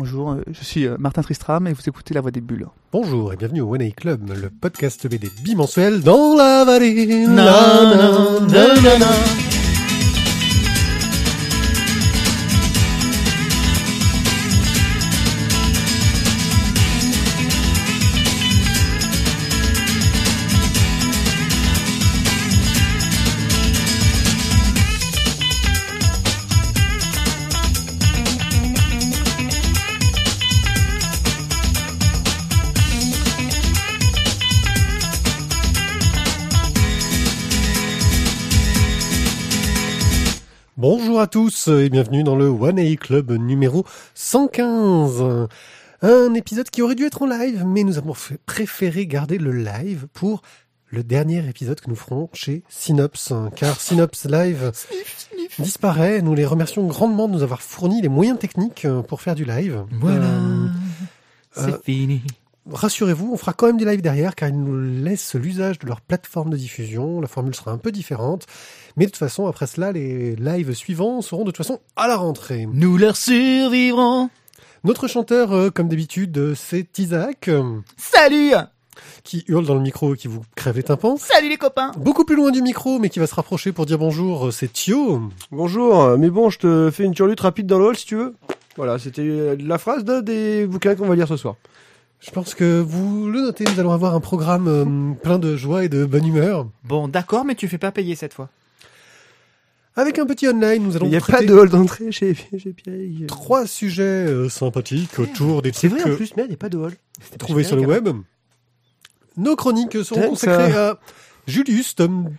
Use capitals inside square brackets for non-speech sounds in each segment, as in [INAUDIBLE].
Bonjour, euh, je suis euh, Martin Tristram et vous écoutez La Voix des Bulles. Bonjour et bienvenue au One A Club, le podcast BD bimensuel dans la vallée. Na, na, na, tous et bienvenue dans le One A Club numéro 115. Un épisode qui aurait dû être en live, mais nous avons préféré garder le live pour le dernier épisode que nous ferons chez Synops, car Synops Live disparaît. Nous les remercions grandement de nous avoir fourni les moyens techniques pour faire du live. Voilà, Euh, c'est euh, fini. Rassurez-vous, on fera quand même du live derrière car ils nous laissent l'usage de leur plateforme de diffusion. La formule sera un peu différente. Mais de toute façon, après cela, les lives suivants seront de toute façon à la rentrée. Nous leur survivrons. Notre chanteur, euh, comme d'habitude, euh, c'est Isaac, euh, Salut qui hurle dans le micro et qui vous crève les tympans. Salut les copains Beaucoup plus loin du micro, mais qui va se rapprocher pour dire bonjour, c'est Thio. Bonjour, mais bon, je te fais une turlute rapide dans le hall si tu veux. Voilà, c'était la phrase d'un des bouquins qu'on va lire ce soir. Je pense que vous le notez, nous allons avoir un programme euh, plein de joie et de bonne humeur. Bon, d'accord, mais tu fais pas payer cette fois. Avec un petit online, nous allons Il n'y a pas de hall d'entrée chez, chez Pierre. trois sujets euh, sympathiques autour des C'est trucs vrai en plus, merde, il n'y a pas de hall. trouvés sur le web. Nos chroniques seront consacrées à Julius, tome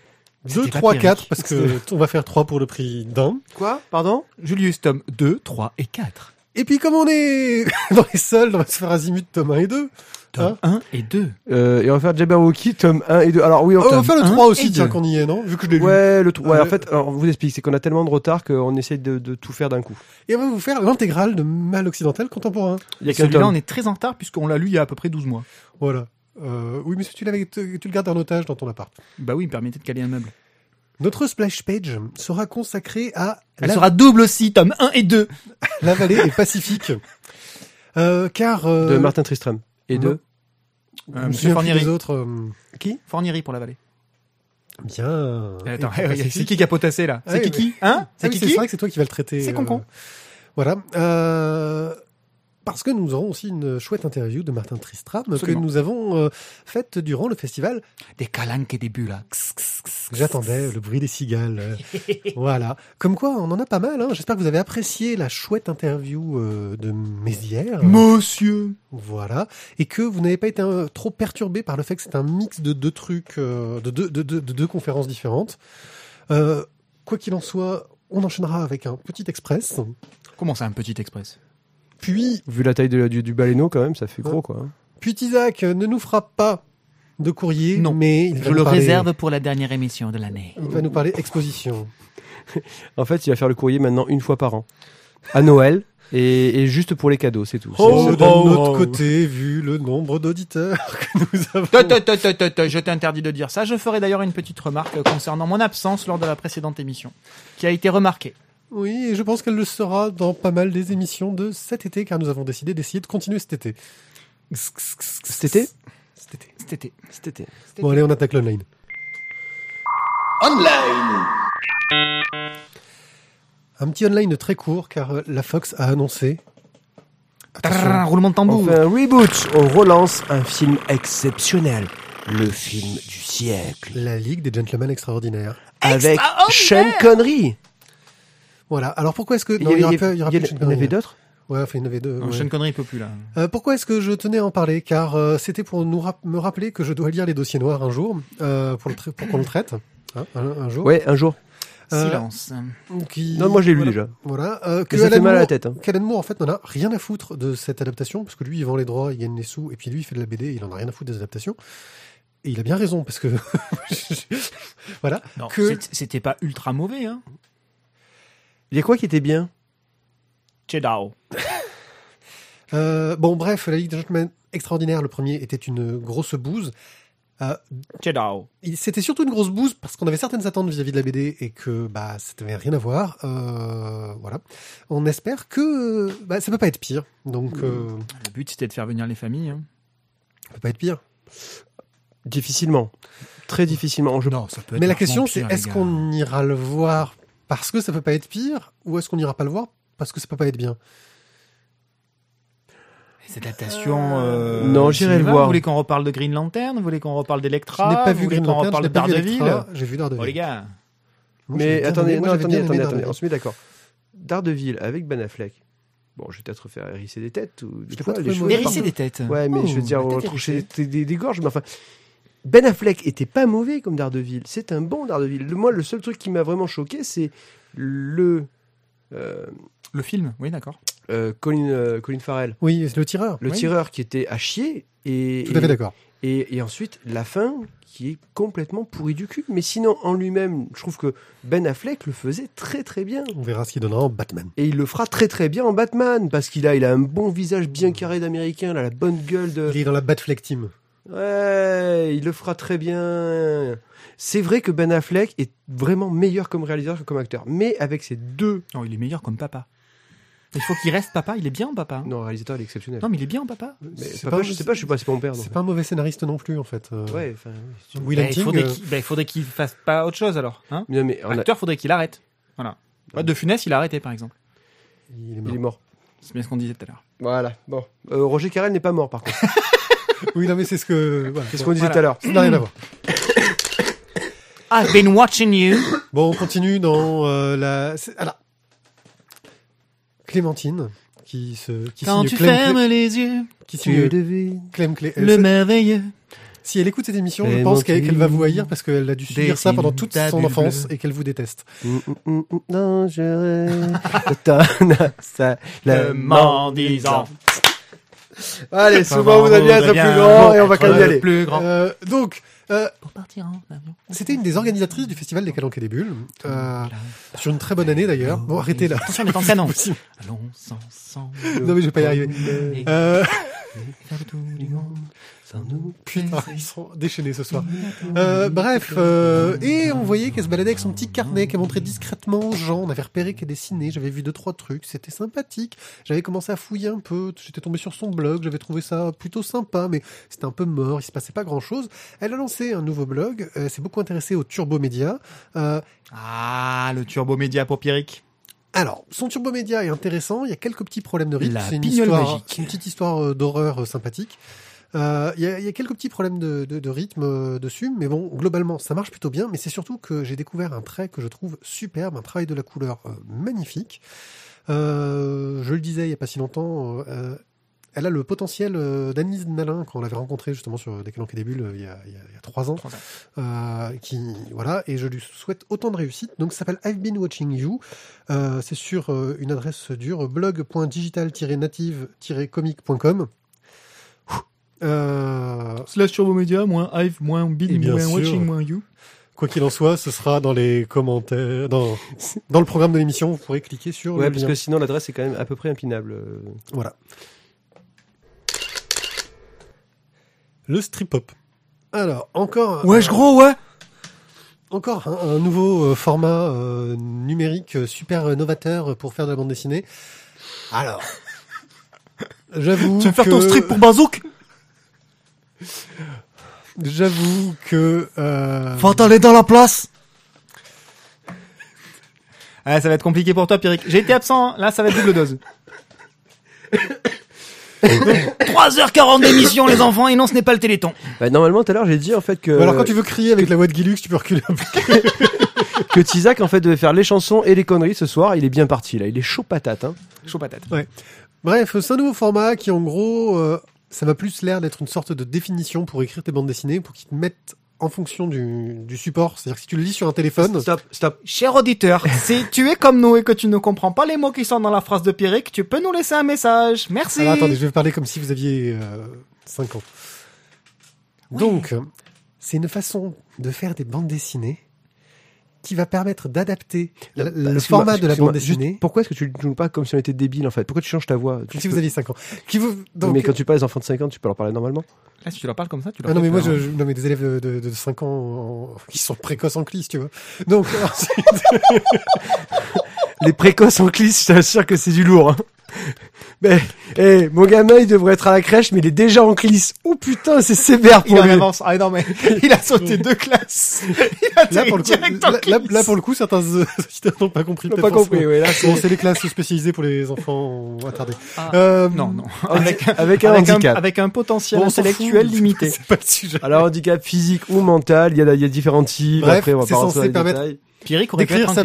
2, C'était pas 3, Pierrick. 4, parce que [LAUGHS] on va faire 3 pour le prix d'un. Quoi? Pardon? Julius, tome 2, 3 et 4. Et puis comme on est [LAUGHS] dans les soldes, on va se faire Azimut tome 1 et 2. Tome 1 et 2. euh, Et on va faire Jabberwocky, tome 1 et 2. Alors oui, on Oh, on va faire le 1 3 et aussi, tiens, 2. qu'on y est, non Vu que je l'ai lu. Ouais, le tr- ouais, Euh, en fait, alors, on vous explique, c'est qu'on a tellement de retard qu'on essaye de, de tout faire d'un coup. Et on va vous faire l'intégrale de Mal occidental contemporain. Il y a qu'un Celui-là, on est très en retard puisqu'on l'a lu il y a à peu près 12 mois. Voilà. Euh, oui, mais si tu, l'avais, tu tu le gardes en otage dans ton appart. Bah oui, il me permettait de caler un meuble. Notre splash page sera consacrée à Elle la, sera double aussi, tome 1 et 2. [LAUGHS] la vallée et Pacifique. Euh, car... euh, De Martin Tristram. Et de Euh, me Monsieur Fornieri. des autres. euh, Qui? Fornieri pour la vallée. Bien. Attends, Et [LAUGHS] Pacifique. c'est qui qui a potassé là? C'est oui, Kiki Hein? C'est Kiki vrai que c'est toi qui vas le traiter. C'est Concon. Voilà. Euh, parce que nous aurons aussi une chouette interview de Martin Tristram Absolument. que nous avons euh, faite durant le festival. Des calanques et des bulles là. J'attendais le bruit des cigales. euh, [LAUGHS] voilà. Comme quoi, on en a pas mal. Hein. J'espère que vous avez apprécié la chouette interview euh, de Mézières. Monsieur Voilà. Et que vous n'avez pas été euh, trop perturbé par le fait que c'est un mix de deux trucs, de, deux, de, deux- de deux conférences différentes. Quoi qu'il en soit, on enchaînera avec un petit express. Comment ça, un petit express? Puis, Vu la taille de la- du, du baleineau, quand même, ça fait gros, quoi. hein. puis Isaac ne nous fera pas de courrier, Non. mais il va Je nous le parler- réserve pour la dernière émission de l'année. Il va nous parler exposition. [LAUGHS] En fait, il va faire le courrier maintenant une fois par an. À Noël. Et, et juste pour les cadeaux, c'est tout. Oh, d'un oh, autre oh. côté, vu le nombre d'auditeurs [LAUGHS] que nous avons. Toi, toi, toi, toi, toi, toi, Je t'interdis de dire ça. Je ferai d'ailleurs une petite remarque concernant mon absence lors de la précédente émission, qui a été remarquée. Oui, et je pense qu'elle le sera dans pas mal des émissions de cet été, car nous avons décidé d'essayer de continuer cet été. Cet été? Cet été. Cet été. Cet été. Bon, allez, on attaque l'online. Un petit online très court, car euh, la Fox a annoncé. Attention, roulement de On tambour. fait un reboot. On relance un film exceptionnel. Le film du siècle. la Ligue des Gentlemen Extraordinaires. Avec Sean Connery. Voilà. Alors pourquoi est-ce que. Il Non, y, il y y y en- Sean il y en avait d'autres? Ouais, enfin, il y en avait deux. Non, ouais. Sean Connery il peut plus là. Euh, pourquoi est-ce que je tenais à en parler? Car euh, c'était pour nous rap- me rappeler que je dois lire les dossiers noirs un jour, euh, pour, pour qu'on le traite. Hein, un, un jour. Ouais, un jour. Euh, Silence. Qui- Non, moi je l'ai lu voilà. déjà. Voilà. Euh, que ça fait Alan mal à la tête. hein. qu'Alan Moore, en fait, n'en a rien à foutre de cette adaptation, parce que lui, il vend les droits, il gagne les sous, et puis lui, il fait de la BD, il en a rien à foutre des adaptations. Et il a bien raison, parce que... [LAUGHS] voilà. Non, que- c'est- c'était pas ultra mauvais, hein. Il y a quoi qui était bien? Chedao. [LAUGHS] Euh, bon, bref, la Ligue des Gentlemen extraordinaire, le premier, était une grosse bouse. Euh, C'était surtout une grosse bouse parce qu'on avait certaines attentes vis-à-vis de la BD et que bah ça n'avait rien à voir. Euh, voilà. On espère que bah, ça peut pas être pire. Donc euh, Le but c'était de faire venir les familles. hein. ça peut pas être pire. Difficilement. Très difficilement. Je... Non, ça peut Mais la question c'est est-ce qu'on ira le voir parce que ça peut pas être pire ou est-ce qu'on n'ira pas le voir parce que ça peut pas être bien? Cette adaptation. euh, Non, au j'irai le voir. Vous voulez qu'on reparle de Green Lantern? Vous voulez qu'on reparle Je d'Electra n'ai pas Vous vu Green Lantern, je reparle n'ai de pas vu Daredevil? J'ai vu Daredevil. Oh les gars. Moi, Mais attendez, aimé- moi, non, j'avais attendez, attendez, attendez, on se met d'accord. Daredevil avec Ben Affleck. Bon, je vais peut-être faire hérisser des têtes ou des fois, pas les cheveux. Hérisser des têtes. Ouais, mais Oh, je veux dire, on des, des gorges, mais enfin. Ben Affleck était pas mauvais comme Daredevil. C'est un bon Daredevil. Le- Moi, le seul truc qui m'a vraiment choqué, c'est le euh, Le film, oui, d'accord. euh, Colin, euh, Colin Farrell, Oui, c'est le tireur. le Oui. tireur qui était à chier et Tout à fait d'accord. Et, et ensuite, la fin qui est complètement pourrie du cul. Mais sinon, en lui-même, je trouve que Ben Affleck le faisait très très bien. On verra ce qu'il donnera en Batman. Et il le fera très très bien en Batman, parce qu'il a, il a un bon visage bien carré d'américain, il a la bonne gueule de... Il est dans la Batfleck Team. Ouais, il le fera très bien. C'est vrai que Ben Affleck est vraiment meilleur comme réalisateur que comme acteur. Mais avec ces deux... Non, il est meilleur comme papa. Il faut qu'il reste papa. Il est bien en papa. hein. Non, réalisateur, il est exceptionnel. Non, mais il est bien en papa. mais papa, pas- je sais pas, je sais pas, c'est pas mon père. C'est pas un mauvais scénariste non plus en fait. Euh, Ouais, enfin... oui. Will Bah, il Hunting, faudrait euh, qu'il bah, il faudrait qu'il fasse pas autre chose alors. Hein Non, mais on a- L'acteur, faudrait qu'il arrête. Voilà. Ouais, de Funès, il a arrêté par exemple. il est il mort. est mort. C'est bien ce qu'on disait tout à l'heure. Voilà, bon. Euh, Roger Carrel n'est pas mort, par contre. [LAUGHS] [LAUGHS] Oui, non mais c'est ce que. Voilà. C'est ce qu'on disait Voilà. tout à l'heure. Ça n'a rien à voir. [COUGHS] I've been watching you. Bon, on continue dans euh, la. c'est- Alors, Clémentine qui se qui Quand signe tu Clem, fermes les yeux, qui signe devines. Clem Clé- elle le merveilleux. Si elle écoute cette émission, je pense qu'elle qu'elle va vous haïr parce qu'elle a dû subir ça pendant toute son enfance et qu'elle vous déteste. Dangereux. [LAUGHS] ça, Le mendisant. Allez, souvent vous allez être plus grand et on va quand même y aller. Plus grand. Euh, donc, euh, Pour partir en avion. c'était une des organisatrices du festival des Calanques et des Bulles, euh, sur une très bonne année d'ailleurs. Bon, arrêtez là. Attention, on est en canon. Allons ensemble. Non mais je vais pas y arriver. Euh, Putain, ils sont déchaînés ce soir. Euh, bref, euh, et on voyait qu'elle se baladait avec son petit carnet qu'elle montrait discrètement aux gens. On avait repéré qu'elle dessinait, j'avais vu deux trois trucs, c'était sympathique. J'avais commencé à fouiller un peu, j'étais tombé sur son blog, j'avais trouvé ça plutôt sympa, mais c'était un peu mort, il se passait pas grand chose. Elle a lancé un nouveau blog, elle s'est beaucoup intéressée aux turbo médias. Euh, Ah, le turbo média pour Pierrick. Alors, son turbo média est intéressant. Il y a quelques petits problèmes de rythme. C'est une histoire, une petite histoire euh, d'horreur euh, sympathique. Euh, Il y, a, il y a quelques petits problèmes de, de- de rythme euh, dessus, mais bon, globalement, ça marche plutôt bien. Mais c'est surtout que j'ai découvert un trait que je trouve superbe, un travail de la couleur euh, magnifique. Euh, je le disais il y a pas si longtemps. Euh, elle a le potentiel euh, d'Annelise Nalin quand on l'avait rencontrée justement sur Des Calanques et des Bulles euh, il y a, il y a- il y a trois ans. Trois ans. Euh, qui voilà et je lui souhaite autant de réussite. Donc ça s'appelle I've been watching you. Euh, c'est sur euh, une adresse dure blog.digital-native-comic.com. Euh, Slash turbo média, moins Hive, moins Et Bin, bien moins sûr. Watching, moins You. quoi qu'il en soit, ce sera dans les commentaires, dans, dans le programme de l'émission. Vous pourrez cliquer sur Ouais, le parce lien. que sinon l'adresse est quand même à peu près impinable. euh. Voilà. Le strip hop. Alors encore. Wesh gros, ouais. Encore un, un nouveau euh, format euh, numérique euh, super euh, novateur pour faire de la bande dessinée. Alors, [LAUGHS] j'avoue Tu veux faire que, ton strip pour Bazook J'avoue que euh, Faut aller dans la place. Ah, ça va être compliqué pour toi, Pierrick. J'ai été absent, hein. là, ça va être double dose. [LAUGHS] [LAUGHS] 3h40 d'émission, les enfants, et non, ce n'est pas le téléthon. Bah, normalement, tout à l'heure, j'ai dit en fait que Bon, alors quand tu veux crier avec la voix de Guilux, tu peux reculer un peu. [LAUGHS] que Tizak en fait devait faire les chansons et les conneries ce soir. Il est bien parti là. Il est chaud patate. Hein. Chaud patate. Bref, c'est un nouveau format qui, en gros, euh, ça m'a plus l'air d'être une sorte de définition pour écrire tes bandes dessinées, pour qu'ils te mettent en fonction du, du support. C'est-à-dire que si tu le lis sur un téléphone, Stop, stop. Cher auditeur, [LAUGHS] si tu es comme nous et que tu ne comprends pas les mots qui sont dans la phrase de Pierrick, tu peux nous laisser un message. Merci. Alors attendez, je vais parler comme si vous aviez 5 ans. Donc, c'est une façon de faire des bandes dessinées qui va permettre d'adapter le, le Excuse-moi, format de la bande juste, dessinée. pourquoi est-ce que tu ne joues pas comme si on était débile en fait? Pourquoi tu changes ta voix? Si vous aviez 5 ans. Qui vous, donc, Mais quand tu parles des enfants de 5 ans, tu peux leur parler normalement? Ah, si tu leur parles comme ça, tu leur Ah non, mais moi, je, je- non, mais des élèves de, de, de 5 ans en- qui sont précoces en clisse, tu vois. Donc, [LAUGHS] ensuite, Les précoces en clisse, je t'assure que c'est du lourd. Hein. [LAUGHS] Mais, eh, mon gamin, il devrait être à la crèche, mais il est déjà en clisse. Oh putain, c'est sévère Il pour en lui. avance. Ah non, mais [LAUGHS] il a sauté deux classes. [LAUGHS] Il a là, pour le coup, direct en là, là- pour le coup, certains euh, auditeurs n'ont pas compris. Pas compris, ouais, là, Bon, c'est les classes spécialisées pour les enfants attardés. Ah, Euh, Non, non. Avec, avec un avec un, handicap. avec un potentiel bon, intellectuel fout, limité. C'est pas le sujet. Alors, handicap physique ou mental, il y a, il y a différents types. Bref, Après, on va c'est pas rentrer censé dans les permettre- détails. Pierrick aurait D'écrire sa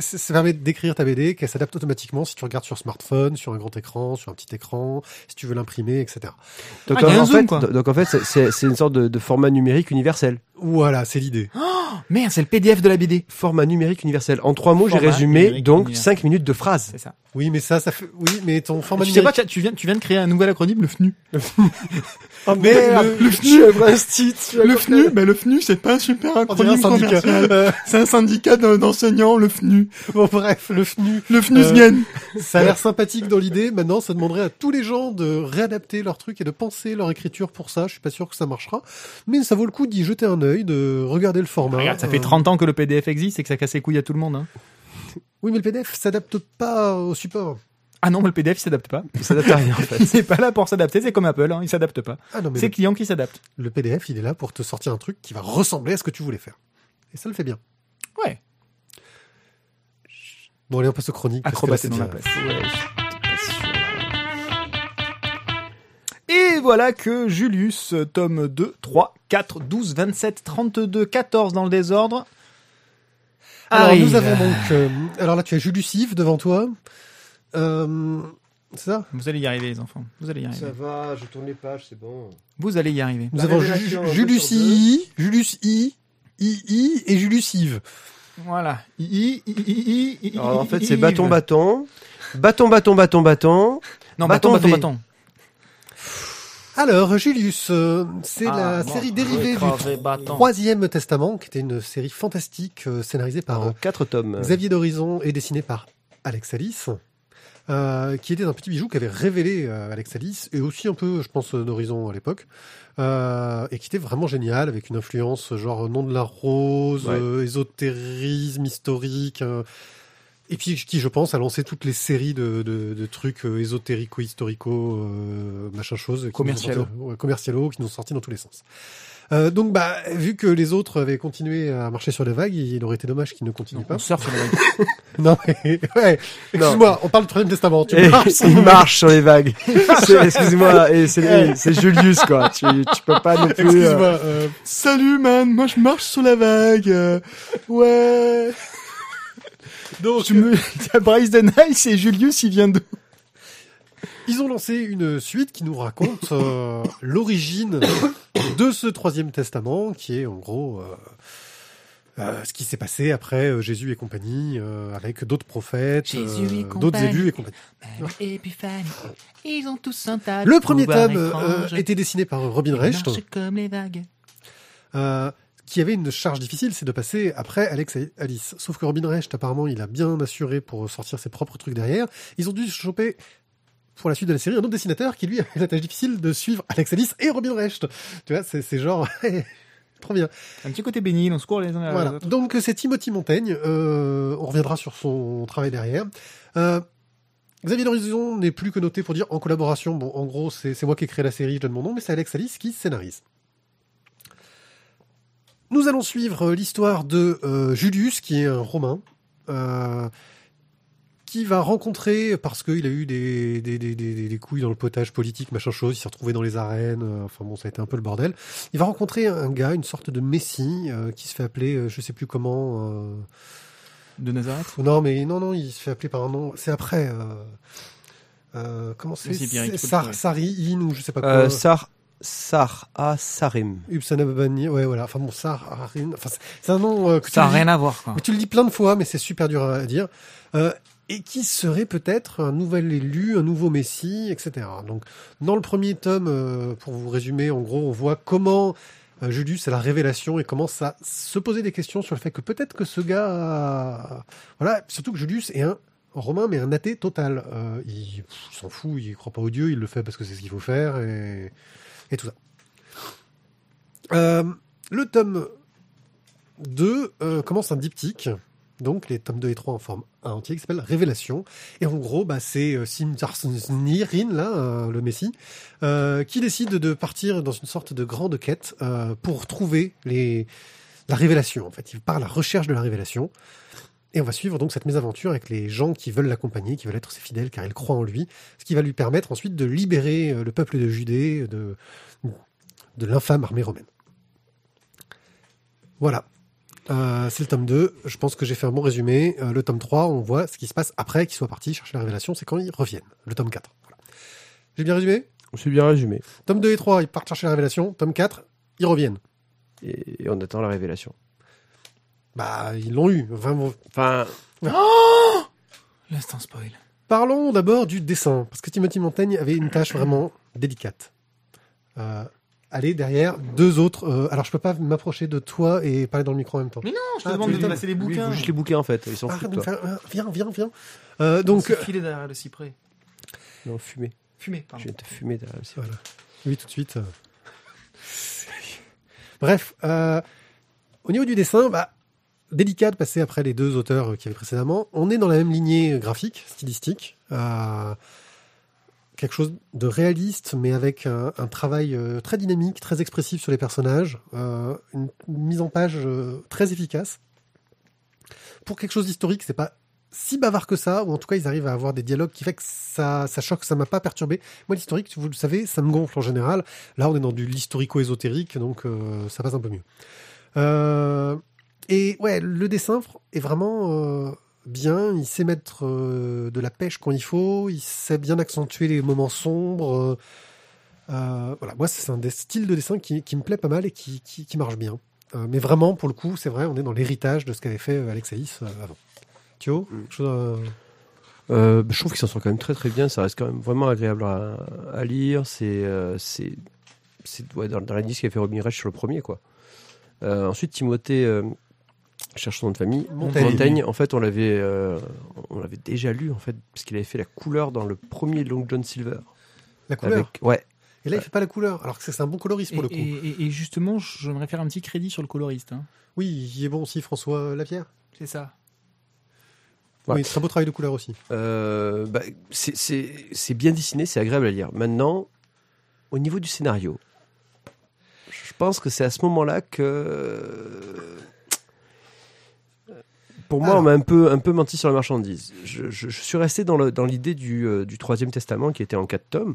ça permet d'écrire ta BD, qu'elle s'adapte automatiquement si tu regardes sur smartphone, sur un grand écran, sur un petit écran, si tu veux l'imprimer, etc. Donc, Ah, en, fait, donc en fait, c'est- une sorte de, de format numérique universel. Voilà, c'est l'idée. Merde, c'est le PDF de la BD. Format numérique universel. En trois mots, j'ai résumé numérique donc universel. 5 minutes de phrase. C'est ça. Oui, mais ça, ça fait, oui, mais ton format tu sais pas, numérique. tu, viens, tu viens de créer un nouvel acronyme, le FNU. [LAUGHS] [LAUGHS] Oh merde, le, FNU, Le FNU, ben le FNU, c'est pas un super On dirait un syndicat. Euh, [LAUGHS] C'est un syndicat d'enseignants, le FNU. bon, bref, le FNU. Le FNUSGAN. Ça a l'air sympathique dans l'idée. Maintenant, ça demanderait à tous les gens de réadapter leur truc et de penser leur écriture pour ça. Je suis pas sûr que ça marchera. Mais ça vaut le coup d'y jeter un œil, de regarder le format. Regarde, ça Euh, fait 30 ans que le PDF existe et que ça casse les couilles à tout le monde. Hein. Oui, mais le PDF s'adapte pas au support. Ah non, mais le PDF, il s'adapte pas. Ça s'adapte à rien, en fait. [LAUGHS] Il n'est pas là pour s'adapter, c'est comme Apple, hein, il s'adapte pas. Ah C'est le, client qui s'adapte. le PDF, il est là pour te sortir un truc qui va ressembler à ce que tu voulais faire. Et ça le fait bien. Ouais. Bon, allez, on passe aux chroniques. c'est dans la place. Voilà que Julius, tome 2, 3, 4, 12, 27, 32, 14 dans le désordre. Alors, arrive. nous avons donc. euh, alors là, tu as Julius Yves devant toi. Euh, c'est ça? Vous allez y arriver, les enfants. Vous allez y arriver. va, je tourne les pages, c'est bon. Vous allez y arriver. Nous La avons révélation, un Ju- peu Julius sur deux. I, Julius I, II et Julius Yves. Voilà. I, I, I, I, I, Alors, en fait, I- c'est Yves. bâton, bâton. Bâton, bâton, bâton, bâton. Non, bâton bâton, bâton. Alors, Julius, euh, c'est Ah, la bon. série dérivée du. Troisième Testament, qui était une série fantastique euh, scénarisée par En 4 tomes. Xavier d'Horizon et dessiné par Alex Alice, euh, qui était un petit bijou qu'avait révélé euh, Alex Alice, et aussi un peu, je pense, euh, d'Horizon à l'époque, euh, et qui était vraiment génial, avec une influence genre Nom de la Rose, Ouais. euh, ésotérisme historique, euh, et puis qui, je pense, a lancé toutes les séries de, de, de trucs euh, ésotérico-historico, euh, machin chose, qui nous ont Commercialo. sorti- ouais, commercialo, qui nous sont sortis dans tous les sens. Euh, donc, bah, vu que les autres avaient continué à marcher sur les vagues, il aurait été dommage qu'ils ne continuent Non, pas. on surfe sur la vague. [LAUGHS] Non, mais, ouais. Excuse-moi, on parle du troisième testament. Tu Et marches sur [LAUGHS] il marche sur les vagues. [LAUGHS] Excuse-moi, et c'est Julius, quoi. Tu, tu peux pas non plus. euh, Excuse-moi, euh, Salut, man. Moi, je marche sur la vague. euh, Ouais. Donc, Tu me... [LAUGHS] Il y a Bryce Nice et Julius, il vient de... ils ont lancé une suite qui nous raconte euh, l'origine de ce troisième testament, qui est en gros euh, euh, ce qui s'est passé après euh, Jésus et compagnie, euh, avec d'autres prophètes, euh, d'autres élus et compagnie. Et puis Fanny, ils ont tous un tas Le premier tome euh, était dessiné par Robin Recht. comme les vagues. Euh, qui avait une charge difficile, c'est de passer après Alex et Alice. Sauf que Robin Recht, apparemment, il a bien assuré pour sortir ses propres trucs derrière. Ils ont dû choper pour la suite de la série un autre dessinateur qui lui avait la tâche difficile de suivre Alex Alice et Robin Recht. Tu vois, c'est genre [LAUGHS] trop bien. Un petit côté béni, on se court les uns vers les Voilà. autres. Donc c'est Timothy Montaigne. Euh, on reviendra sur son travail derrière. Euh, Xavier d'Horizon n'est plus que noté pour dire en collaboration. Bon, en gros, c'est c'est moi qui ai créé la série, je donne mon nom, mais c'est Alex Alice qui scénarise. Nous allons suivre l'histoire de euh, Julius, qui est un Romain, euh, qui va rencontrer, parce qu'il a eu des, des, des, des, des couilles dans le potage politique, machin chose, il s'est retrouvé dans les arènes, euh, enfin bon, ça a été un peu le bordel. Il va rencontrer un gars, une sorte de messie, euh, qui se fait appeler, euh, je sais plus comment... euh, De Nazareth non, mais non, non, il se fait appeler par un nom. C'est après. Euh, euh, comment c'est Sar, trouver. Sari In ou je sais pas quoi. Euh, Sar, Sar, ah, Sarim. Upsanabani, ouais, voilà. Enfin bon, Sarin. Enfin, c'est- un nom euh, que Ça n'a tu, le dis, rien à voir, quoi. que tu le dis plein de fois, mais c'est super dur à dire. Euh, et qui serait peut-être un nouvel élu, un nouveau messie, etc. Donc, dans le premier tome, euh, pour vous résumer, en gros, on voit comment euh, Julius a la révélation et commence à se poser des questions sur le fait que peut-être que ce gars, a- voilà, surtout que Julius est un romain mais un athée total. Euh, il s'en fout, il croit pas au dieu, il le fait parce que c'est ce qu'il faut faire et, et tout ça. Euh, le tome 2 euh, commence un diptyque, donc les tomes 2 et 3 en forme un entier qui s'appelle Révélation. Et en gros, bah, c'est euh, Simtarsnirin, là, euh, le Messie, qui décide de partir dans une sorte de grande quête pour trouver la révélation. En fait, il part à la recherche de la révélation. Et on va suivre donc cette mésaventure avec les gens qui veulent l'accompagner, qui veulent être ses fidèles car ils croient en lui, ce qui va lui permettre ensuite de libérer euh, le peuple de Judée de, de l'infâme armée romaine. Voilà. Euh, c'est le tome 2. Je pense que j'ai fait un bon résumé. Euh, le tome 3, on voit ce qui se passe après qu'ils soient partis chercher la révélation. C'est quand ils reviennent. Le tome 4. Voilà. J'ai bien résumé? C'est bien résumé. Tome 2 et 3, ils partent chercher la révélation. Tome 4, ils reviennent. Et on attend la révélation. Bah, ils l'ont eu. Enfin, bon. Enfin, L'instant spoil. Parlons d'abord du dessin. Parce que Timothy Montaigne avait une tâche vraiment délicate. Euh, aller derrière deux autres. euh, alors, je peux pas m'approcher de toi et parler dans le micro en même temps. Mais non, je te Ah, demande de passer les lui, bouquins. faut juste les bouquins en fait. Ils s'en Arrête foutent. Toi. faire- euh, viens, viens, viens. Euh, Donc, filé derrière le cyprès. Non, fumer. Fumé, Je pardon. viens de te fumer derrière le ciel. Voilà. Oui, tout de suite. Bref, euh, au niveau du dessin, bah, délicat de passer après les deux auteurs qui avaient précédemment. On est dans la même lignée graphique, stylistique. euh, quelque chose de réaliste, mais avec un, travail euh, très dynamique, très expressif sur les personnages. euh, une, mise en page très efficace. Pour quelque chose d'historique, c'est pas si bavard que ça, ou en tout cas ils arrivent à avoir des dialogues qui fait que ça, ça choque, ça m'a pas perturbé. Moi l'historique, vous le savez, ça me gonfle en général. Là on est dans du l'historico-ésotérique, donc ça passe un peu mieux. Et ouais, le dessin est vraiment euh, bien, il sait mettre euh, de la pêche quand il faut, il sait bien accentuer les moments sombres. euh, voilà, moi c'est un des styles de dessin qui, qui me plaît pas mal et qui, qui, qui marche bien. Mais vraiment, pour le coup, c'est vrai, on est dans l'héritage de ce qu'avait fait Alexaïs euh, avant. Thio, Mm. chose à- Euh, je trouve qu'ils s'en sort quand même très très bien. Ça reste quand même vraiment agréable à, à lire. C'est c'est ouais, dans, dans l'indice qu'a fait Robin Reich sur le premier quoi. Ensuite Timothée je cherche son nom de famille Montaigne. Montaigne. En fait on l'avait euh, on l'avait déjà lu en fait parce qu'il avait fait la couleur dans le premier Long John Silver. La couleur. Avec ouais Et là, il fait pas la couleur, alors que c'est un bon coloriste Et, pour le coup. et- et- et justement, j'aimerais faire un petit crédit sur le coloriste. hein. Oui, il est bon aussi, François Lapierre. C'est ça. Ouais. Oui, très beau travail de couleur aussi. Euh, bah, c'est bien dessiné, c'est agréable à lire. Maintenant, au niveau du scénario, je pense que c'est à ce moment-là que. Pour moi, Alors. on m'a un peu, un peu menti sur la marchandise. Je, je- je suis resté dans le- dans l'idée du, euh, du Troisième Testament qui était en quatre tomes.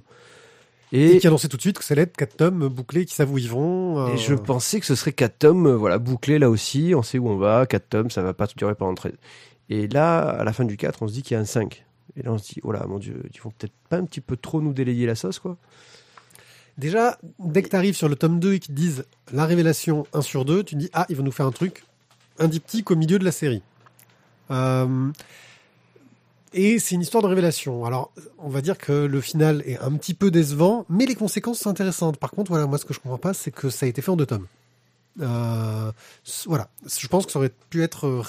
Et, Et, qui annonçait tout de suite que c'est lettre 4 tomes bouclés qui savent où ils vont. euh, et je pensais que ce serait quatre tomes, euh, voilà, bouclés là aussi. On sait où on va, quatre tomes, ça va pas durer pendant 13. Et là, à la fin du 4, on se dit qu'il y a un 5. Et là, on se dit, oh là, mon Dieu, ils vont peut-être pas un petit peu trop nous délayer la sauce, quoi. Déjà, dès que tu arrives sur le tome 2 et qu'ils te disent la révélation 1 sur 2, tu te dis, ah, ils vont nous faire un truc, un diptyque au milieu de la série. Euh, et c'est une histoire de révélation. Alors, on va dire que le final est un petit peu décevant, mais les conséquences sont intéressantes. Par contre, voilà, moi, ce que je comprends pas, c'est que ça a été fait en deux tomes. Euh, voilà. Je pense que ça aurait pu être, euh,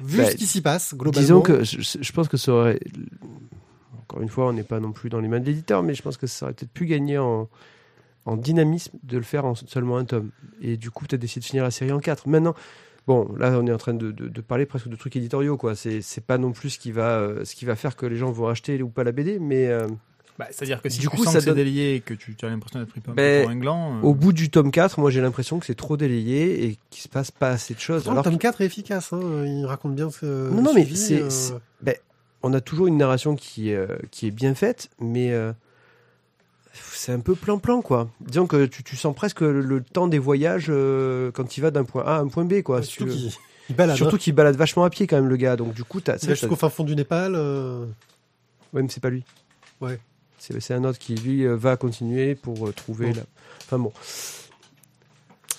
vu Bah, ce qui s'y passe, globalement. Disons que je, je pense que ça aurait. Encore une fois, on n'est pas non plus dans les mains de l'éditeur, mais je pense que ça aurait peut-être pu gagner en, en dynamisme de le faire en seulement un tome. Et du coup, peut-être d'essayer de finir la série en quatre. Maintenant, bon, là, on est en train de, de- de parler presque de trucs éditoriaux, quoi. C'est c'est pas non plus ce qui, va, euh, ce qui va faire que les gens vont acheter ou pas la BD, mais euh, Bah, C'est-à-dire que si Du tu coup, sens ça que c'est donne- délié et que tu, tu as l'impression d'être pris un peu Ben, pour un gland. euh, au bout du tome 4, moi j'ai l'impression que c'est trop délayé et qu'il se passe pas assez de choses. Alors le tome 4 est efficace, hein. il raconte bien ce. Non, non, mais suivi, c'est- euh, c'est- on a toujours une narration qui, est, euh, qui est bien faite, mais euh, c'est un peu plan-plan, quoi. Disons que tu, tu sens presque le, temps des voyages euh, quand il va d'un point A à un point B, quoi. Si surtout qu'il il balade. Surtout hein. qu'il balade vachement à pied, quand même, le gars. Donc, du coup, t'as. Il jusqu'au fin fond du Népal. euh, Ouais, mais c'est pas lui. Ouais. C'est un autre qui, lui, euh, va continuer pour euh, trouver la. Enfin bon.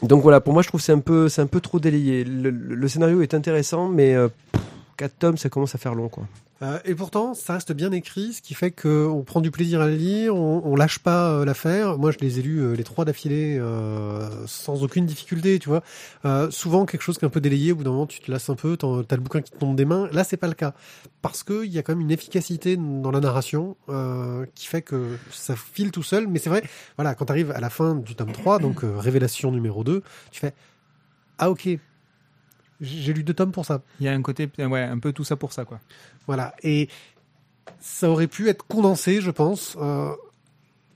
Donc voilà, pour moi, je trouve que c'est un peu, un peu trop délayé. Le, le- le scénario est intéressant, mais pff, 4 tomes, ça commence à faire long, quoi. Euh, et pourtant, ça reste bien écrit, ce qui fait qu'on prend du plaisir à le lire, on, on lâche pas euh, l'affaire. Moi, je les ai lus euh, les trois d'affilée euh, sans aucune difficulté, tu vois. Souvent, quelque chose qui est un peu délayé, au bout d'un moment, tu te lasses un peu, t'as le bouquin qui te tombe des mains. Là, c'est pas le cas, parce que il y a quand même une efficacité dans la narration qui fait que ça file tout seul. Mais c'est vrai, voilà, quand t'arrives à la fin du tome 3, donc révélation numéro 2, tu fais ah ok, j'ai lu deux tomes pour ça. Il y a un côté, ouais, un peu tout ça pour ça, quoi. Voilà. Et ça aurait pu être condensé, je pense. Euh,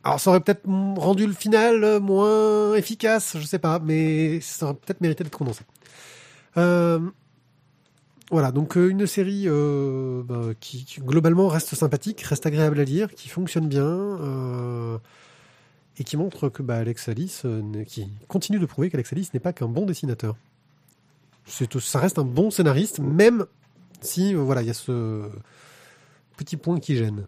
alors, ça aurait peut-être rendu le final moins efficace, je sais pas, mais ça aurait peut-être mérité d'être condensé. Euh, voilà, donc euh, une série euh, bah, qui, qui, globalement reste sympathique, reste agréable à lire, qui fonctionne bien et qui montre que bah, Alex Alice, qui continue de prouver qu'Alex Alice n'est pas qu'un bon dessinateur. C'est, ça reste un bon scénariste, même si euh, voilà, il y a ce petit point qui gêne.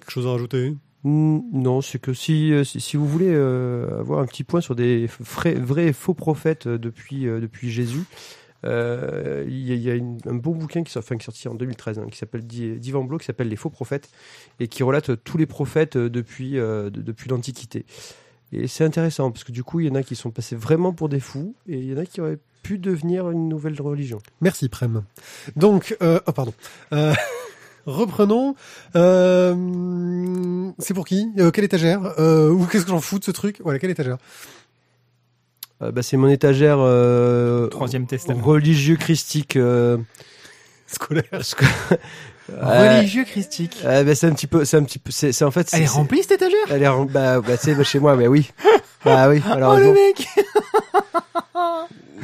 Quelque chose à rajouter? Non, c'est que si, euh, si, si vous voulez euh, avoir un petit point sur des vrais, vrais et faux prophètes depuis, euh, depuis Jésus, euh, il y a, il y a une- un beau bouquin qui, sort- enfin, qui est sorti en 2013, hein, qui s'appelle d'I- d'Ivan Blo, qui s'appelle Les faux prophètes, et qui relate tous les prophètes depuis, euh, de- depuis l'Antiquité. Et c'est intéressant, parce que du coup, il y en a qui sont passés vraiment pour des fous, et il y en a qui auraient pu devenir une nouvelle religion. Merci Prem. Donc, euh, oh pardon. Euh, [LAUGHS] reprenons. Euh, c'est pour qui? Euh, Quelle étagère? Euh, Ou qu'est-ce que j'en fous de ce truc? Voilà, quelle étagère? Euh, bah, c'est mon étagère euh, Troisième testament. religieux christique. euh, Scolaire. [LAUGHS] Religieux christique. Euh, bah, c'est un petit peu, c'est un petit peu, c'est c'est- en fait. Elle est c'est- remplie cette étagère? Elle est rem- bah, bah, c'est chez moi, mais oui. Bah oui. [LAUGHS] Alors, Oh le mec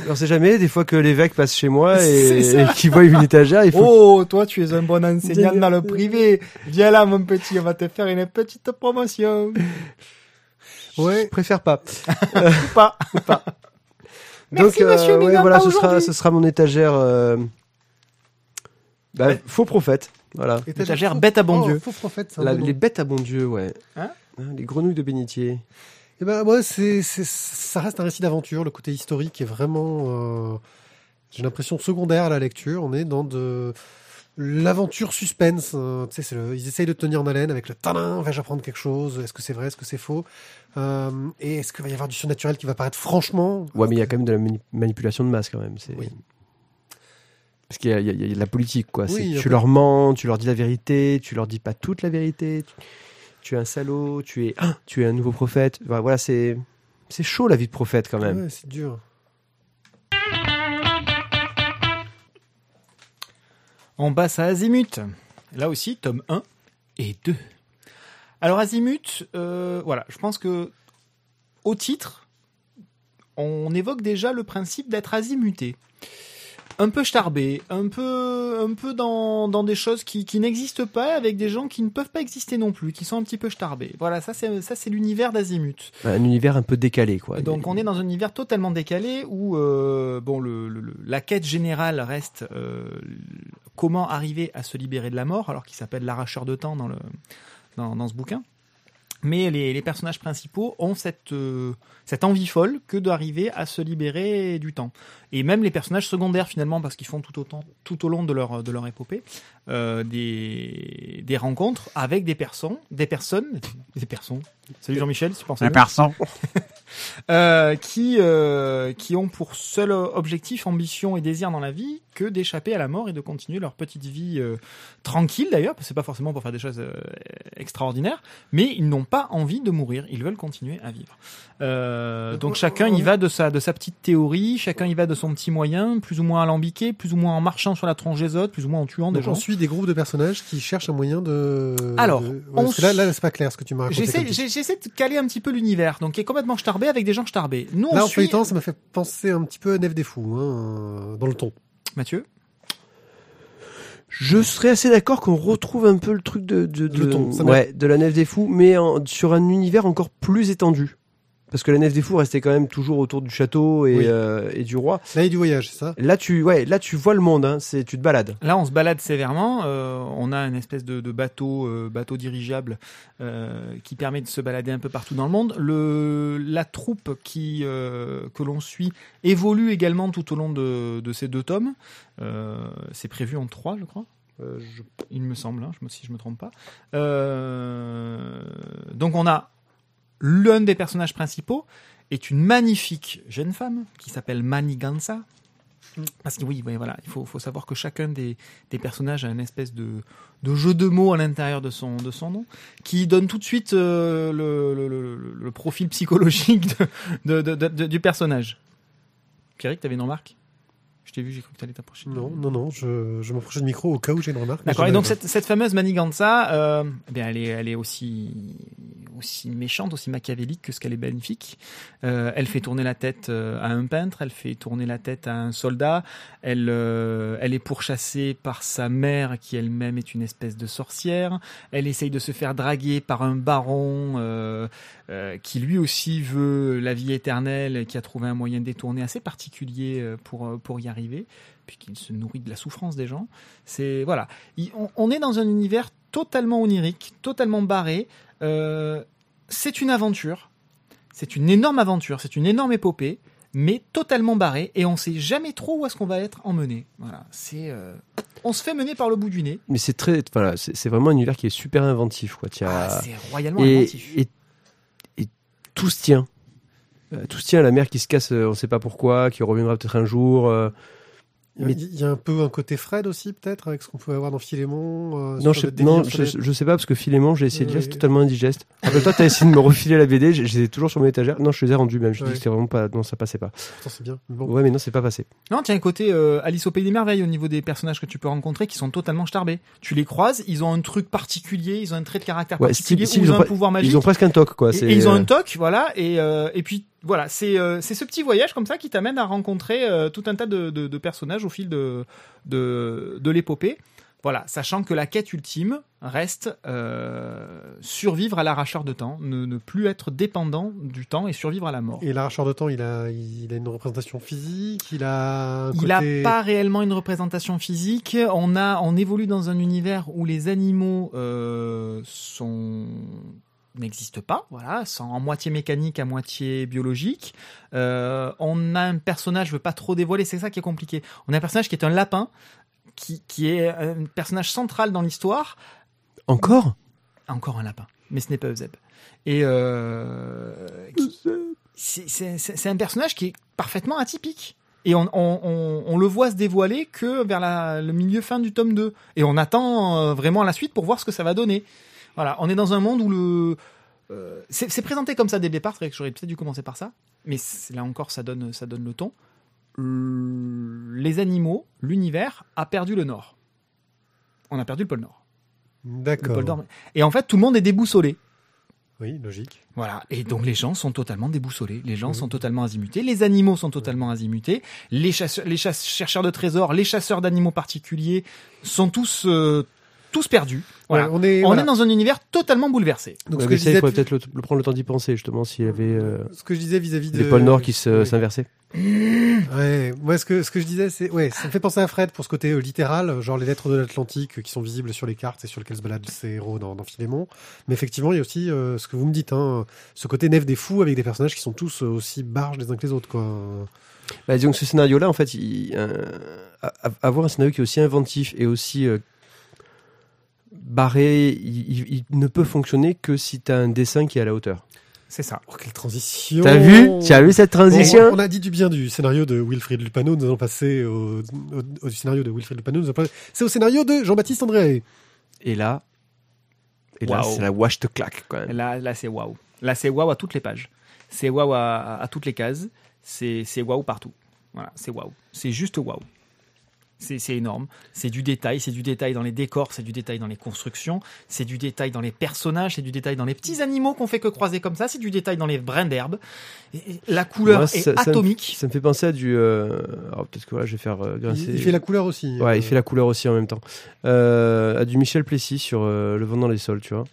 on sait jamais. Des fois que l'évêque passe chez moi et, qu'il voit une étagère, il faut. Oh, toi tu es un bon [LAUGHS] enseignant dans le privé. Viens là mon petit, on va te faire une petite promotion. Ouais. Je préfère pas. [LAUGHS] Ou pas. Merci, Donc, monsieur ouais, Mignard, voilà, pas ce sera, aujourd'hui. ce sera mon étagère. euh, bah, Ouais. Faux prophète. Voilà. Étagère faux- bête à bon oh, Dieu. Faux prophète. La- bon les bêtes à bon Dieu, ouais. Hein les grenouilles de bénitier. Eh ben, moi, c'est, ça reste un récit d'aventure. Le côté historique est vraiment, euh, j'ai l'impression secondaire à la lecture. On est dans de l'aventure suspense. euh, tu sais, ils essayent de te tenir en haleine avec le talin. Vais-je apprendre quelque chose? Est-ce que c'est vrai? Est-ce que c'est faux? Euh, Et est-ce qu'il va y avoir du surnaturel qui va paraître franchement Ouais, mais il y a quand même de la mani- manipulation de masse quand même. C'est... Oui. Parce qu'il y a, y y de la politique, quoi. Oui, tu leur mens, tu leur dis la vérité, tu leur dis pas toute la vérité. Tu, tu es un salaud, tu es, ah, tu es un nouveau prophète. Enfin, voilà, c'est, c'est chaud la vie de prophète quand même. Ouais, c'est dur. On passe à Azimut. Là aussi, tome 1 et 2. Alors Azimut, euh, voilà, je pense que au titre, on évoque déjà le principe d'être azimuté. Un peu starbé, un peu, un peu dans, dans des choses qui, qui n'existent pas, avec des gens qui ne peuvent pas exister non plus, qui sont un petit peu starbés. Voilà, ça c'est ça c'est l'univers d'Azimut. Un univers un peu décalé, quoi. Donc on est dans un univers totalement décalé où euh, bon le, le- la quête générale reste euh, comment arriver à se libérer de la mort alors qu'il s'appelle l'arracheur de temps dans le dans, dans ce bouquin. Mais les, les personnages principaux ont cette euh, cette envie folle que d'arriver à se libérer du temps. Et même les personnages secondaires finalement parce qu'ils font tout autant tout au long de leur de leur épopée euh, des des rencontres avec des personnes des personnes des personnes. Salut Jean-Michel, tu penses à nous euh, qui qui ont pour seul objectif, ambition et désir dans la vie que d'échapper à la mort et de continuer leur petite vie tranquille d'ailleurs, parce que c'est pas forcément pour faire des choses extraordinaires, mais ils n'ont pas envie de mourir, ils veulent continuer à vivre. Euh, donc chacun y va de sa de sa petite théorie, chacun y va de son petit moyen, plus ou moins alambiqué, plus ou moins en marchant sur la tronche des autres, plus ou moins en tuant des Donc, gens. on suit des groupes de personnages qui cherchent un moyen de. Alors, de- ouais, on parce que là, là, c'est pas clair ce que tu m'as raconté. J'essaie de caler un petit peu l'univers, donc qui est complètement starbé avec des gens starbés. Nous on Là, en suit feuilletant, ça m'a fait penser un petit peu à Nef des Fous, hein, euh, dans le ton. Mathieu? Je serais assez d'accord qu'on retrouve un peu le truc de, de, de, ton, ouais, de la nef des fous, mais en- sur un univers encore plus étendu. Parce que la nef des fous restait quand même toujours autour du château et, Oui. euh, et du roi. L'année du voyage, c'est ça? Là, tu, ouais, là, tu vois le monde. Hein, c'est, tu te balades. Là, on se balade sévèrement. euh, on a une espèce de, de bateau, euh, bateau dirigeable euh, qui permet de se balader un peu partout dans le monde. Le, la troupe qui euh, que l'on suit évolue également tout au long de, de ces deux tomes. Euh, c'est prévu en trois, je crois. Euh, je- il me semble, hein, si je me trompe pas. Euh, donc on a l'un des personnages principaux est une magnifique jeune femme qui s'appelle Manigansa. Parce que oui, voilà, il faut, faut savoir que chacun des, des personnages a une espèce de, de jeu de mots à l'intérieur de son, de son nom, qui donne tout de suite euh, le, le, profil psychologique de, de- du personnage. Pierrick, t'avais une remarque? T'ai vu, j'ai cru que t'allais t'approcher. Non, non, non, je, je m'approche du micro au cas où j'ai une remarque. D'accord. Et donc cette, cette fameuse Maniganza, euh, eh bien elle est, elle est aussi, aussi méchante, aussi machiavélique que ce qu'elle est magnifique. Euh, elle fait tourner la tête euh, à un peintre, elle fait tourner la tête à un soldat. Elle, euh, elle est pourchassée par sa mère qui elle-même est une espèce de sorcière. Elle essaye de se faire draguer par un baron euh, euh, qui lui aussi veut la vie éternelle et qui a trouvé un moyen détourné assez particulier pour, pour y arriver, puisqu'il se nourrit de la souffrance des gens. C'est voilà, Il- on, on est dans un univers totalement onirique, totalement barré. Euh, c'est une aventure, c'est une énorme aventure, c'est une énorme épopée, mais totalement barrée et on sait jamais trop où est-ce qu'on va être emmené. Voilà, c'est euh, on se fait mener par le bout du nez. Mais c'est très, voilà, c'est, vraiment un univers qui est super inventif, quoi. As- Ah, c'est royalement et, inventif. et, et tout se tient. Euh, tout se tient. La mer qui se casse, euh, on sait pas pourquoi, qui reviendra peut-être un jour. euh, Il y a- il y a un peu un côté Fred aussi, peut-être, avec ce qu'on pouvait avoir dans Philémon. euh, Non, je, non je sais pas parce que Philémon, j'ai essayé de lire, c'est totalement indigeste. Rappelle-toi, t'as essayé de me refiler la BD, j'ai- j'étais toujours sur mon étagère. Non, je les ai rendus même. Je Ouais. dis que c'était vraiment pas, non, ça passait pas. Pourtant, c'est bien. mais Bon. Ouais, mais non, c'est pas passé. Non, tiens, un côté euh, Alice au Pays des Merveilles au niveau des personnages que tu peux rencontrer qui sont totalement starbés. Tu les croises, ils ont un truc particulier, ils ont un trait de caractère Ouais, particulier, style- ou ils ont un pouvoir magique. Ils ont presque un toc, quoi. et, c'est, et ils ont un toc, voilà, et, euh, et puis voilà, c'est euh, c'est ce petit voyage comme ça qui t'amène à rencontrer euh, tout un tas de, de, de personnages au fil de, de, de l'épopée. Voilà, sachant que la quête ultime reste euh, survivre à l'arracheur de temps, ne, ne plus être dépendant du temps et survivre à la mort. Et l'arracheur de temps, il a, il a une représentation physique, il a un Il n'a côté... pas réellement une représentation physique. On a, on évolue dans un univers où les animaux euh, sont n'existent pas, voilà, en moitié mécanique, à moitié biologique. Euh, on a un personnage, je veux pas trop dévoiler, c'est ça qui est compliqué. On a un personnage qui est un lapin, qui, qui est un personnage central dans l'histoire, Encore? Encore un lapin, mais ce n'est pas Euseb. Et euh, c'est- un personnage qui est parfaitement atypique. Et on, on, on, on le voit se dévoiler que vers la, le milieu fin du tome 2. Et on attend euh, vraiment la suite pour voir ce que ça va donner. Voilà, on est dans un monde où le... euh, c'est présenté comme ça dès le départ, c'est vrai que j'aurais peut-être dû commencer par ça, mais là encore ça donne, ça donne le ton. Euh, Les animaux, l'univers a perdu le nord. On a perdu le pôle nord. D'accord. Et en fait, tout le monde est déboussolé. Oui, logique. Voilà. Et donc les gens sont totalement déboussolés. Les gens sont totalement azimutés. Les animaux sont totalement azimutés. Les, chasseurs, les chasse- chercheurs de trésors, les chasseurs d'animaux particuliers sont tous, euh, tous perdus. Voilà. Ouais, on est, On voilà. est dans un univers totalement bouleversé. Donc, Ouais, ce, que je il disais, faudrait peut-être le, le prendre le temps d'y penser, justement, s'il y avait euh, ce que je disais vis-à-vis de... des pôles Nord qui s'inversaient. Ouais, moi ce que ce que je disais c'est ouais, ça me fait penser à Fred pour ce côté euh, littéral, genre les lettres de l'Atlantique euh, qui sont visibles sur les cartes et sur lesquelles se baladent ces héros dans, dans Philémon. Mais effectivement, il y a aussi euh, ce que vous me dites, hein, ce côté nef des fous avec des personnages qui sont tous aussi barges les uns que les autres, quoi. Bah, disons que ce scénario-là, en fait, il, euh, avoir un scénario qui est aussi inventif et aussi euh, barré, il, il- il ne peut fonctionner que si tu as un dessin qui est à la hauteur. C'est ça. Oh, quelle transition T'as vu Tu as vu cette Bon, transition on a dit du bien du scénario de Wilfried Lupano, nous allons passer au, au- au scénario de Wilfried Lupano, nous allons passer- c'est au scénario de Jean-Baptiste André. Et là, et là, c'est la wash te claque quand même. Là, là c'est waouh. Là, c'est waouh à toutes les pages. C'est waouh à, à toutes les cases. C'est c'est waouh partout. Voilà, c'est waouh. C'est juste waouh. C'est c'est énorme. C'est du détail. C'est du détail dans les décors. C'est du détail dans les constructions. C'est du détail dans les personnages. C'est du détail dans les petits animaux qu'on fait que croiser comme ça. C'est du détail dans les brins d'herbe. Et- et La couleur Moi, est ça- ça me- atomique. Ça me fait penser à du. euh, alors peut-être que voilà, je vais faire euh, grincer. Il, il fait la couleur aussi. Ouais, euh, il fait la couleur aussi en même temps. Euh, à du Michel Plessis sur euh, Le vent dans les sols, tu vois.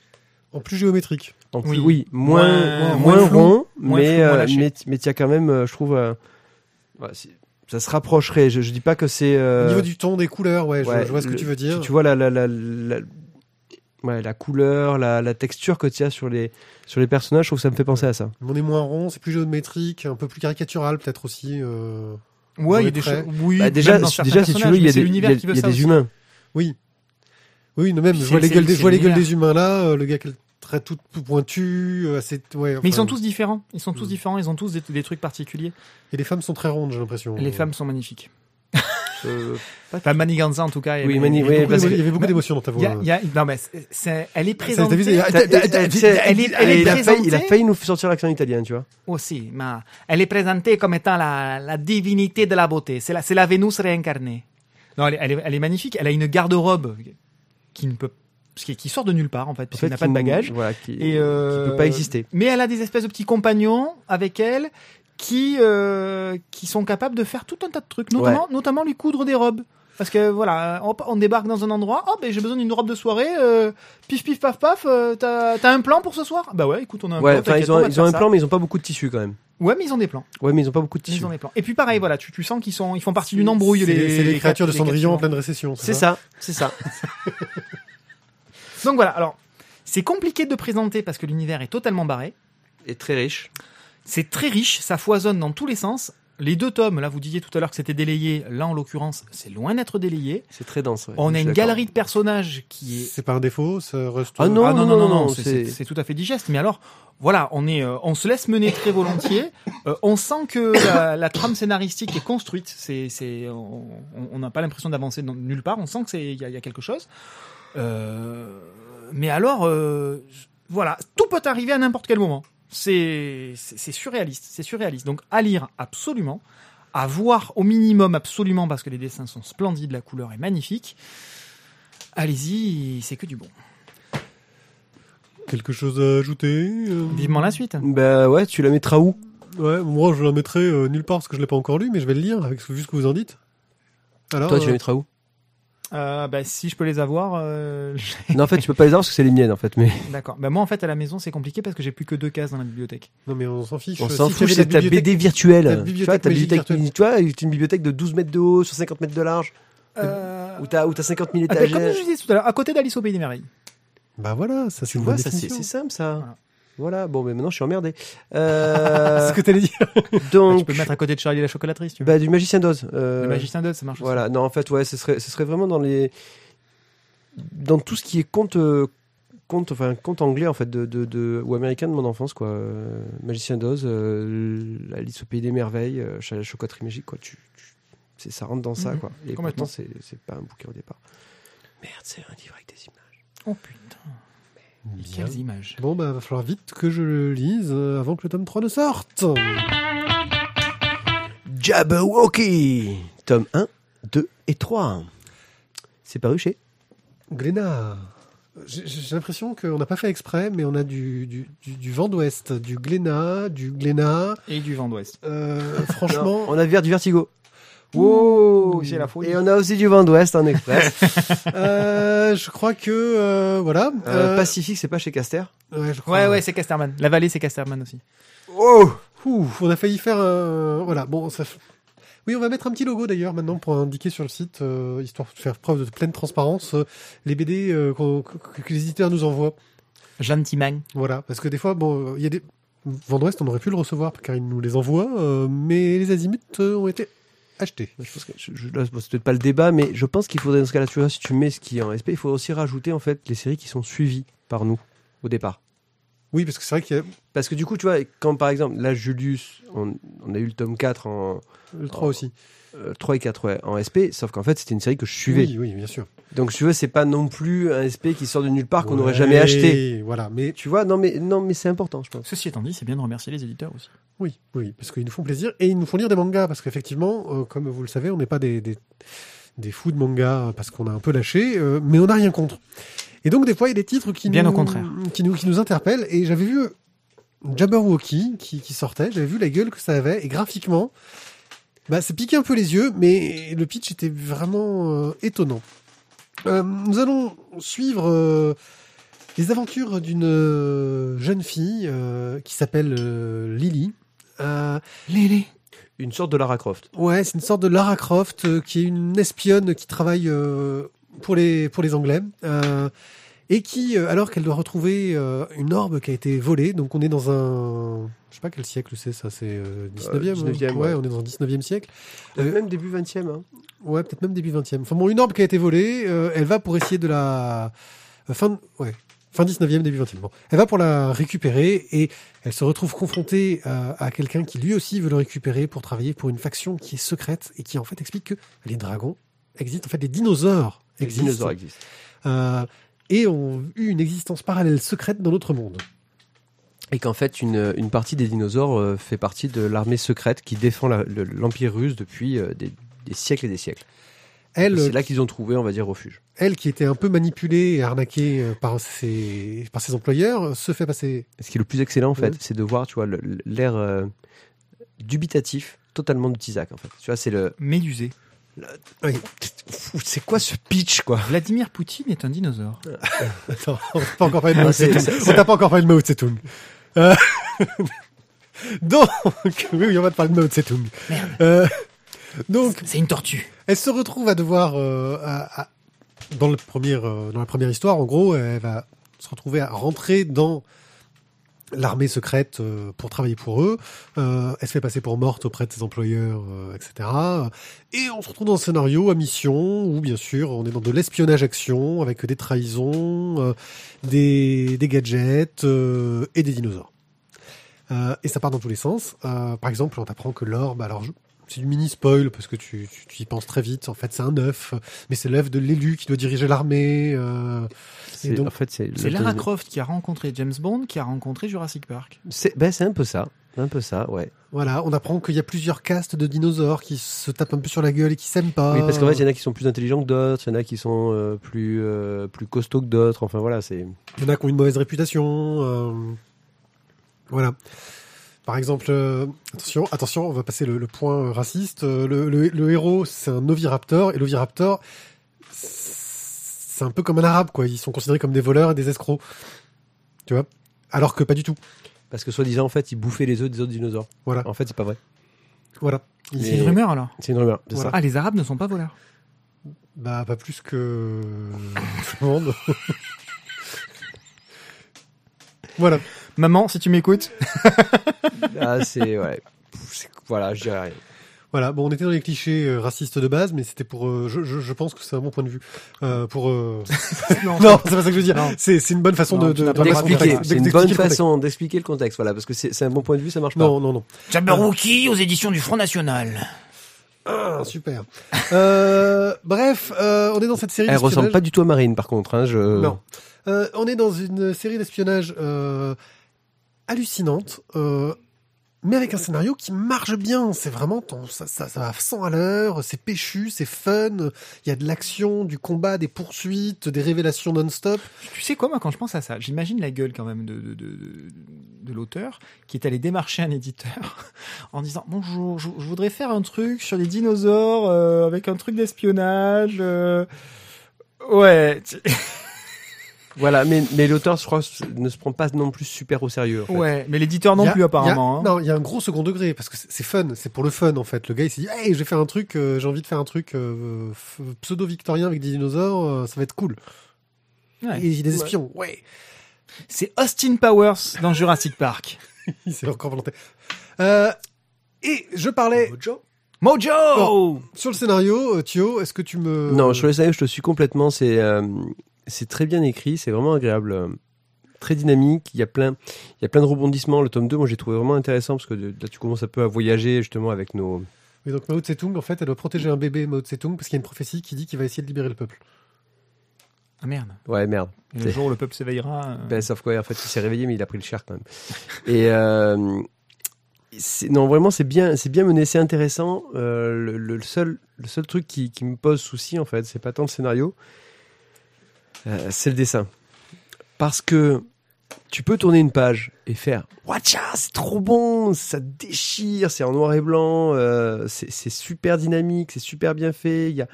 En plus géométrique. En plus, Oui. oui, moins, Moins- moins, moins flou, rond, moins mais, flou, euh, mais, mais il y a quand même, euh, je trouve, euh, ouais, c'est- ça se rapprocherait. Je, je dis pas que c'est. euh, Au niveau du ton, des couleurs, ouais, je- ouais, je, vois ce que le- tu veux dire. Tu, tu vois la, la, la, la, ouais, la couleur, la, la texture que tu as sur les, sur les personnages, je trouve que ça me fait penser à ça. On est moins rond, c'est plus géométrique, un peu plus caricatural peut-être aussi. euh, Ouais, il y a des choses. Oui, Bah, déjà, déjà, si tu veux, il y a des, y a, y a des humains. Oui. Oui, non, même, je vois les gueules des, je vois les gueules des humains là, euh, le gars qui a le trait tout pointu, euh, assez, ouais, Mais ils sont tous différents. Ils sont tous Mm. différents. Ils ont tous des, des trucs particuliers. Et les femmes sont très rondes, j'ai l'impression. Les femmes sont magnifiques. Euh, Enfin, Maniganza en tout cas. Oui, Mani- parce il y avait beaucoup d'émotions dans ta Il y voix. a, y a- non mais c'est- elle est présentée il a failli- nous sortir l'accent italien, tu vois. aussi. Mais elle est présentée comme étant la, la divinité de la beauté. C'est la, c'est la Vénus réincarnée. Non, elle est, elle est, elle est magnifique. Elle a une garde-robe qui ne peut, qui, qui sort de nulle part en fait, puisqu'elle n'a pas de bagage. Voilà, qui, Et euh, qui peut pas exister. Mais elle a des espèces de petits compagnons avec elle qui euh, qui sont capables de faire tout un tas de trucs, notamment notamment lui coudre des robes. Parce que voilà, hop, on débarque dans un endroit, oh ben j'ai besoin d'une robe de soirée, euh, pif pif paf paf, euh, t'as t'as un plan pour ce soir? Bah ouais, écoute, on a un Ouais, plan. ils on ont, te ils ont un ça. plan, mais ils ont pas beaucoup de tissu quand même. Ouais, mais ils ont des plans. Ouais, mais ils ont pas beaucoup de tissu. Ils ont des plans. Et puis pareil, voilà, tu, tu sens qu'ils sont, ils font partie d'une embrouille. C'est Les, les, créatures de Cendrillon en pleine récession. C'est ça, c'est ça. [LAUGHS] Donc voilà, alors c'est compliqué de présenter parce que l'univers est totalement barré. Et très riche. C'est très riche, ça foisonne dans tous les sens. Les deux tomes, là vous disiez tout à l'heure que c'était délayé, là en l'occurrence c'est loin d'être délayé. C'est très dense. ouais. On a suis une d'accord. galerie de personnages qui est C'est un défaut, ça reste. Ah non, Ah non, non, non, c'est- c'est- c'est c'est tout à fait digeste. Mais alors, voilà, on est, euh, on se laisse mener très volontiers. [LAUGHS] Euh, on sent que la, la trame scénaristique est construite. C'est, c'est, on on- on n'a pas l'impression d'avancer dans- nulle part. On sent que c'est, il y, a- il y a quelque chose. Euh, mais alors, euh, voilà, tout peut arriver à n'importe quel moment. C'est, surréaliste. C'est surréaliste. Donc, à lire absolument, à voir au minimum absolument parce que les dessins sont splendides, la couleur est magnifique. Allez-y, c'est que du bon. Quelque chose à ajouter euh, Vivement la suite. Bah ouais, tu la mettras où? Ouais, moi je la mettrai euh, nulle part parce que je l'ai pas encore lu, mais je vais le lire avec ce- vu ce que vous en dites. Alors, Toi, tu euh, la mettras où? Euh, bah, si je peux les avoir, euh, [LAUGHS] Non, en fait, tu peux pas les avoir parce que c'est les miennes, en fait. Mais d'accord. Bah, moi, en fait, à la maison, c'est compliqué parce que j'ai plus que deux cases dans la bibliothèque. non mais on s'en fiche. on Si s'en fout, avais c'est la ta bibliothèque- BD virtuelle. ta tu vois, bibliothèque ta bibliothèque, virtuelle. tu vois, une bibliothèque de 12 mètres de haut sur 50 mètres de large, Euh, où t'as, où t'as 50 000 ah, bah, comme étagères. je disais tout à l'heure, à côté d'Alice au Pays des Merveilles. Bah voilà, ça c'est simple, ça. Voilà. Voilà, bon, mais maintenant, je suis emmerdé. [LAUGHS] C'est Euh, ce que t'allais dire. Bah, tu donc, peux le mettre à côté de Charlie la chocolaterie, si tu veux. bah, du magicien d'Oz. Euh, le magicien d'Oz, ça marche. aussi. Voilà, non, en fait, ouais, ce serait, ce serait vraiment dans les, dans tout ce qui est conte, conte, enfin, conte anglais en fait, de, de, de- ou américain de mon enfance, quoi. Euh, Magicien d'Oz, Alice au pays des merveilles, Charlie la chocolaterie magique, quoi. Tu, tu- c'est, ça rentre dans ça, Mhm, quoi. Et pourtant, c'est, c'est pas un bouquin au départ. Merde, c'est un livre avec des images. Oh putain, et Bien. quelles images. Bon bah va falloir vite que je le lise euh, avant que le tome 3 ne sorte. Jabberwocky, tome 1, 2 et 3. C'est paru chez. Glénat. J'ai l'impression qu'on n'a pas fait exprès, mais on a du, du, du, du vent d'ouest, du Glénat, du Glénat. Et du vent d'ouest. Euh, Non, franchement, on a du vertigo. Wow, c'est la folie. Et on a aussi du vent d'ouest en express. [LAUGHS] euh, je crois que euh, voilà. Euh, Euh, Pacifique, c'est pas chez Caster ouais, je crois. Ouais, ouais, c'est Casterman. La vallée, c'est Casterman aussi. Oh Ouh, on a failli faire un... Voilà, bon, ça... Oui, on va mettre un petit logo d'ailleurs maintenant pour indiquer sur le site, euh, histoire de faire preuve de pleine transparence, euh, les BD euh, qu'on- que, que les éditeurs nous envoient. Gentiment. Voilà, parce que des fois, bon, il y a des... Vendouest, on aurait pu le recevoir car il nous les envoie, euh, mais les azimuts euh, ont été achetés. Je pense que je, je- là, c'est peut-être pas le débat, mais je pense qu'il faudrait dans ce cas-là, tu vois, si tu mets ce qui est en SP, il faut aussi rajouter en fait les séries qui sont suivies par nous au départ. Oui, parce que c'est vrai qu'il y a Parce que du coup, tu vois, quand par exemple, là, Julius, on, on a eu le tome 4 en. le 3 Oh. aussi. Euh, 3 et 4 ouais, en SP, sauf qu'en fait, c'était une série que je suivais. Oui, oui, bien sûr. Donc, si tu veux, c'est pas non plus un SP qui sort de nulle part qu'on n'aurait Ouais, jamais acheté. Voilà, mais Tu vois, non, mais, non, mais c'est important, je pense. Ceci étant dit, c'est bien de remercier les éditeurs aussi. Oui, oui, parce qu'ils nous font plaisir et ils nous font lire des mangas parce qu'effectivement, euh, comme vous le savez, on n'est pas des, des, des fous de manga euh, parce qu'on a un peu lâché, euh, mais on n'a rien contre. Et donc des fois, il y a des titres qui Bien nous, au contraire. qui nous qui nous interpellent. Et j'avais vu Jabberwocky qui, qui sortait, j'avais vu la gueule que ça avait et graphiquement, bah c'est piqué un peu les yeux, mais le pitch était vraiment euh, étonnant. Euh, nous allons suivre euh, Les aventures d'une jeune fille euh, qui s'appelle euh, Lily. Euh, Lélé. Une sorte de Lara Croft. ouais, c'est une sorte de Lara Croft euh, qui est une espionne qui travaille euh, pour les pour les Anglais euh, et qui, euh, alors qu'elle doit retrouver euh, une orbe qui a été volée, donc on est dans un, je sais pas quel siècle c'est ça, c'est euh, 19e, Euh, 19e, ouais, ouais. on est dans un 19e siècle. Euh, Même début 20e. Hein. Ouais, peut-être même début 20e. Enfin bon, une orbe qui a été volée, euh, elle va pour essayer de la fin ouais, fin 19e début 20e. Bon, elle va pour la récupérer et elle se retrouve confrontée euh, à quelqu'un qui lui aussi veut le récupérer pour travailler pour une faction qui est secrète et qui en fait explique que les dragons existent, en fait les dinosaures Les existent dinosaures existent. euh, et ont eu une existence parallèle secrète dans notre monde. Et qu'en fait, une, une partie des dinosaures euh, fait partie de l'armée secrète qui défend l'Empire russe depuis euh, des, des siècles et des siècles. C'est là qu'ils ont trouvé, on va dire, refuge. elle qui était un peu manipulée et arnaquée euh, par ses par ses employeurs, se fait passer. Ce qui est le plus excellent, en fait, c'est de voir, tu vois, l'air euh, dubitatif totalement de Tizak, en fait. Tu vois, c'est le... Médusé. Oui. C'est quoi ce pitch, quoi? Vladimir Poutine est un dinosaure. Attends, on t'a pas encore parlé de Mao Ah, c'est- Tse-tung. c'est- On t'a pas encore parlé de Mao Tse-tung. Euh, [LAUGHS] Donc, oui, oui, on va te parler de Mao Tse-tung. Euh, donc, C'est une tortue. elle se retrouve à devoir, euh, à- à- dans, le premier, euh, dans la première histoire, en gros, elle va se retrouver à rentrer dans l'armée secrète euh, pour travailler pour eux. Euh, elle se fait passer pour morte auprès de ses employeurs, euh, etc. Et on se retrouve dans un scénario à mission où, bien sûr, on est dans de l'espionnage action avec des trahisons, euh, des, des gadgets euh, et des dinosaures. Euh, et ça part dans tous les sens. Par exemple, on t'apprend que l'orbe, alors je- c'est du mini spoil parce que tu, tu, tu y penses très vite. En fait, c'est un œuf, mais c'est l'œuf de l'élu qui doit diriger l'armée. Euh, C'est- donc- En fait, c'est... Lara Croft qui a rencontré James Bond, qui a rencontré Jurassic Park. C'est ben, c'est un peu ça. Un peu ça, ouais. voilà, on apprend qu'il y a plusieurs castes de dinosaures qui se tapent un peu sur la gueule et qui s'aiment pas. Oui, parce qu'en fait, il y en a qui sont plus intelligents que d'autres, il y en a qui sont euh, plus, euh, plus costauds que d'autres. Enfin, voilà, c'est... Il y en a qui ont une mauvaise réputation. euh, Voilà. Par exemple, euh, attention, attention, on va passer le, le point euh, raciste. Euh, Le, le- le héros, c'est un oviraptor, et l'oviraptor, c'est un peu comme un arabe, quoi. Ils sont considérés comme des voleurs et des escrocs. Tu vois? Alors que pas du tout. Parce que soi-disant, en fait, ils bouffaient les œufs des autres dinosaures. Voilà, En fait, c'est pas vrai. voilà. C'est une rumeur alors C'est une rumeur, c'est Voilà. ça. Ah, les Arabes ne sont pas voleurs. Bah, pas plus que tout le monde. [LAUGHS] voilà. Maman, si tu m'écoutes. [LAUGHS] Ah, c'est... Ouais. Voilà, je dirais rien. Voilà, bon, on était dans les clichés euh, racistes de base, mais c'était pour. euh, je, je, je pense que c'est un bon point de vue. Euh, pour. euh, [LAUGHS] non, non, c'est pas ça que je veux dire. C'est une bonne façon Non, de, D'expliquer, c'est une bonne le contexte. façon d'expliquer le contexte, voilà, parce que c'est un bon point de vue, ça marche pas. Non, non, non. Jabberwocky aux éditions du Front National. Ah, super. Euh, bref, euh, on est dans cette série. Elle ressemble pas du tout à Marine, par contre. Hein, je... Non. Euh, on est dans une série d'espionnage euh, hallucinante, euh, mais avec un scénario qui marche bien. C'est vraiment ton, ça, ça, ça va à 100 à l'heure, c'est péchu, c'est fun. Il y a de l'action, du combat, des poursuites, des révélations non-stop. Tu sais quoi, moi, quand je pense à ça, j'imagine la gueule quand même de, de, de, de- l'auteur qui est allé démarcher un éditeur [LAUGHS] en disant Bonjour, je, voudrais faire un truc sur les dinosaures euh, avec un truc d'espionnage. euh. Ouais, Voilà, mais, mais l'auteur, je crois, ne se prend pas non plus super au sérieux. en fait. ouais, mais l'éditeur non a- plus apparemment. a- hein. Non, il y a un gros second degré parce que c'est fun, c'est pour le fun en fait. Le gars il s'est dit, hey, je vais faire un truc, euh, j'ai envie de faire un truc euh, f- pseudo-victorien avec des dinosaures, euh, ça va être cool. Ouais. Et il y a des espions, ouais. C'est Austin Powers dans Jurassic Park. [LAUGHS] Il s'est encore planté. Euh, et je parlais Mojo Bon. sur le scénario, Thio, est-ce que tu me... Non, sur le scénario, je te suis complètement. C'est euh, c'est très bien écrit, c'est vraiment agréable, euh, très dynamique. Il y a plein, il y a plein de rebondissements. Le tome 2, moi, j'ai trouvé vraiment intéressant parce que de- là, tu commences un peu à voyager justement avec nos. Oui, donc Mao Tse-tung, en fait, elle doit protéger un bébé Mao Tse-tung parce qu'il y a une prophétie qui dit qu'il va essayer de libérer le peuple. Ah merde. Ouais, merde. Le jour où le peuple s'éveillera. euh, Ben, sauf quoi, en fait, il s'est réveillé, mais il a pris le cher quand même. Et euh, non, vraiment, c'est bien, c'est bien mené, c'est intéressant. Euh, le, le seul, le seul truc qui, qui me pose souci, en fait, c'est pas tant le scénario, euh, c'est le dessin, parce que tu peux tourner une page et faire Watcha, c'est trop bon, ça déchire, c'est en noir et blanc, euh, c'est super dynamique, c'est super bien fait. Y a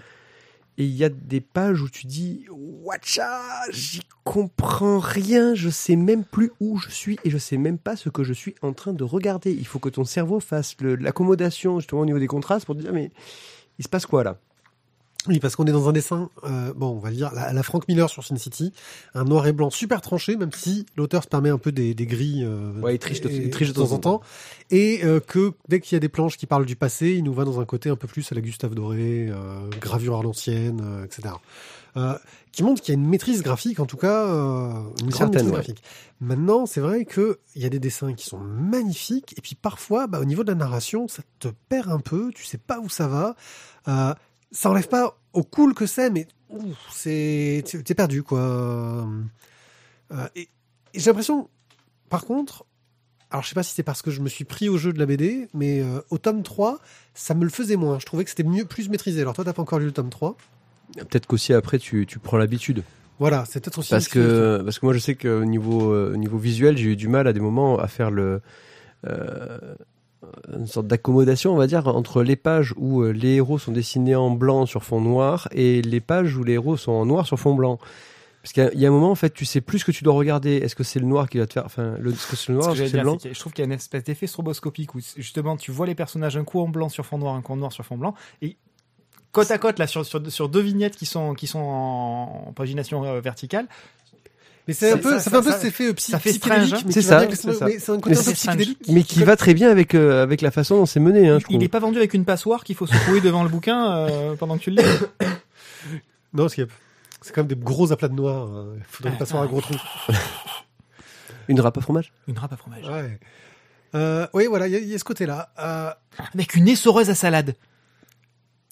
et il y a des pages où tu dis Watcha, j'y comprends rien, je sais même plus où je suis et je sais même pas ce que je suis en train de regarder. Il faut que ton cerveau fasse l'accommodation justement au niveau des contrastes pour te dire mais il se passe quoi là? Oui, parce qu'on est dans un dessin, euh, bon, on va le dire, la, la Frank Miller sur Sin City, un noir et blanc super tranché, même si l'auteur se permet un peu des, des grilles euh, Ouais, il triche de- et- il triche de temps en temps, et euh, que dès qu'il y a des planches qui parlent du passé, il nous va dans un côté un peu plus à la Gustave Doré, gravure à l'ancienne, etc. Qui montre qu'il y a une maîtrise graphique, en tout cas, une grande Certaine, maîtrise ouais. graphique. Maintenant, c'est vrai que il y a des dessins qui sont magnifiques, et puis parfois, bah, au niveau de la narration, ça te perd un peu, tu sais pas où ça va. Ça enlève pas au cool que c'est, mais c'est t'es perdu quoi. Euh, et et j'ai l'impression, par contre, alors je sais pas si c'est parce que je me suis pris au jeu de la BD, mais euh, au tome 3, ça me le faisait moins. Je trouvais que c'était mieux, plus maîtrisé. Alors toi, t'as pas encore lu le tome 3 Peut-être qu'aussi après tu, tu prends l'habitude. Voilà, c'est peut-être aussi. Parce que, parce que moi je sais qu'au niveau, euh, au niveau visuel, j'ai eu du mal à des moments à faire le. euh, une sorte d'accommodation, on va dire, entre les pages où euh, les héros sont dessinés en blanc sur fond noir et les pages où les héros sont en noir sur fond blanc. Parce qu'il y a- un moment, en fait, tu sais plus ce que tu dois regarder. Est-ce que c'est le noir qui va te faire. Enfin, le, est-ce que c'est le Ce noir, que est-ce que j'allais c'est le blanc? que je trouve qu'il y a une espèce d'effet stroboscopique où justement tu vois les personnages un coup en blanc sur fond noir, un coup en noir sur fond blanc, et côte à côte là sur, sur, sur deux vignettes qui sont qui sont en, en pagination euh, verticale. Mais c'est un peu, ça- ça, fait un peu ça- cet effet euh, psy- ça fait psychédélique, hein. mais C'est qui ça, mais c'est un côté psychédélique. Mais qui va très bien avec, euh, avec la façon dont c'est mené, hein, je il n'est pas vendu avec une passoire qu'il faut secouer devant le bouquin euh, pendant que tu le lis. [COUGHS] Non, parce qu'il y a- c'est quand même des gros aplats de noir. Il faudrait Ah, pas se faire un gros trou. [LAUGHS] Une râpe à fromage? Une râpe à fromage. Ouais. Euh, oui, voilà, il y, a- il y a ce côté-là. Euh, Avec une essoreuse à salade.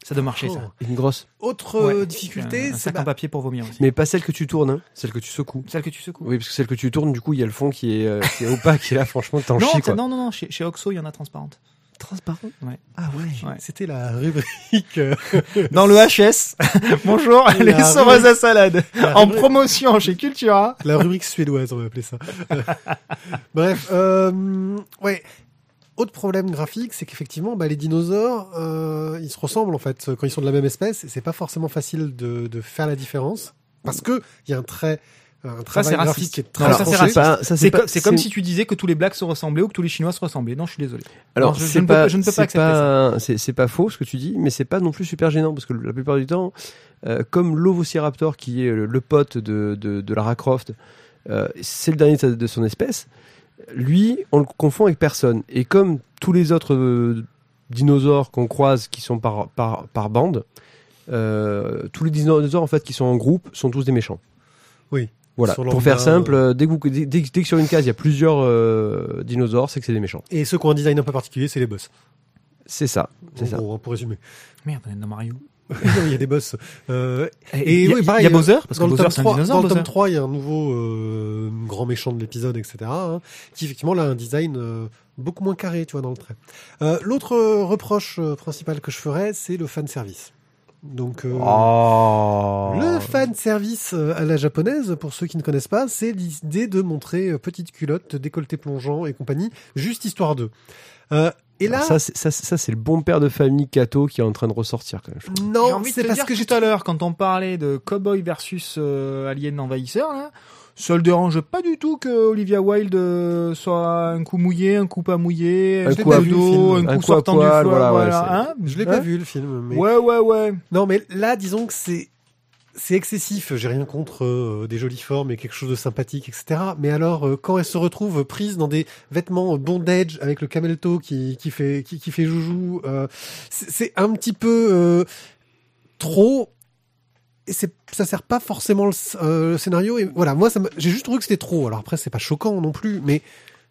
Ça doit marcher oh. ça. Une grosse. Autre euh, Ouais. difficulté, un, un c'est sac bah, en papier pour vomir aussi. Mais pas celle que tu tournes, hein, celle que tu secoues. Celle que tu secoues. Oui, parce que celle que tu tournes, du coup, il y a le fond qui est, euh, qui est opaque et là, franchement, t'en chies, quoi. non, non, non, chez, chez Oxo, il y en a transparente. Transparent Ouais. Ah ouais. Ouais. c'était la rubrique. euh, Dans le HS, [LAUGHS] bonjour, La l'essoreuse rubrique- à salade. la En rubrique- promotion chez Cultura. La rubrique suédoise, on va appeler ça. Bref, euh, ouais. Autre problème graphique, c'est qu'effectivement, bah, les dinosaures, euh, ils se ressemblent en fait quand ils sont de la même espèce, c'est pas forcément facile de, de faire la différence parce que il y a un trait, un travail c'est graphique raciste. qui est très Non, ça, c'est ça, C'est pas- co- c'est comme si tu disais que tous les Blacks se ressemblaient ou que tous les Chinois se ressemblaient. Non, je suis désolé. Alors, Non, je- ne peux je ne peux pas accepter pas- C'est c'est pas faux ce que tu dis, mais c'est pas non plus super gênant parce que la plupart du temps, euh, comme l'Ovociraptor qui est le, le pote de, de, de Lara Croft, euh, c'est le dernier de son espèce. Lui, on le confond avec personne. Et comme tous les autres euh, dinosaures qu'on croise qui sont par, par, par bande, euh, tous les dinosaures en fait qui sont en groupe sont tous des méchants. Oui. Voilà. Pour faire simple, euh, dès, que vous- dès, dès que- dès que sur une case il y a plusieurs euh, dinosaures, c'est que c'est des méchants. Et ceux qui ont un design un peu particulier, c'est les boss. C'est ça. C'est ça. gros, hein, pour résumer. Merde, on est dans Mario. [LAUGHS] il y a des boss. Euh, Et, Et il y a- oui, il pareil, y a Bowser, parce que dans le Bowser tome c'est un 3, dinosaure. dans le tome 3, il y a un nouveau euh, grand méchant de l'épisode, etc. hein, qui effectivement là a un design euh, beaucoup moins carré, tu vois, dans le trait. Euh, L'autre euh, reproche euh, principal que je ferais, c'est le fan service. Donc euh, Oh. le fan service à la japonaise, pour ceux qui ne connaissent pas, c'est l'idée de montrer euh, petite culotte, décolleté plongeant et compagnie, juste histoire d'eux. Euh, et là, Alors ça, c'est- ça, c'est- ça, c'est le bon père de famille Kato qui est en train de ressortir quand même. je non, c'est parce dire que j'ai tout à l'heure, quand on parlait de Cowboy versus euh, Alien envahisseur, là, ça le dérange pas du tout que Olivia Wilde euh, soit un coup mouillé, un coup pas mouillé, Un coup à- dos, un un coup coup à sortant poil, du feu, voilà, voilà. ouais, hein Je l'ai Hein pas vu le film, mais Ouais, ouais, ouais. non, mais là, disons que c'est c'est excessif. J'ai rien contre euh, des jolies formes et quelque chose de sympathique, etc. Mais alors, euh, quand elle se retrouve prise dans des vêtements bondage avec le camel toe qui qui fait qui, qui fait joujou, euh, c'est un petit peu euh, trop. Et c'est ça sert pas forcément le, euh, scénario. Et voilà, moi, ça m'a- j'ai juste trouvé que c'était trop. Alors après, c'est pas choquant non plus, mais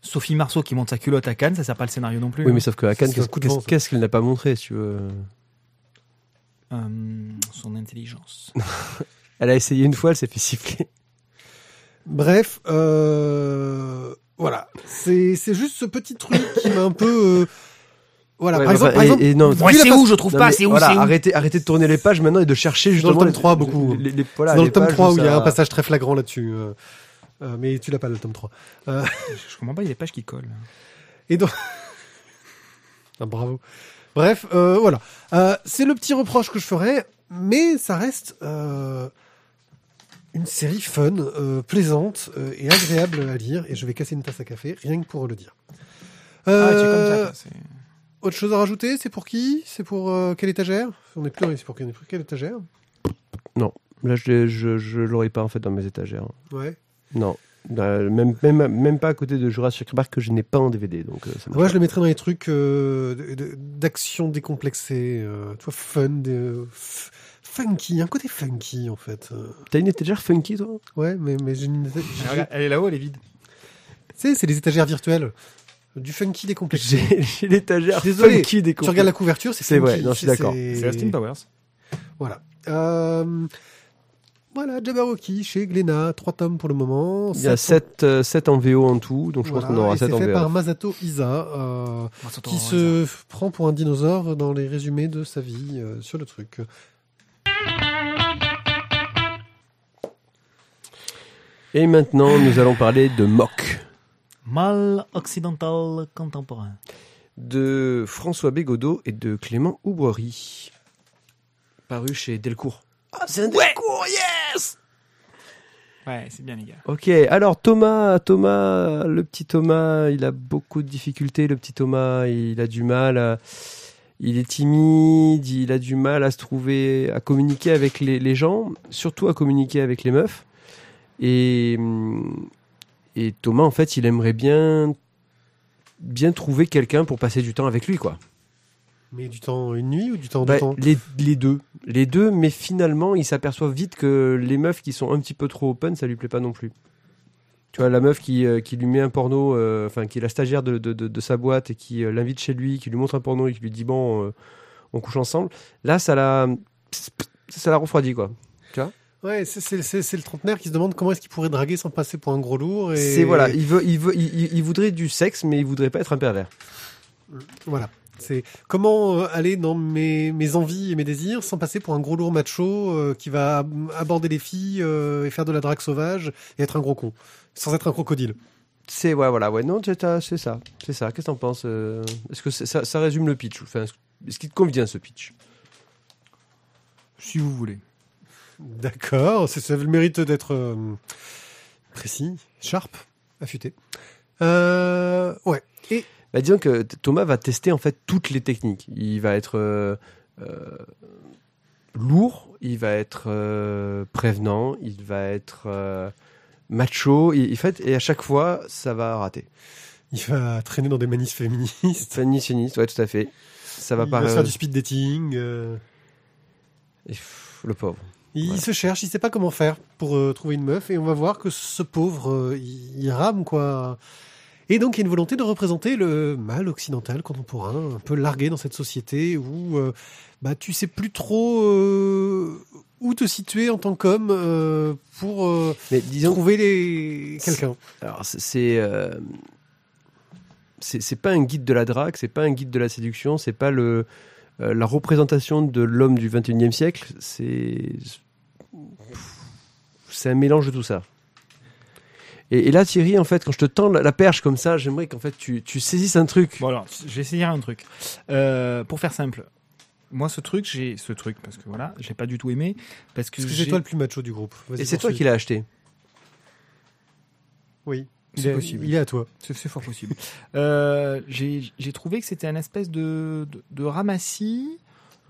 Sophie Marceau qui monte sa culotte à Cannes, ça sert pas le scénario non plus. Oui, hein. mais sauf que qu'est-ce- ça. qu'est-ce qu'elle n'a pas montré, si tu veux? Euh, son intelligence. [LAUGHS] Elle a essayé une fois, elle s'est fait siffler. Bref, euh, voilà. C'est c'est juste ce petit truc qui m'a un peu. euh, voilà. Ouais, par exemple, par exemple, et non, c'est où Je trouve Non, pas, c'est où voilà, C'est où arrêtez, arrêtez de tourner les pages maintenant et de chercher Dans justement le tome les- 3, beaucoup. Les, les- voilà, C'est dans les le tome pages 3 où il y a un passage très flagrant là-dessus. euh, euh, mais tu l'as pas le tome 3. Je comprends pas, il y a des pages qui collent. Et donc. [LAUGHS] Ah, bravo. Bref, euh, voilà. Euh, c'est le petit reproche que je ferais. mais ça reste euh, une série fun, euh, plaisante euh, et agréable à lire. Et je vais casser une tasse à café, rien que pour le dire. Ah, tu es comme ça. C'est- autre chose à rajouter C'est pour qui? C'est pour euh, quelle étagère? On est plus. C'est pour quelle, étagère? Là, je, je, je l'aurais pas en fait dans mes étagères. Ouais. Non. Euh, même, même, même pas à côté de Jurassic Park que je n'ai pas en DVD. Donc, euh, ça Moi, je le mettrais dans les trucs euh, d'action décomplexée, euh, tu vois, fun, de- f- funky, un côté funky en fait. Euh, T'as une étagère funky, toi? Ouais, mais, mais j'ai une- Ah, j'ai- regarde, Elle est là-haut, elle est vide. Tu sais, c'est les étagères virtuelles. Du funky décomplexé. J'ai j'ai l'étagère Désolé, funky des Tu regardes la couverture, c'est C'est funky. vrai, non, je suis d'accord. C'est Austin Powers. Voilà. Euh, voilà, Jabberwocky chez Glénat, trois tomes pour le moment. Il y a Sept- 7, en VO en tout, donc je voilà, pense qu'on aura et 7 C'est en fait VO. par Masato Isa, euh, qui Qui se prend pour un dinosaure dans les résumés de sa vie euh, sur le truc. Et maintenant, nous allons parler de Mock, Mal occidental contemporain. de François Bégodeau et de Clément Oubrerie, paru chez Delcourt. Ah, c'est un Delcourt, yes Ouais, c'est bien les gars. Ok, alors Thomas, Thomas, le petit Thomas, il a beaucoup de difficultés. Le petit Thomas, il a du mal. à- il est timide, il a du mal à se trouver, à communiquer avec les, les gens, surtout à communiquer avec les meufs. Et, hum, et Thomas, en fait, il aimerait bien, bien trouver quelqu'un pour passer du temps avec lui, quoi. Mais du temps une nuit ou du temps Bah, deux temps les, les deux. Les deux, mais finalement, il s'aperçoit vite que les meufs qui sont un petit peu trop open, ça lui plaît pas non plus. Tu vois, la meuf qui, euh, qui lui met un porno, euh, enfin, qui est la stagiaire de, de, de- de sa boîte et qui euh, l'invite chez lui, qui lui montre un porno et qui lui dit bon, on couche ensemble. Là, ça la, ça la refroidit, quoi. Ouais, c'est- c'est c'est- le trentenaire qui se demande comment est-ce qu'il pourrait draguer sans passer pour un gros lourd. Et... C'est voilà, il veut, il veut, il voudrait du sexe, mais il voudrait pas être un pervers. Voilà. C'est comment euh, aller dans mes, mes envies et mes désirs sans passer pour un gros lourd macho euh, qui va ab- aborder les filles euh, et faire de la drague sauvage et être un gros con, sans être un crocodile. C'est ouais, voilà, ouais, non, c'est ça, c'est ça. Qu'est-ce que t'en penses euh, Est-ce que ça, ça résume le pitch Enfin, est-ce qu'il te convient ce pitch? Si vous voulez. D'accord, c'est ça a le mérite d'être euh, précis, sharp, affûté. Euh, ouais. Et Bah, disons que Thomas va tester en fait toutes les techniques. Il va être euh, euh, lourd, il va être euh, prévenant, il va être macho. Et, en fait, et à chaque fois, ça va rater. il va traîner dans des manifs féministes. [LAUGHS] Féministe, ouais, tout à fait. Ça va il pas. va faire du speed dating. Et pff, le pauvre. Il Ouais. se cherche, il sait pas comment faire pour euh, trouver une meuf, et on va voir que ce pauvre, euh, il, il rame quoi. Et donc il y a une volonté de représenter le mal occidental contemporain, un peu largué dans cette société où euh, bah tu sais plus trop euh, où te situer en tant qu'homme euh, pour euh, Mais disons, trouver les quelqu'un. alors c'est c'est pas un guide de la drague, c'est pas un guide de la séduction, c'est pas le la représentation de l'homme du 21e siècle, c'est c'est un mélange de tout ça. Et, et là, Thierry, en fait, quand je te tends la, la perche comme ça, j'aimerais qu'en fait tu, tu saisisses un truc. Bon alors, je vais essayer un truc. Euh, pour faire simple, moi ce truc, j'ai ce truc parce que voilà, j'ai pas du tout aimé parce que, Parce que j'ai- c'est toi le plus macho du groupe. Et c'est toi qui l'as acheté. Oui. Il C'est est, possible. il est à toi. C'est fort possible. [LAUGHS] Euh, j'ai j'ai trouvé que c'était un espèce de, de, de ramassis,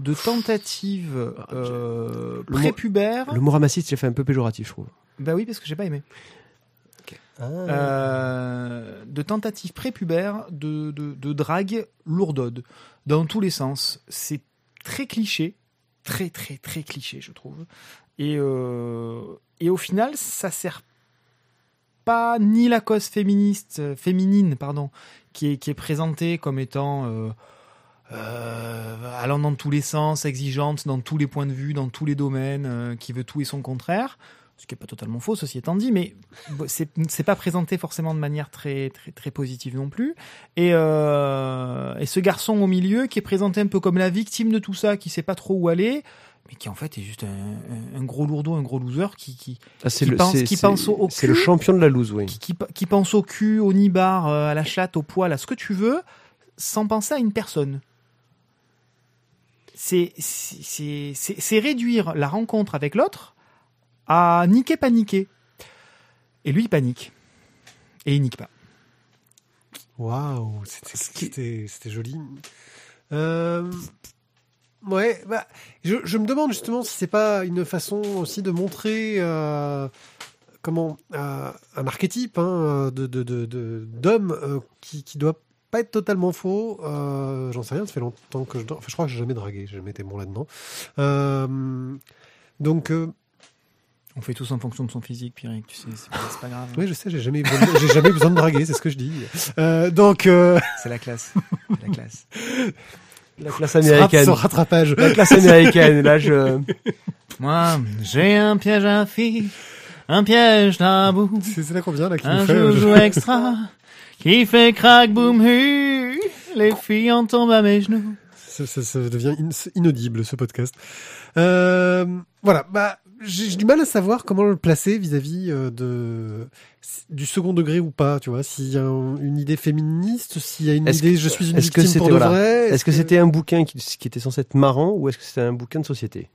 de tentative euh, Le mot- prépubère. Le mot ramassiste, j'ai fait un peu péjoratif, je trouve. Bah oui, parce que j'ai pas aimé. Ah. Euh, de tentative prépubère de, de, de drague lourdode dans tous les sens. C'est très cliché, très très très cliché, je trouve. Et, euh, et au final, ça sert pas ni la cause féministe, euh, féminine, pardon, qui est, qui est présentée comme étant euh, euh, allant dans tous les sens, exigeante dans tous les points de vue, dans tous les domaines, euh, qui veut tout et son contraire. Ce qui est pas totalement faux, ceci étant dit, mais c'est pas présenté forcément de manière très très très positive non plus. Et, euh, et ce garçon au milieu qui est présenté un peu comme la victime de tout ça, qui sait pas trop où aller, mais qui en fait est juste un, un- gros lourdeau, un gros loser qui qui, Ah, Qui le, pense- qui pense au- au C'est le cul. champion de la loose, oui. qui, qui, qui pense au cul, au nibar, euh, à la chatte, au poil, à ce que tu veux, sans penser à une personne. c'est réduire la rencontre avec l'autre à niquer paniquer. Et lui il panique et il nique pas. Waouh, c'était- c'était c'était joli. Euh, ouais, bah, je, je me demande justement si c'est pas une façon aussi de montrer euh, comment euh, un archétype hein, de de de de- d'homme qui qui doit pas être totalement faux. J'en sais rien, ça fait longtemps que je. Enfin, je crois que j'ai jamais dragué, j'ai jamais été bon là-dedans. Donc On fait tous en fonction de son physique, Pierrick, tu sais, c'est pas, grave. oui, je sais, j'ai jamais j'ai jamais besoin de draguer, c'est ce que je dis. Euh, donc euh, C'est la classe. La classe. La classe américaine. ce rattrapage. La classe américaine. Là, je. Moi, j'ai un piège à filles, un piège tabou, C'est c'est là qu'on vient là qui un nous fait. euh, joujou extra qui fait crack boom hu. Les filles en tombent à mes genoux. Ça, ça- ça devient in- inaudible ce podcast. Euh, voilà, bah j'ai du mal à savoir comment le placer vis-à-vis euh, de du second degré ou pas, tu vois. S'il y a un- une idée féministe, s'il y a une idée que- je suis une est-ce que victime pour de voilà. vrai. Est-ce que c'était un bouquin qui, qui était censé être marrant ou est-ce que c'était un bouquin de société?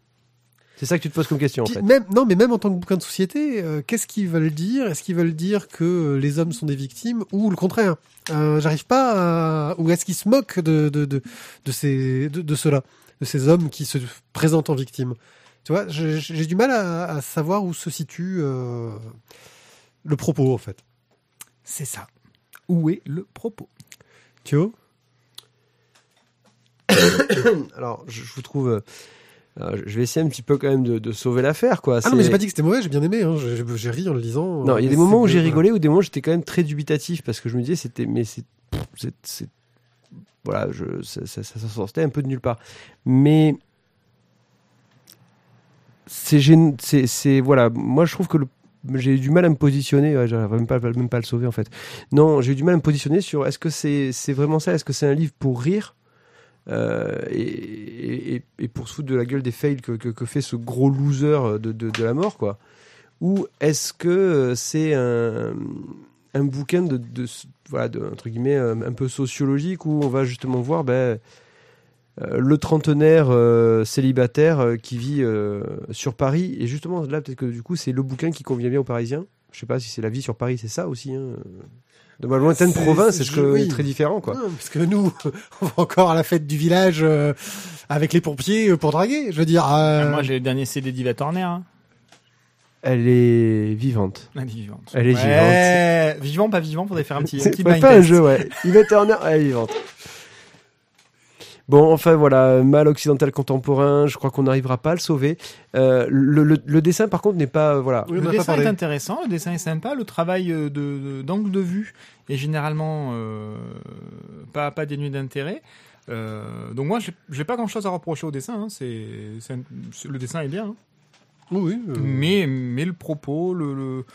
C'est ça que tu te poses comme question en fait. même non, mais même en tant que bouquin de société, euh, qu'est-ce qu'ils veulent dire? Est-ce qu'ils veulent dire que les hommes sont des victimes ou le contraire? Euh, J'arrive pas. À... Ou est-ce qu'ils se moquent de de de, de ces de, de ceux-là, de ces hommes qui se présentent en victimes? Tu vois, j'ai du mal à, à savoir où se situe euh, le propos en fait. C'est ça. Où est le propos? Thio [COUGHS] Alors, je, je vous trouve. euh, euh, je vais essayer un petit peu quand même de, de sauver l'affaire quoi. Ah non, mais j'ai pas dit que c'était mauvais, j'ai bien aimé. Hein. J'ai ri en le lisant. Non, il y a des moments où j'ai rigolé, ou des moments où j'étais quand même très dubitatif parce que je me disais c'était mais c'est voilà, je ça, ça, ça sortait un peu de nulle part. Mais c'est c'est voilà, moi je trouve que j'ai eu du mal à me positionner, ouais, j'arrive même pas même pas à le sauver en fait. Non, j'ai eu du mal à me positionner sur est-ce que c'est c'est vraiment ça, est-ce que c'est un livre pour rire? Euh, et, et, pour se foutre de la gueule des fails que, fait ce gros loser de, de, la mort, quoi. Ou est-ce que euh, c'est un, un bouquin de, voilà, de, entre guillemets, euh, un peu sociologique où on va justement voir ben, le trentenaire euh, célibataire euh, qui vit euh, sur Paris. Et justement, là, peut-être que du coup, c'est le bouquin qui convient bien aux Parisiens. Je sais pas si c'est la vie sur Paris, c'est ça aussi. Hein. De ma lointaine province, c'est- ce je- que oui. très différent, quoi. Non, parce que nous, [LAUGHS] on va encore à la fête du village euh, avec les pompiers euh, pour draguer. Je veux dire. euh, Moi, j'ai le dernier CD d'Yva Turner. Hein. Elle est vivante. Elle est vivante. Elle est Ouais, Vivant, pas vivant, faudrait faire un petit, un C'est petit pas blind un test. jeu, ouais. Yvette Turner, elle est vivante. Bon, enfin voilà, mal occidental contemporain, je crois qu'on n'arrivera pas à le sauver. Euh, le, le- le dessin, par contre, n'est pas. euh, voilà. oui, Le dessin est intéressant, le dessin est sympa, le travail euh, de de- d'angle de, vue est généralement euh, pas pas dénué d'intérêt. Euh, donc moi, j'ai pas grand chose à reprocher au dessin. hein. C'est le dessin est bien, hein. Oui, oui. euh, mais mais le propos, le, le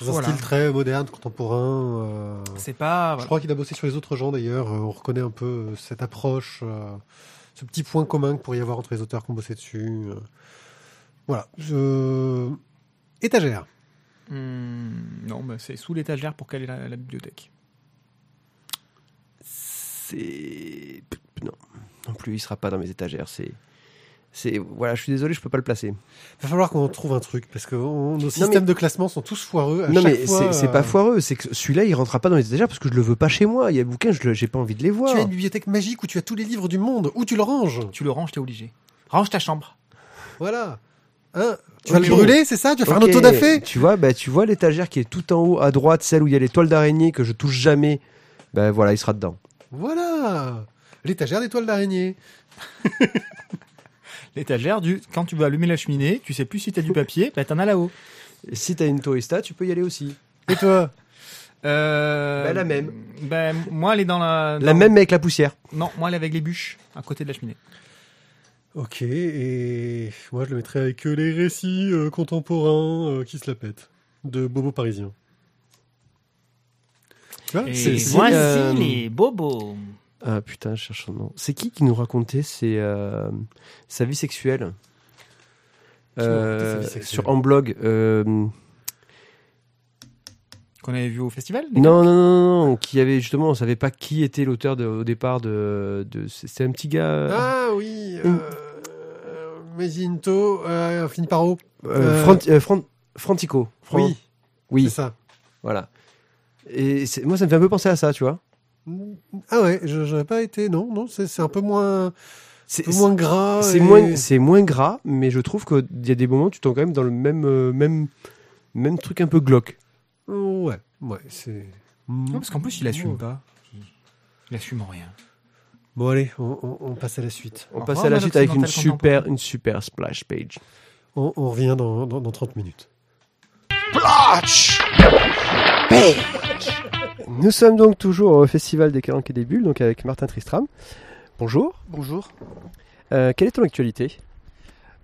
dans un style très moderne, contemporain. euh, c'est pas. Je crois qu'il a bossé sur les autres gens d'ailleurs. euh, On reconnaît un peu euh, cette approche, euh, ce petit point commun que pourrait y avoir entre les auteurs qui ont bossé dessus. euh. Voilà. Je... Étagère. Hmm, non, bah, c'est sous l'étagère pour caler la, la bibliothèque. C'est. Non. Non plus, il sera pas dans mes étagères. C'est. C'est. Voilà, je suis désolé, je peux pas le placer. Va falloir qu'on trouve un truc parce que on- nos systèmes de classement sont tous foireux. À non, chaque mais fois, c'est c'est euh, pas foireux, c'est que celui-là, il rentrera pas dans mes étagères parce que je le veux pas chez moi. Il y a des bouquins, je j'ai pas envie de les voir. Tu as une bibliothèque magique où tu as tous les livres du monde. Où tu le ranges? Tu le ranges, t'es obligé. Range ta chambre. Voilà. Hein? Tu vas le brûler, c'est ça? Tu vas faire un auto-da-fé? Tu vois, bah, tu vois l'étagère qui est tout en haut à droite, celle où il y a les toiles d'araignée que je touche jamais. Ben voilà, il sera dedans. Voilà. L'étagère des toiles d'araignée. [LAUGHS] L'étagère du. Quand tu vas allumer la cheminée, tu sais plus si t'as du papier, bah t'en as là-haut. Et si t'as une tourista, tu peux y aller aussi. Et toi Euh, Bah, la même. Ben, moi, elle est dans la. La même mais avec la poussière. Non, moi, elle est avec les bûches, à côté de la cheminée. Ok, et moi je le mettrais avec euh, les récits euh, contemporains euh, qui se la pètent. De Bobo Parisien. Tu vois Et c'est- c'est- voici euh, les bobos. Ah putain, je cherche son nom. C'est qui qui nous racontait euh, sa vie sexuelle? Sa Euh, vie sexuelle? Sur en blog. euh, Qu'on avait vu au festival Non, non, non, non, qui avait justement, on savait pas qui était l'auteur de- au départ de. de c'est un petit gars. Ah oui, euh, Mesinto, fini par O. Fran- Fran- Frantico. Fran- Oui, Oui, c'est ça. voilà. Et moi, ça me fait un peu penser à ça, tu vois. Ah ouais, je j'aurais pas été. Non, non, c'est c'est un peu moins, C'est moins gras. c'est et- moins, c'est moins gras, mais je trouve qu'il y a des moments où tu tombes quand même dans le même, euh, même, même truc un peu glauque. Ouais, ouais, c'est. Non, parce qu'en plus, il assume pas. Il assume rien. Bon allez, on, on- on passe à la suite. On passe à la suite avec une super, une super splash page. On, on revient dans, dans, dans 30 minutes. Nous sommes donc toujours au Festival des Calanques et des Bulles, donc avec Martin Tristram. Bonjour. Bonjour. Euh, quelle est ton actualité?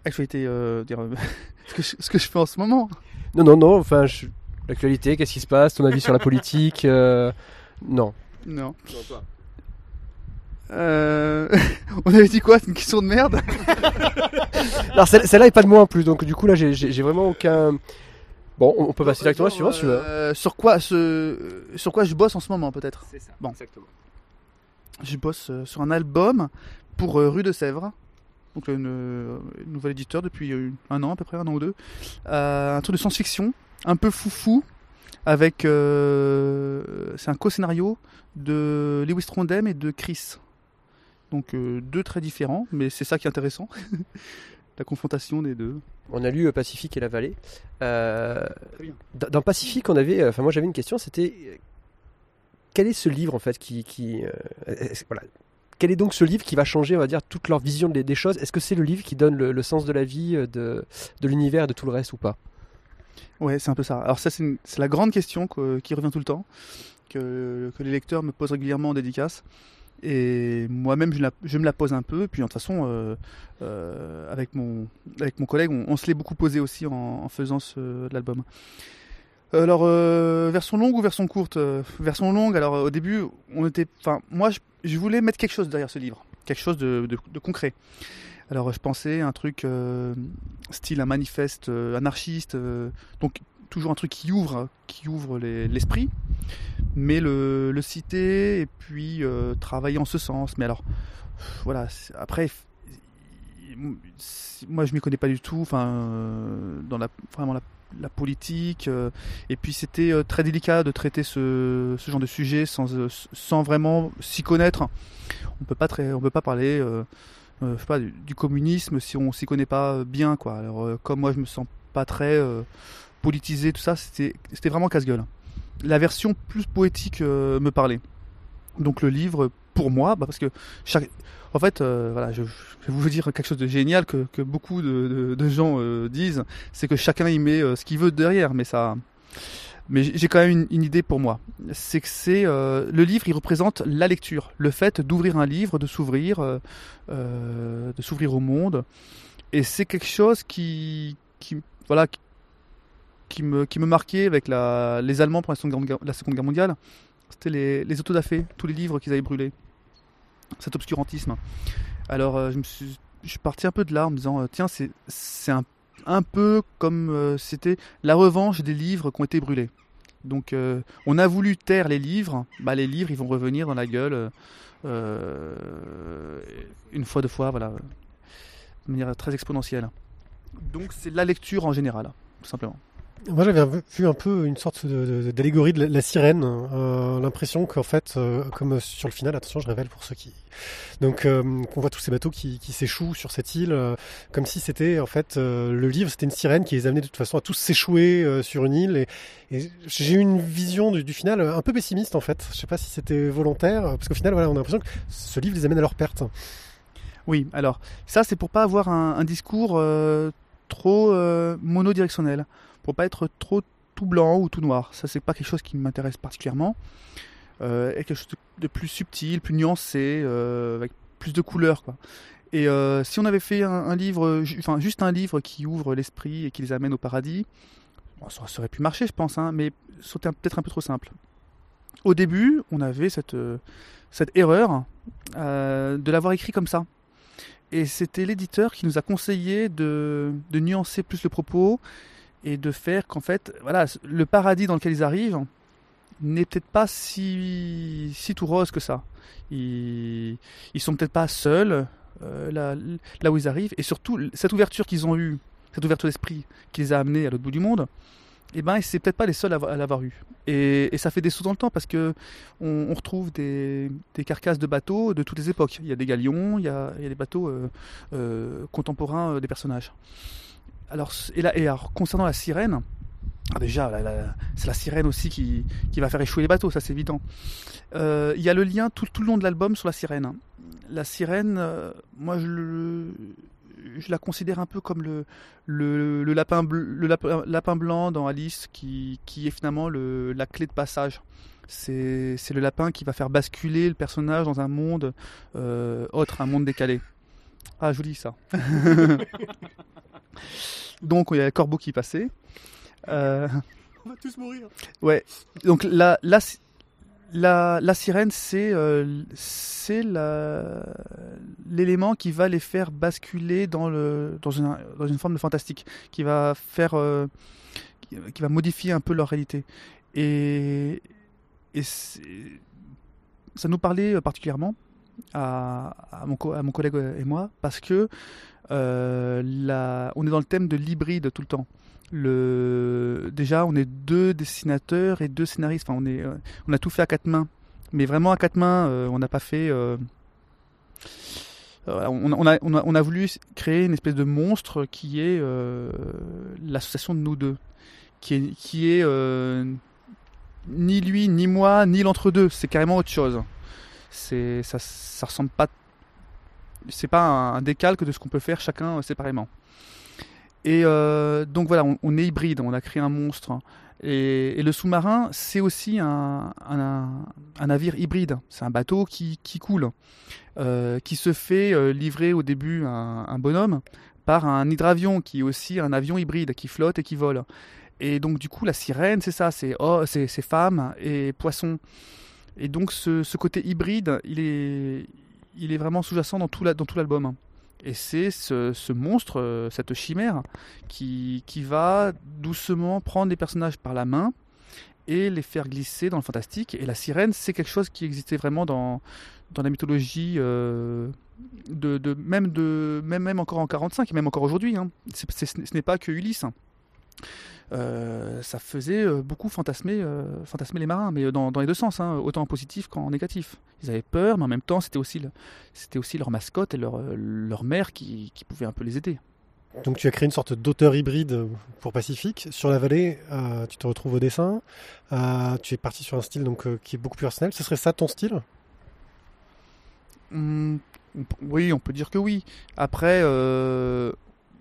Actualité, euh, dire, euh, [LAUGHS] ce, que je, ce que je fais en ce moment. Non, non, non, enfin, je- l'actualité, qu'est-ce qui se passe? Ton avis sur la [LAUGHS] politique euh, Non. Non. Euh, [LAUGHS] on avait dit quoi? C'est une question de merde? Alors, celle- celle-là est pas de moi en plus, donc du coup, là, j'ai vraiment aucun. Bon, on peut passer directement sur un, si tu veux. Euh, sur quoi ce, sur quoi je bosse en ce moment peut-être C'est ça, Bon. exactement. Je bosse euh, sur un album pour euh, Rue de Sèvres. Donc une, une nouvel éditeur depuis un an à peu près, un an ou deux. Euh, un truc de science-fiction, un peu foufou, avec euh, c'est un co-scénario de Lewis Trondheim et de Chris. Donc euh, deux très différents, mais c'est ça qui est intéressant, [LAUGHS] la confrontation des deux. On a lu euh, Pacifique et la vallée. Euh, dans Pacifique, on avait. euh, Enfin, moi, j'avais une question. C'était euh, quel est ce livre en fait qui, euh, voilà. Quel est donc ce livre qui va changer, on va dire, toute leur vision des, des choses? Est-ce que c'est le livre qui donne le, le sens de la vie, de, de l'univers, de tout le reste ou pas? Ouais, c'est un peu ça. Alors ça, c'est la grande question que- qui revient tout le temps, que, que les lecteurs me posent régulièrement en dédicace. Et moi-même, je, me la pose un peu. Puis de toute façon, euh, euh, avec, mon, avec mon collègue, on, se l'est beaucoup posé aussi en, faisant ce, l'album. Alors, euh, version longue ou version courte? Version longue, alors au début, on était... Enfin, moi, je, voulais mettre quelque chose derrière ce livre. Quelque chose de, de- de concret. Alors, je pensais un truc style un manifeste anarchiste, donc toujours un truc qui ouvre, qui ouvre les- l'esprit, mais le, citer et puis euh, travailler en ce sens. Mais alors, voilà, après, moi je m'y connais pas du tout, enfin, euh, dans la, vraiment la, politique, euh, et puis c'était très délicat de traiter ce, genre de sujet sans, sans vraiment s'y connaître. On peut pas très, on peut pas parler. du, communisme si on s'y connaît pas bien quoi. Alors comme moi je me sens pas très politisé tout ça, c'était vraiment casse-gueule. La version plus poétique euh, me parlait. Donc le livre pour moi, bah, parce que chaque en fait, euh, voilà, je, vais vous dire quelque chose de génial que, que beaucoup de, de- gens euh, disent, c'est que chacun y met ce qu'il veut derrière, mais ça, mais j'ai quand même une, une idée pour moi. C'est que c'est le livre, il représente la lecture, le fait d'ouvrir un livre, de s'ouvrir, de s'ouvrir au monde, et c'est quelque chose qui, qui voilà, qui, me marquait avec les Allemands pendant la Seconde Guerre, mondiale. C'était les, les autodafés, tous les livres qu'ils avaient brûlés, cet obscurantisme. Alors euh, je me suis, parti un peu de là en me disant, euh, tiens, c'est un peu comme euh, c'était la revanche des livres qui ont été brûlés. Donc on a voulu taire les livres, bah, les livres ils vont revenir dans la gueule une fois, deux fois, voilà, de manière très exponentielle. Donc c'est la lecture en général, tout simplement. Moi, j'avais vu- un peu une sorte d'allégorie de la, sirène. euh, L'impression qu'en fait, euh, comme sur le final, attention, je révèle pour ceux qui. Donc, euh, qu'on voit tous ces bateaux qui, s'échouent sur cette île, euh, comme si c'était en fait le livre, c'était une sirène qui les amenait de toute façon à tous s'échouer sur une île. Et, j'ai eu une vision du, final un peu pessimiste en fait. Je sais pas si c'était volontaire, parce qu'au final, voilà, on a l'impression que ce livre les amène à leur perte. Oui, alors ça c'est pour pas avoir un, discours trop monodirectionnel, pour pas être trop tout blanc ou tout noir. Ça c'est pas quelque chose qui m'intéresse particulièrement. Euh, et quelque chose de, plus subtil, plus nuancé, euh, avec plus de couleurs. Et euh, si on avait fait un, livre, enfin juste un livre qui ouvre l'esprit et qui les amène au paradis, ça, aurait pu marcher je pense, hein, mais c'était peut-être un peu trop simple. Au début, on avait cette, euh, erreur de l'avoir écrit comme ça. Et c'était l'éditeur qui nous a conseillé de nuancer plus le propos et de faire qu'en fait, voilà, le paradis dans lequel ils arrivent, n'est peut-être pas si, si tout rose que ça. Ils, ils sont peut-être pas seuls euh, là, où ils arrivent, et surtout cette ouverture qu'ils ont eue, cette ouverture d'esprit qui les a amenés à l'autre bout du monde, eh ben, c'est peut-être pas les seuls à, l'avoir eu. Et, et ça fait des sauts dans le temps parce que on, retrouve des, des carcasses de bateaux de toutes les époques. Il y a des galions, il y a, il y a des bateaux euh, euh, contemporains des personnages. Alors, et, là, et alors, concernant la sirène, ah, déjà, la- la- c'est la sirène aussi qui, qui va faire échouer les bateaux, ça c'est évident. Euh, Il y a le lien tout, tout le long de l'album sur la sirène. La sirène, euh, moi je, la considère un peu comme le, le, lapin, lapin, lapin blanc dans Alice qui, qui est finalement le, la clé de passage. C'est le lapin qui va faire basculer le personnage dans un monde euh, autre, un monde décalé. Ah, joli ça. [LAUGHS] Donc il y a le corbeau qui passait. Euh, On va tous mourir. Ouais. Donc la la la, la sirène c'est euh, c'est l'élément qui va les faire basculer dans le dans une dans une forme de fantastique qui va faire euh, qui, qui va modifier un peu leur réalité et ça nous parlait particulièrement à, mon collègue et moi parce que euh, on est dans le thème de l'hybride tout le temps. Déjà on est deux dessinateurs et deux scénaristes. Enfin euh, on a tout fait à quatre mains. Mais vraiment à quatre mains euh, on n'a pas fait euh, euh, on, a, voulu créer une espèce de monstre qui est euh, l'association de nous deux. Qui est euh, ni lui ni moi ni l'entre-deux. C'est carrément autre chose c'est ça ça ressemble pas c'est pas un, décalque de ce qu'on peut faire chacun euh, séparément et euh, donc voilà, on, est hybride, on a créé un monstre. Et, et le sous-marin, c'est aussi un, un, navire hybride. C'est un bateau qui, qui coule, euh, qui se fait livrer au début un, un bonhomme par un hydravion qui est aussi un avion hybride qui flotte et qui vole. Et donc du coup, la sirène, c'est ça, c'est oh, c'est femmes et poissons. Et donc ce, côté hybride, il est, il est vraiment sous-jacent dans tout l'album. Et c'est ce, monstre, euh, cette chimère, qui, qui va doucement prendre les personnages par la main et les faire glisser dans le fantastique. Et la sirène, c'est quelque chose qui existait vraiment dans, dans la mythologie, euh, de, même, de, même, même encore en 45 et même encore aujourd'hui. Hein. Ce n'est pas que Ulysse. Euh, ça faisait euh, beaucoup fantasmer, euh, fantasmer les marins, mais dans, dans les deux sens, hein, autant en positif qu'en négatif. Ils avaient peur, mais en même temps, c'était aussi, le- c'était aussi leur mascotte et leur, leur mère qui, qui pouvait un peu les aider. Donc tu as créé une sorte d'auteur hybride pour Pacifique. Sur la vallée, euh, tu te retrouves au dessin. Euh, tu es parti sur un style donc euh, qui est beaucoup plus personnel. Ce serait ça ton style? P- oui, on peut dire que oui. Après,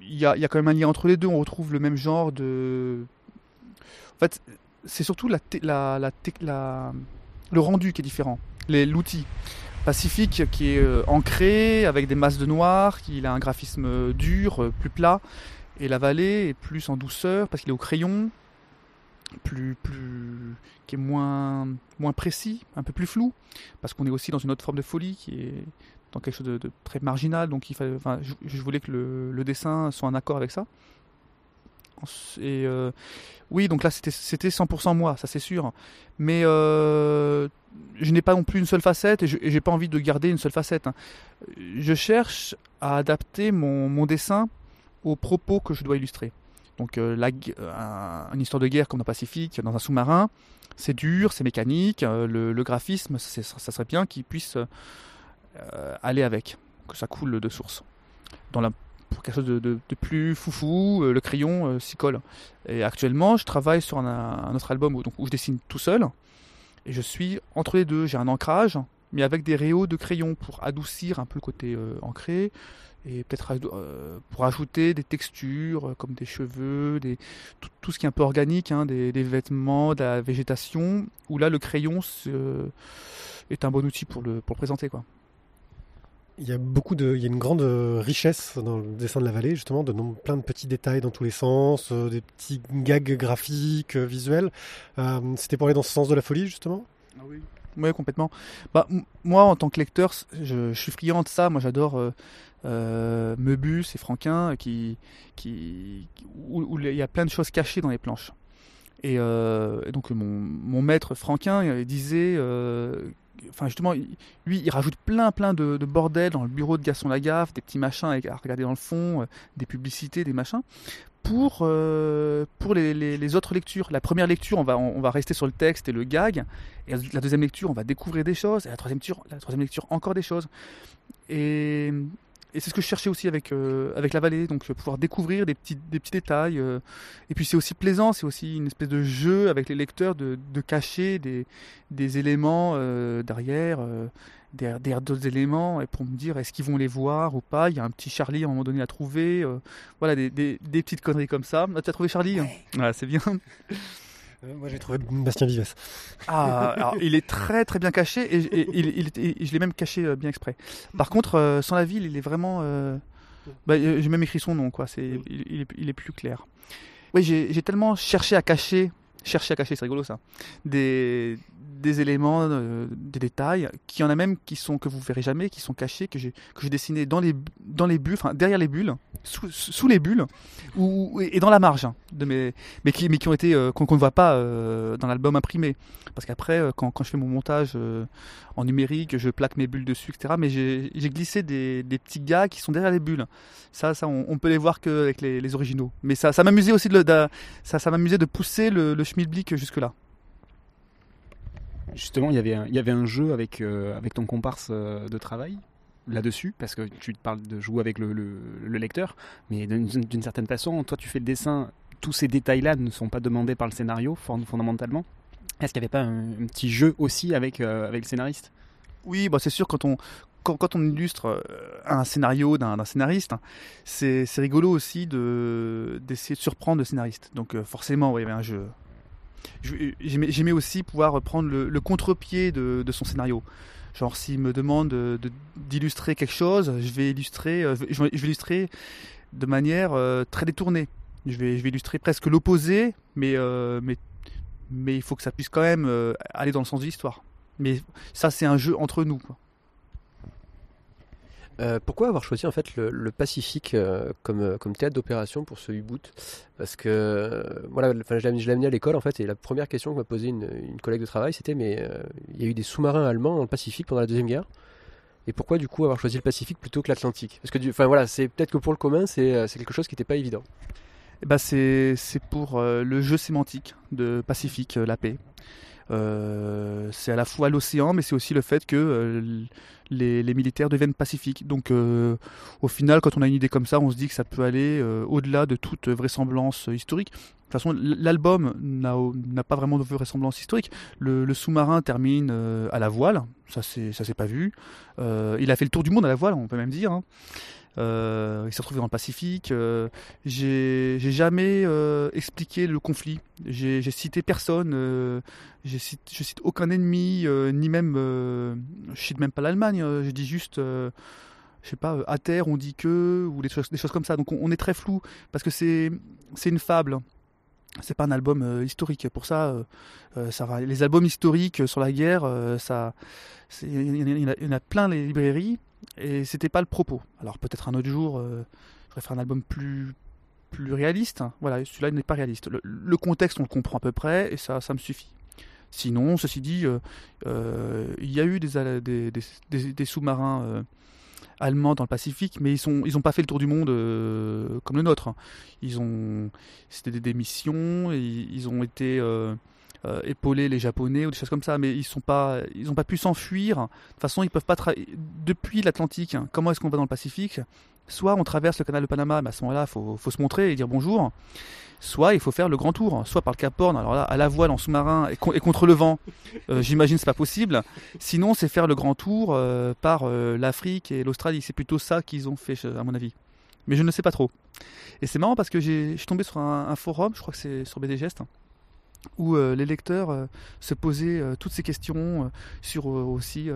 il y, a, quand même un lien entre les deux. On retrouve le même genre de. En fait, c'est surtout la, le rendu qui est différent, l'outil. Pacifique qui est euh, ancré avec des masses de noir, qui a un graphisme euh, dur, euh, plus plat, et la vallée est plus en douceur parce qu'il est au crayon, plus plus qui est moins moins précis, un peu plus flou, parce qu'on est aussi dans une autre forme de folie qui est dans quelque chose de, très marginal. Donc il fallait, enfin, je, voulais que le, dessin soit en accord avec ça. Et euh, oui, donc là c'était c'était 100% moi, ça c'est sûr. Mais euh, je n'ai pas non plus une seule facette et je j'ai pas envie de garder une seule facette. hein. Je cherche à adapter mon, mon dessin aux propos que je dois illustrer. Donc euh, une histoire de guerre comme dans Pacifique, dans un sous-marin, c'est dur, c'est mécanique, euh, le, graphisme, ça serait bien qu'il puisse euh, aller avec, que ça coule de source. Dans la, pour quelque chose de, de- plus foufou, euh, le crayon euh, s'y colle. Et actuellement, je travaille sur un, autre album où, donc, où je dessine tout seul, et je suis entre les deux. J'ai un ancrage, mais avec des réaux de crayon pour adoucir un peu le côté ancré, et peut-être pour ajouter des textures comme des cheveux, des, tout, tout ce qui est un peu organique, hein, des, des vêtements, de la végétation, où là le crayon est un bon outil pour le, pour le présenter. Quoi. Il y a beaucoup de, il y a une grande euh, richesse dans le dessin de la vallée, justement, de nom- plein de petits détails dans tous les sens, euh, des petits gags graphiques, euh, visuels. C'était pour aller dans ce sens de la folie, justement? Ah oui. Oui, complètement. Bah, moi, en tant que lecteur, je, suis friand de ça. Moi, j'adore euh, euh, Meubus et Franquin, qui, qui, où il y a plein de choses cachées dans les planches. Et, euh, et donc mon, maître Franquin euh, disait, euh, enfin justement, lui, il rajoute plein plein de, de bordel dans le bureau de Gaston Lagaffe, des petits machins à regarder dans le fond, des publicités, des machins. Pour, pour les autres lectures, la première lecture, on va, on va rester sur le texte et le gag. Et la deuxième lecture, on va découvrir des choses. Et la troisième lecture, la troisième lecture encore des choses. Et, et c'est ce que je cherchais aussi avec, euh, avec la vallée, donc euh, pouvoir découvrir des petits, des petits détails. euh, et puis c'est aussi plaisant, c'est aussi une espèce de jeu avec les lecteurs de, de cacher des, des éléments euh, derrière, derrière, d'autres éléments, et pour me dire est-ce qu'ils vont les voir ou pas? Il y a un petit Charlie à un moment donné à trouver. voilà, des, des, des petites conneries comme ça. Ah, tu as trouvé Charlie Ouais, c'est bien. [LAUGHS] Euh, moi j'ai trouvé Bastien Vives. Ah, alors, il est très très bien caché et, et- il- il est- et je l'ai même caché euh, bien exprès. Par contre, euh, sans la ville, il est vraiment. bah, j'ai même écrit son nom, quoi. C'est, il, il est, il est plus clair. Oui, j'ai, j'ai tellement cherché à cacher, cherché à cacher, c'est rigolo ça, des, des éléments, euh, des détails, qu'il y en a même qui sont que vous verrez jamais, qui sont cachés, que j'ai que j'ai dessiné dans les dans les bulles, enfin derrière les bulles, sous, sous les bulles, ou et dans la marge hein, de mes mais qui, mais qui ont été euh, qu'on ne voit pas euh, dans l'album imprimé. Parce qu'après, quand, quand je fais mon montage en numérique, je plaque mes bulles dessus, etc. Mais j'ai glissé des, des petits gars qui sont derrière les bulles. Ça, ça on, on peut les voir qu'avec les, les originaux. Mais ça, ça m'amusait aussi de- ça, ça m'amusait de pousser le, le schmilblick jusque là. Justement, il y avait un, jeu avec, euh, ton comparse euh, de travail là-dessus, parce que tu te parles de jouer avec le, le- le lecteur, mais d'une certaine façon, toi tu fais le dessin, tous ces détails-là ne sont pas demandés par le scénario fond- fondamentalement. Est-ce qu'il n'y avait pas un, petit jeu aussi avec, euh, le scénariste? Oui, bah c'est sûr quand on illustre un scénario d'un scénariste, c'est rigolo aussi de d'essayer de surprendre le scénariste. Donc forcément, il y avait un jeu. J'aimais aussi pouvoir prendre le, contre-pied de, son scénario. Genre s'il me demande de- de- d'illustrer quelque chose, je vais illustrer, euh, je vais, illustrer de manière euh, très détournée. Je vais, je vais illustrer presque l'opposé, mais, euh, mais, mais il faut que ça puisse quand même aller dans le sens de l'histoire. Mais ça, c'est un jeu entre nous. Euh, pourquoi avoir choisi en fait le, Pacifique euh, comme, euh, comme théâtre d'opération pour ce U-boot? Parce que voilà, je l'ai amené- à l'école en fait, et la première question que m'a posée une, collègue de travail, c'était mais il y a eu des sous-marins allemands dans le Pacifique pendant la deuxième guerre. Et pourquoi du coup avoir choisi le Pacifique plutôt que l'Atlantique? Parce que enfin voilà, c'est peut-être que pour le commun, c'est quelque chose qui n'était pas évident. Eh ben, c'est pour le jeu sémantique de Pacifique, la paix. Euh, c'est à la fois l'océan, mais c'est aussi le fait que euh, les, militaires deviennent pacifiques. Donc, euh, au final, quand on a une idée comme ça, on se dit que ça peut aller au-delà de toute vraisemblance historique. De toute façon, l'album n'a pas vraiment de vraisemblance historique. Le, sous-marin termine à la voile, ça c'est ça s'est pas vu. Il a fait le tour du monde à la voile, on peut même dire. hein. Euh, il s'est retrouvé dans le Pacifique. Euh, j'ai jamais euh, expliqué le conflit. J'ai cité personne. euh, j'ai cite- je cite aucun ennemi, euh, ni même. je cite même pas l'Allemagne. je dis juste. je sais pas, à terre on dit que, ou des choses, comme ça. Donc on, est très flou, parce que c'est une fable. C'est pas un album historique. Pour ça. Les albums historiques sur la guerre, ça, il y, y en a plein les librairies, et c'était pas le propos. Alors peut-être un autre jour, euh, je faire un album plus plus réaliste. Voilà, celui-là il n'est pas réaliste. Le, contexte on le comprend à peu près, et ça, ça me suffit. Sinon, ceci dit, euh, euh, il y a eu des, sous-marins euh, allemands dans le Pacifique, mais ils sont ils pas fait le tour du monde comme le nôtre. Ils ont c'était des, missions, ils ont été épauler les Japonais ou des choses comme ça, mais ils pas ils ont pas pu s'enfuir. De toute façon, ils peuvent pas depuis l'Atlantique. hein, comment est-ce qu'on va dans le Pacifique? Soit on traverse le canal de Panama, mais à ce moment-là, faut faut se montrer et dire bonjour. Soit il faut faire le grand tour, soit par le Cap Horn, alors là, à la voile en sous-marin et, con- et contre le vent, euh, j'imagine c'est pas possible. Sinon, c'est faire le grand tour euh, par euh, l'Afrique et l'Australie. C'est plutôt ça qu'ils ont fait, à mon avis. Mais je ne sais pas trop. Et c'est marrant parce que je suis tombé sur un, un forum, je crois que c'est sur BD Geste, où euh, les lecteurs euh, se posaient euh, toutes ces questions euh, sur aussi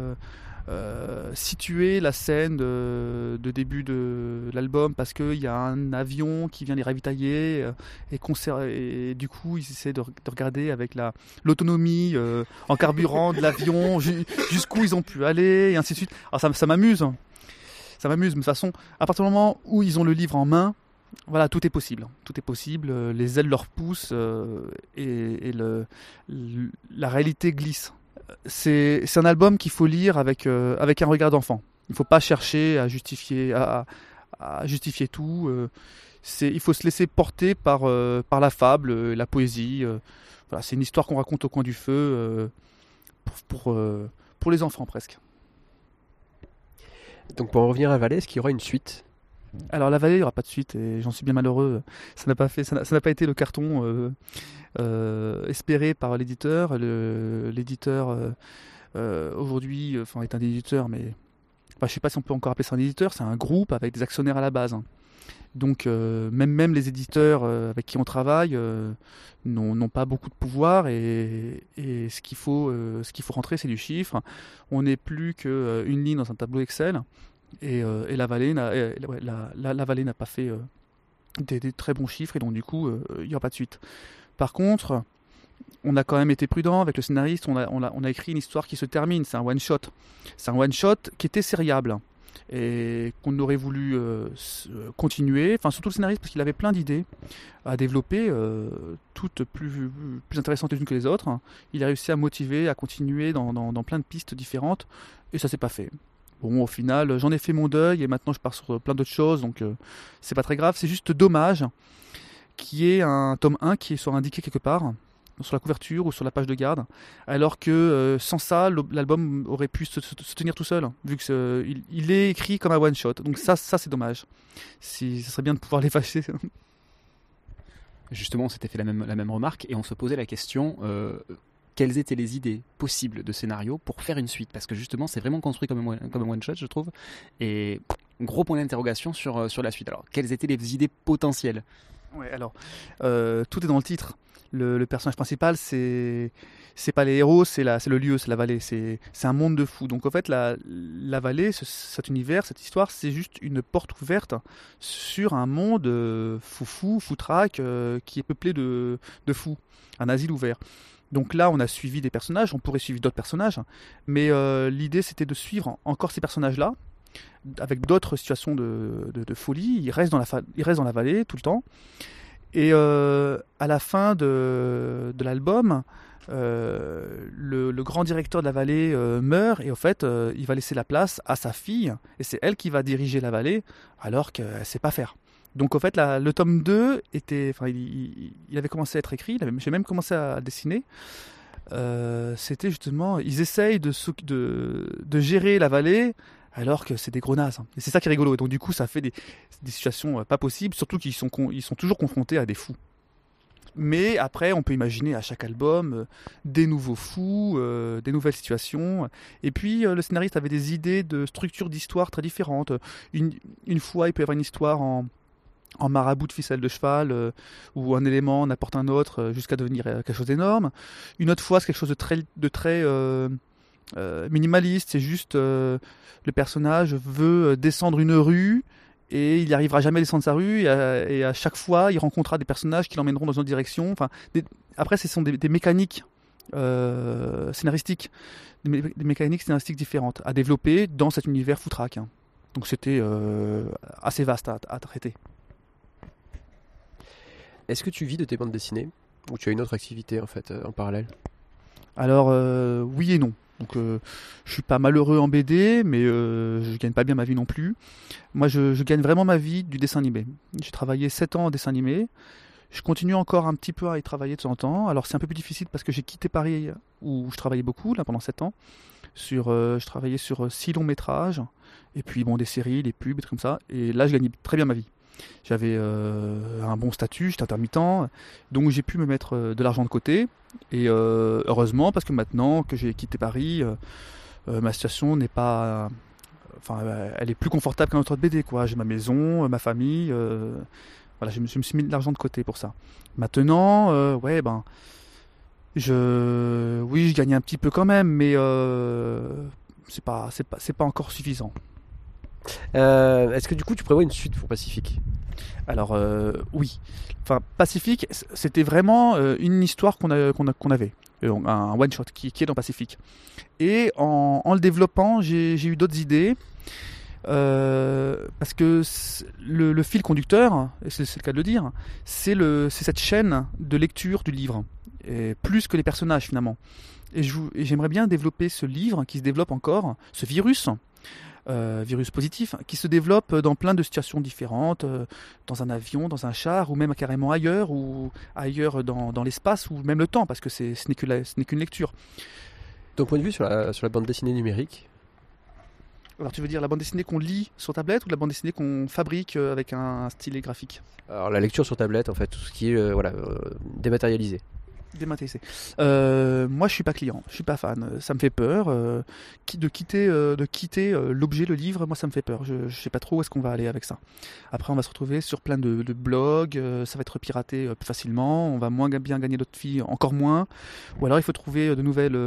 situer la scène de, début de l'album parce qu'il y a un avion qui vient les ravitailler et, du coup ils essaient de, de regarder avec la l'autonomie en carburant de l'avion [LAUGHS] ju- jusqu'où ils ont pu aller et ainsi de suite. Alors ça, m'amuse, ça m'amuse, mais de toute façon, à partir du moment où ils ont le livre en main, voilà, tout est possible. Tout est possible. euh, Les ailes leur poussent euh, et, la réalité glisse. C'est un album qu'il faut lire avec, euh, avec un regard d'enfant. Il ne faut pas chercher à justifier, à, justifier tout. il faut se laisser porter par, par la fable, la poésie. voilà, c'est une histoire qu'on raconte au coin du feu pour, pour les enfants presque. Donc pour en revenir à Valais, est-ce qu'il y aura une suite? Alors la vallée, il n'y aura pas de suite et j'en suis bien malheureux. Ça n'a pas fait, ça n'a pas été le carton euh, euh, espéré par l'éditeur. L'éditeur euh, aujourd'hui, enfin est un éditeur, mais je sais pas si on peut encore appeler ça un éditeur. C'est un groupe avec des actionnaires à la base. hein. Donc même même les éditeurs avec qui on travaille n'ont pas beaucoup de pouvoir et, et ce qu'il faut ce qu'il faut rentrer c'est du chiffre. On n'est plus qu'une ligne dans un tableau Excel. Et, euh, et la vallée n'a euh, la, vallée n'a pas fait euh, des, très bons chiffres et donc du coup il n'y aura pas de suite. Par contre, on a quand même été prudent avec le scénariste, on a, écrit une histoire qui se termine, c'est un one shot. C'est un one shot qui était seriable et qu'on aurait voulu continuer, enfin surtout le scénariste parce qu'il avait plein d'idées à développer, toutes plus, intéressantes les unes que les autres. Il a réussi à motiver, à continuer dans plein de pistes différentes et ça s'est pas fait. Bon, au final, j'en ai fait mon deuil et maintenant je pars sur plein d'autres choses, donc euh, c'est pas très grave. C'est juste dommage qu'il y ait un tome 1 qui soit indiqué quelque part, sur la couverture ou sur la page de garde, alors que euh, sans ça, l'album aurait pu se, tenir tout seul, vu que il, est écrit comme un one shot. Donc ça, c'est dommage. Si, ça serait bien de pouvoir [LAUGHS] l'effacer. Justement, on s'était fait la même, la même remarque et on se posait la question euh, quelles étaient les idées possibles de scénario pour faire une suite Parce que justement, c'est vraiment construit comme un, one-shot, je trouve. Et gros point d'interrogation sur, euh, sur la suite. Alors, quelles étaient les idées potentielles? Ouais, alors, euh, tout est dans le titre. Le, personnage principal, c'est c'est pas les héros, c'est le lieu, c'est la vallée, c'est un monde de fous. Donc en fait, la, la vallée, ce- cet univers, cette histoire, c'est juste une porte ouverte sur un monde euh, foufou, foutraque, euh, qui est peuplé de, de fous, un asile ouvert. Donc là, on a suivi des personnages, on pourrait suivre d'autres personnages, mais euh, l'idée c'était de suivre encore ces personnages-là, avec d'autres situations de, folie. Ils restent, dans la vallée tout le temps. Et euh, à la fin de, l'album, euh, le, grand directeur de la vallée meurt et au fait, il va laisser la place à sa fille et c'est elle qui va diriger la vallée alors qu'elle ne sait pas faire. Donc au fait, le tome 2 était, enfin, il, avait commencé à être écrit, j'ai même commencé à dessiner. Euh, C'était justement, ils essayent de, gérer la vallée alors que c'est des gros nazes. Et c'est ça qui est rigolo. Et donc du coup, ça fait des, situations euh, pas possibles, surtout qu'ils sont, toujours confrontés à des fous. Mais après, on peut imaginer à chaque album euh, des nouveaux fous, des nouvelles situations. Et puis, le scénariste avait des idées de structure d'histoire très différentes. Une fois, il peut y avoir une histoire en, en marabout de ficelle de cheval, euh, où un élément n'apporte un autre euh, jusqu'à devenir euh, quelque chose d'énorme. Une autre fois, c'est quelque chose de très, euh, minimaliste. C'est juste le personnage veut descendre une rue et il n'y arrivera jamais à descendre sa rue et à, chaque fois il rencontrera des personnages qui l'emmèneront dans une autre direction. Enfin, après, ce sont des, mécaniques scénaristiques, des, mé- des mécaniques scénaristiques différentes à développer dans cet univers foutraque. hein. Donc c'était assez vaste à traiter. Est-ce que tu vis de tes bandes dessinées Ou tu as une autre activité en fait euh, en parallèle? Alors euh, oui et non. Donc euh, je suis pas malheureux en BD, mais euh, je gagne pas bien ma vie non plus. Moi je, gagne vraiment ma vie du dessin animé. J'ai travaillé 7 ans en dessin animé. Je continue encore un petit peu à y travailler de temps en temps. Alors c'est un peu plus difficile parce que j'ai quitté Paris où je travaillais beaucoup là pendant 7 ans. Sur, euh, je travaillais sur 6 longs métrages et puis bon des séries, des pubs, des trucs comme ça. Et là je gagnais très bien ma vie. J'avais euh, un bon statut, j'étais intermittent, donc j'ai pu me mettre euh, de l'argent de côté. Et euh, heureusement, parce que maintenant que j'ai quitté Paris, ma situation n'est pas. Enfin, elle est plus confortable qu'un autre BD, quoi. J'ai ma maison, ma famille. voilà, je me, suis mis de l'argent de côté pour ça. Maintenant, ouais, ben. Je. Oui, je gagne un petit peu quand même, mais. Euh, c'est pas, pas, c'est pas encore suffisant. Euh, Est-ce que du coup tu prévois une suite pour Pacifique? Alors euh, oui, enfin Pacifique, c'était vraiment euh, une histoire qu'on avait, Euh, un one shot qui, est dans Pacifique. Et en, le développant, j'ai eu d'autres idées. Parce que le, fil conducteur, c'est le cas de le dire, c'est cette chaîne de lecture du livre, et plus que les personnages finalement. Et j'aimerais bien développer ce livre qui se développe encore, ce virus, euh, virus positif, qui se développe dans plein de situations différentes, euh, dans un avion, dans un char, ou même carrément ailleurs, ou ailleurs dans, dans l'espace, ou même le temps, parce que c'est- ce n'est qu'une lecture. Ton point de vue sur la, sur la bande dessinée numérique? Alors tu veux dire la bande dessinée qu'on lit sur tablette ou la bande dessinée qu'on fabrique euh, avec un, un stylet graphique? Alors la lecture sur tablette, en fait, tout ce qui est euh, voilà, dématérialisé. Dématérialisé. Euh, moi, je suis pas client, je suis pas fan. Euh, Ça me fait peur euh, de quitter, euh, de quitter l'objet, le livre. Moi, ça me fait peur. Je, je sais pas trop où est-ce qu'on va aller avec ça. Après, on va se retrouver sur plein de, de blogs. ça va être piraté plus facilement. On va moins bien gagner notre vie, encore moins. Ou alors, il faut trouver de nouvelles.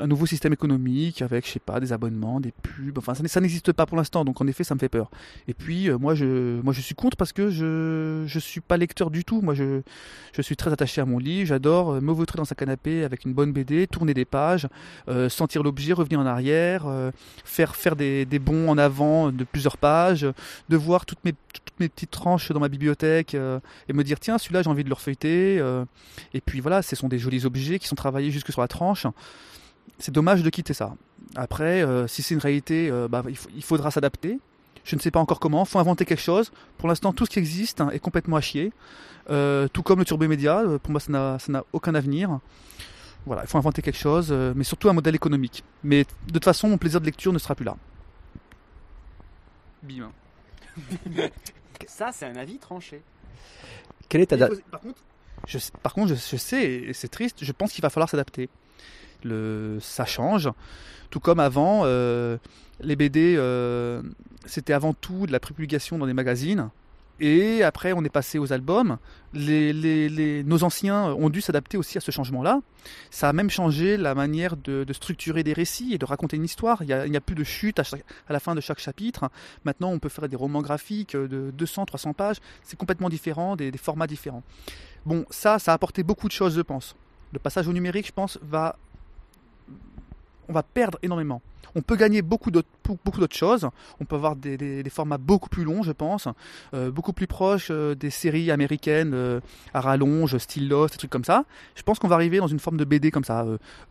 Un nouveau système économique avec, je sais pas, des abonnements, des pubs. Enfin, ça, n'existe pas pour l'instant, donc en effet, ça me fait peur. Et puis, euh, moi, je, moi, je suis contre parce que je, je suis pas lecteur du tout. Moi, je, je suis très attaché à mon lit, j'adore euh, me vautrer dans un canapé avec une bonne BD, tourner des pages, euh, sentir l'objet, revenir en arrière, faire, faire des, des bonds en avant de plusieurs pages, de voir toutes mes, toutes mes petites tranches dans ma bibliothèque et me dire tiens celui-là j'ai envie de le refeuilleter. et puis voilà, ce sont des jolis objets qui sont travaillés jusque sur la tranche. C'est dommage de quitter ça. Après, euh, si c'est une réalité, euh, bah, il, faudra s'adapter. Je ne sais pas encore comment. Il faut inventer quelque chose. Pour l'instant, tout ce qui existe hein, est complètement à chier. Euh, tout comme le turbo média, pour moi ça n'a aucun avenir. Voilà, il faut inventer quelque chose, euh, mais surtout un modèle économique. Mais de toute façon, mon plaisir de lecture ne sera plus là. Bim. [LAUGHS] Ça, c'est un avis tranché. Quelle est ta date Par contre, je, sais- par contre, je, je sais, et c'est triste, je pense qu'il va falloir s'adapter. Le, ça change. Tout comme avant, euh, les BD, euh, c'était avant tout de la prépublication dans des magazines. Et après, on est passé aux albums. Nos anciens ont dû s'adapter aussi à ce changement-là. Ça a même changé la manière de, structurer des récits et de raconter une histoire. Il n'y a, plus de chute à la fin de chaque chapitre. Maintenant, on peut faire des romans graphiques de 200, 300 pages. C'est complètement différent, des, des formats différents. Bon, ça, ça a apporté beaucoup de choses, je pense. Le passage au numérique, je pense, va. On va perdre énormément. On peut gagner beaucoup d'autres, beaucoup d'autres choses. On peut avoir des, formats beaucoup plus longs, je pense, euh, beaucoup plus proches euh, des séries américaines euh, à rallonge, style Lost, des trucs comme ça. Je pense qu'on va arriver dans une forme de BD comme ça,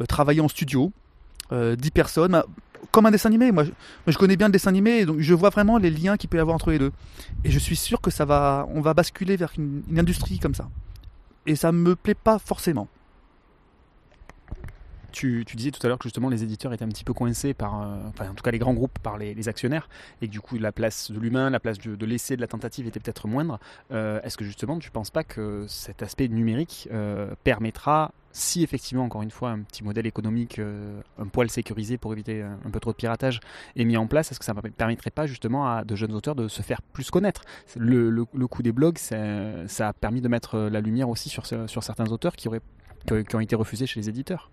travailler en studio, euh, 10 personnes, bah, comme un dessin animé. Moi je, connais bien le dessin animé, donc je vois vraiment les liens qu'il peut y avoir entre les deux. Et je suis sûr que ça va, on va basculer vers une, une industrie comme ça. Et ça me plaît pas forcément. Tu, disais tout à l'heure que justement les éditeurs étaient un petit peu coincés par, euh, enfin en tout cas les grands groupes par les, actionnaires et que du coup la place de l'humain, la place de, de l'essai, de la tentative était peut-être moindre. Euh, Est-ce que justement tu penses pas que cet aspect numérique euh, permettra, si effectivement encore une fois un petit modèle économique un poil sécurisé pour éviter un, peu trop de piratage est mis en place, est-ce que ça ne permettrait pas justement à de jeunes auteurs de se faire plus connaître? Le, le, le coup des blogs, ça, a permis de mettre la lumière aussi sur, sur certains auteurs qui, auraient, qui ont été refusés chez les éditeurs.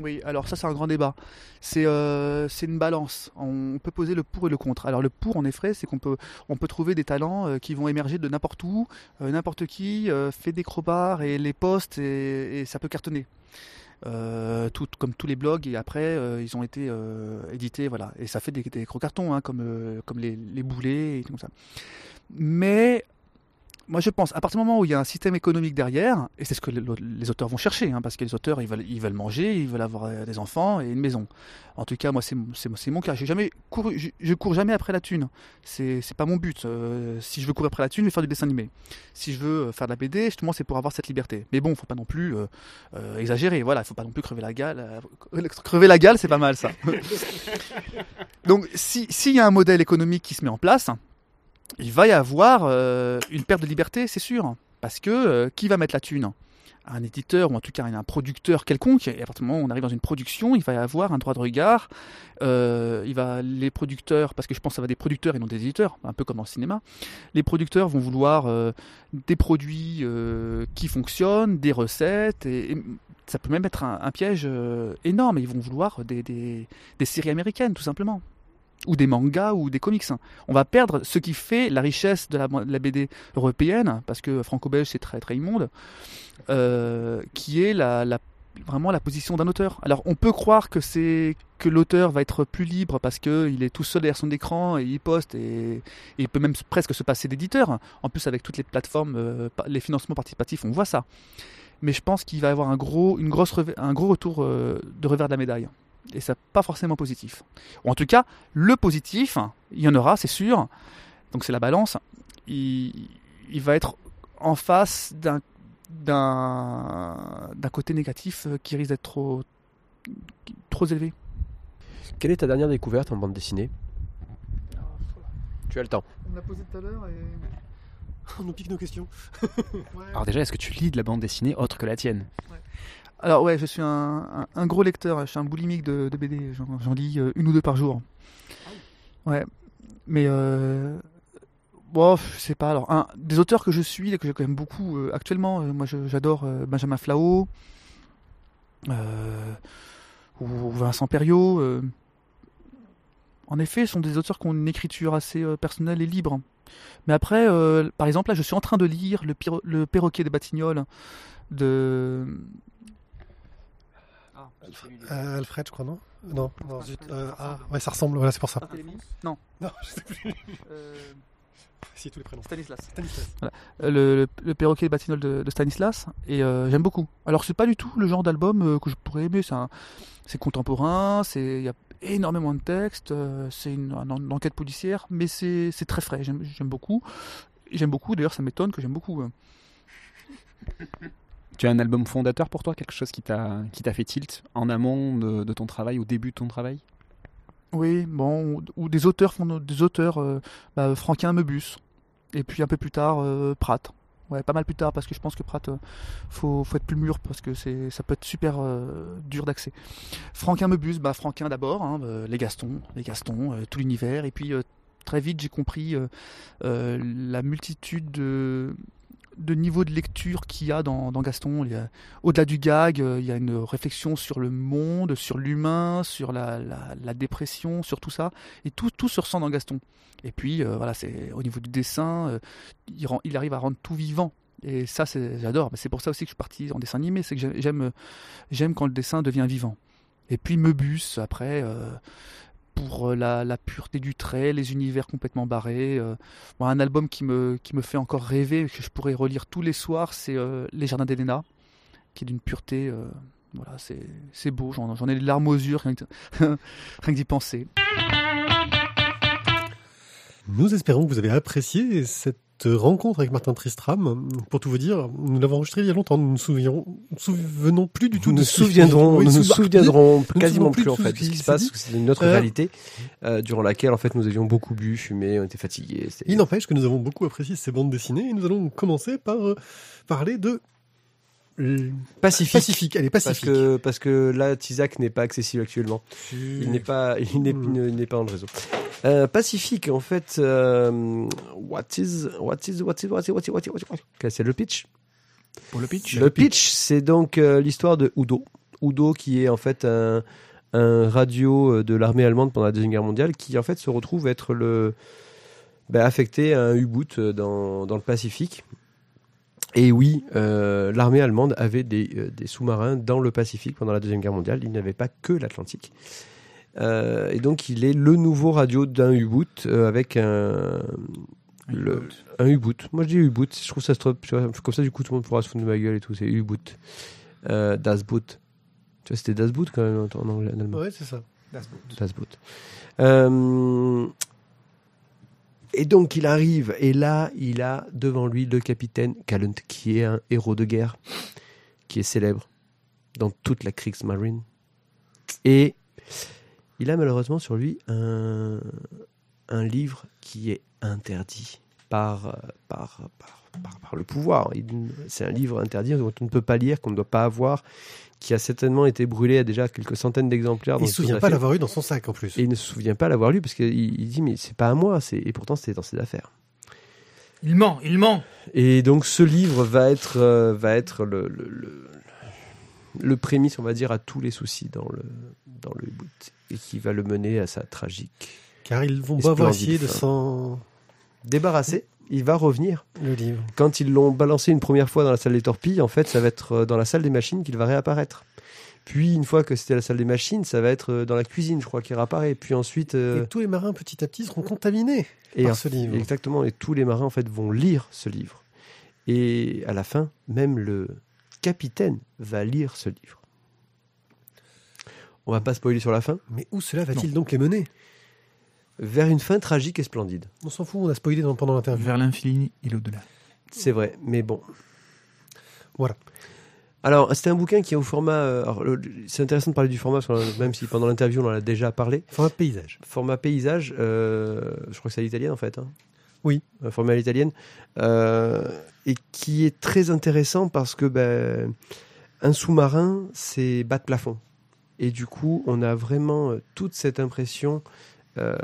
Oui, alors ça c'est un grand débat. C'est euh, c'est une balance. On peut poser le pour et le contre. Alors le pour en effet, c'est qu'on peut on peut trouver des talents euh, qui vont émerger de n'importe où, euh, n'importe qui fait des crobards et les posts et, ça peut cartonner. Tout, comme tous les blogs et après ils ont été édités voilà et ça fait des, des gros cartons hein, comme les, les boulets et tout ça. Mais moi, je pense, à partir du moment où il y a un système économique derrière, et c'est ce que les, auteurs vont chercher, hein, parce que les auteurs, ils veulent, ils veulent manger, ils veulent avoir euh, des enfants et une maison. En tout cas, moi, c'est mon- cas. J'ai jamais couru, je, je cours jamais après la thune. C'est pas mon but. Euh, si je veux courir après la thune, je vais faire du dessin animé. Si je veux euh, faire de la BD, justement, c'est pour avoir cette liberté. Mais bon, faut pas non plus euh, euh, exagérer. Voilà, faut pas non plus crever la gale. [LAUGHS] Crever la gale, c'est pas mal ça. [LAUGHS] Donc, si- s'il y a un modèle économique qui se met en place, il va y avoir euh, une perte de liberté, c'est sûr. Parce que euh, qui va mettre la thune? Un éditeur ou en tout cas un producteur quelconque. Et à partir du moment où on arrive dans une production, il va y avoir un droit de regard. Euh, il va les producteurs, parce que je pense que ça va des producteurs et non des éditeurs, un peu comme dans le cinéma. Les producteurs vont vouloir des produits qui fonctionnent, des recettes et, ça peut même être un, piège énorme. Ils vont vouloir des- des séries américaines, tout simplement. Ou des mangas ou des comics. On va perdre ce qui fait la richesse de la, BD européenne, parce que franco-belge c'est très très immonde, euh, qui est la, vraiment la position d'un auteur. Alors on peut croire que c'est que l'auteur va être plus libre parce que il est tout seul derrière son écran et il poste et, il peut même presque se passer d'éditeur. En plus avec toutes les plateformes, euh, les financements participatifs, on voit ça. Mais je pense qu'il va y avoir un gros, une grosse, un gros retour euh, de revers de la médaille. Et ça pas forcément positif. Ou en tout cas, le positif, il y en aura, c'est sûr. Donc c'est la balance. Il, il va être en face d'un d'un d'un côté négatif euh, qui risque d'être trop trop élevé. Quelle est ta dernière découverte en bande dessinée? Tu as le temps. On me l'a posé tout à l'heure et [LAUGHS] On nous pique nos questions. Alors déjà, est-ce que tu lis de la bande dessinée autre que la tienne? Alors ouais, je suis un, gros lecteur, je suis un boulimique de, BD, j'en, lis euh, une ou deux par jour. Ouais, mais euh, bon, je sais pas. Alors, un, des auteurs que je suis et que j'ai quand même beaucoup euh, actuellement, moi j'adore Benjamin Flao, ou, Vincent Perriot. En effet, ce sont des auteurs qui ont une écriture assez personnelle et libre. Mais après, par exemple, là, je suis en train de lire Le, le perroquet des Batignolles de Euh, Alfred, je crois, non Non, non, zut. euh, ah, ouais, ça ressemble, voilà, c'est pour ça. Non, Non, [LAUGHS] je sais plus. euh, Si, tous les prénoms. Stanislas. Stanislas. Euh, le, le, le perroquet des Batignolles de, de Stanislas et euh, j'aime beaucoup. Alors c'est pas du tout le genre d'album euh, que je pourrais aimer. C'est contemporain, c'est il y a énormément de textes, euh, c'est une, un- une enquête policière, mais c'est c'est très frais. J'aime j'aime beaucoup. J'aime beaucoup. D'ailleurs, ça m'étonne que j'aime beaucoup. [LAUGHS] Tu as un album fondateur pour toi, quelque chose qui t'a fait tilt en amont de, ton travail, au début de ton travail? Oui, bon, ou, des auteurs des auteurs, euh, bah, Franquin Meubus, et puis un peu plus tard euh, Pratt. Ouais, pas mal plus tard parce que je pense que Pratt, euh, faut, faut être plus mûr parce que ça peut être super euh, dur d'accès. Franquin Meubus, bah Franquin d'abord, hein, euh, les Gastons, les Gastons, euh, tout l'univers, et puis très vite j'ai compris la multitude de, de niveaux de lecture qu'il y a dans, dans Gaston. Au-delà du gag, euh, il y a une réflexion sur le monde, sur l'humain, sur la, la- dépression, sur tout ça. Et tout, tout se ressent dans Gaston. Et puis, euh, voilà, c'est au niveau du dessin, euh, il, il arrive à rendre tout vivant. Et ça, j'adore. Mais C'est pour ça aussi que je suis parti en dessin animé. C'est que j'aime, quand le dessin devient vivant. Et puis Meubus, après, pour euh, la, pureté du trait, les univers complètement barrés. euh, un album qui me, qui me fait encore rêver, que je pourrais relire tous les soirs, c'est euh, Les Jardins d'Elena, qui est d'une pureté. voilà, c'est, beau, j'en, ai les larmes aux yeux, rien que, [LAUGHS] rien que d'y penser. Nous espérons que vous avez apprécié cette rencontre avec Martin Tristram. Pour tout vous dire, nous l'avons enregistré il y a longtemps. Nous souviendrons, nous souvenons plus du tout Nous de nous souviendrons, Oui, nous souviendrons quasiment souvenons plus, plus en de fait ce de ce qui se passe. C'est une autre Euh, réalité euh, durant laquelle en fait nous avions beaucoup bu, fumé, on était fatigués. Il n'empêche que nous avons beaucoup apprécié ces bandes dessinées et nous allons commencer par euh, parler de Pacifique. Pacifique, elle est pacifique. Parce que, parce que là, Tisac n'est pas accessible actuellement. Il n'est pas, il n'est, pas dans le réseau. Euh, pacifique, en fait, euh, what is, what is, what is, what is, what is, what is, what is, c'est le pitch. Pour le pitch. Le pitch, c'est donc euh, l'histoire de Udo. Udo qui est en fait un, un radio euh, de l'armée allemande pendant la deuxième guerre mondiale, qui en fait se retrouve être le, ben, affecté à un U-boot euh, dans, dans le Pacifique et oui, euh, l'armée allemande avait des, euh, des sous-marins dans le Pacifique pendant la Deuxième Guerre mondiale. Il n'avait pas que l'Atlantique. Euh, et donc, il est le nouveau radio d'un U-boot avec un, le- un U-boot. Moi, je dis U-boot. Je trouve ça vois, comme ça, du coup, tout le monde pourra se foutre de ma gueule et tout. C'est U-boot. Das Boot. Tu vois, c'était Das Boot quand même en anglais. En allemand. Ouais, c'est ça. Das Boot. Euh, et donc il arrive, et là il a devant lui le capitaine Calent, qui est un héros de guerre, qui est célèbre dans toute la Kriegsmarine. Et il a malheureusement sur lui un, livre qui est interdit par, par, par, par le pouvoir. C'est un livre interdit dont on ne peut pas lire, qu'on ne doit pas avoir, qui a certainement été brûlé à déjà quelques centaines d'exemplaires. Il ne se souvient pas l'avoir eu dans son sac en plus. Et il ne se souvient pas l'avoir lu parce qu'il il dit mais c'est pas à moi, et pourtant c'était dans ses affaires. Il ment, il ment. Et donc ce livre va être euh, va être le, le, le, le prémisse on va dire à tous les soucis dans le dans le boot et qui va le mener à sa tragique. Car ils vont pas avoir essayé de s'en débarrassé, il va revenir. Le livre. Quand ils l'ont balancé une première fois dans la salle des torpilles, en fait, ça va être euh, dans la salle des machines qu'il va réapparaître. Puis, une fois que c'était la salle des machines, ça va être euh, dans la cuisine, je crois, qu'il réapparaît. Puis ensuite. euh, Et tous les marins, petit à petit, seront contaminés et par ce livre. Exactement, et tous les marins, en fait, vont lire ce livre. Et à la fin, même le capitaine va lire ce livre. On va pas spoiler sur la fin. Mais où cela va-t-il donc les mener? Vers une fin tragique et splendide. On s'en fout, on a spoilé dans- pendant l'interview. Vers l'infini et l'au-delà. C'est vrai, mais bon. Voilà. Alors, c'était un bouquin qui est au format. euh, c'est intéressant de parler du format, parce que même si pendant l'interview on en a déjà parlé. Format paysage. Format paysage, euh, je crois que c'est à l'italienne en fait. hein. Oui. Un format à l'italienne. euh, et qui est très intéressant parce que ben, un sous-marin, c'est bas de plafond. Et du coup, on a vraiment toute cette impression euh,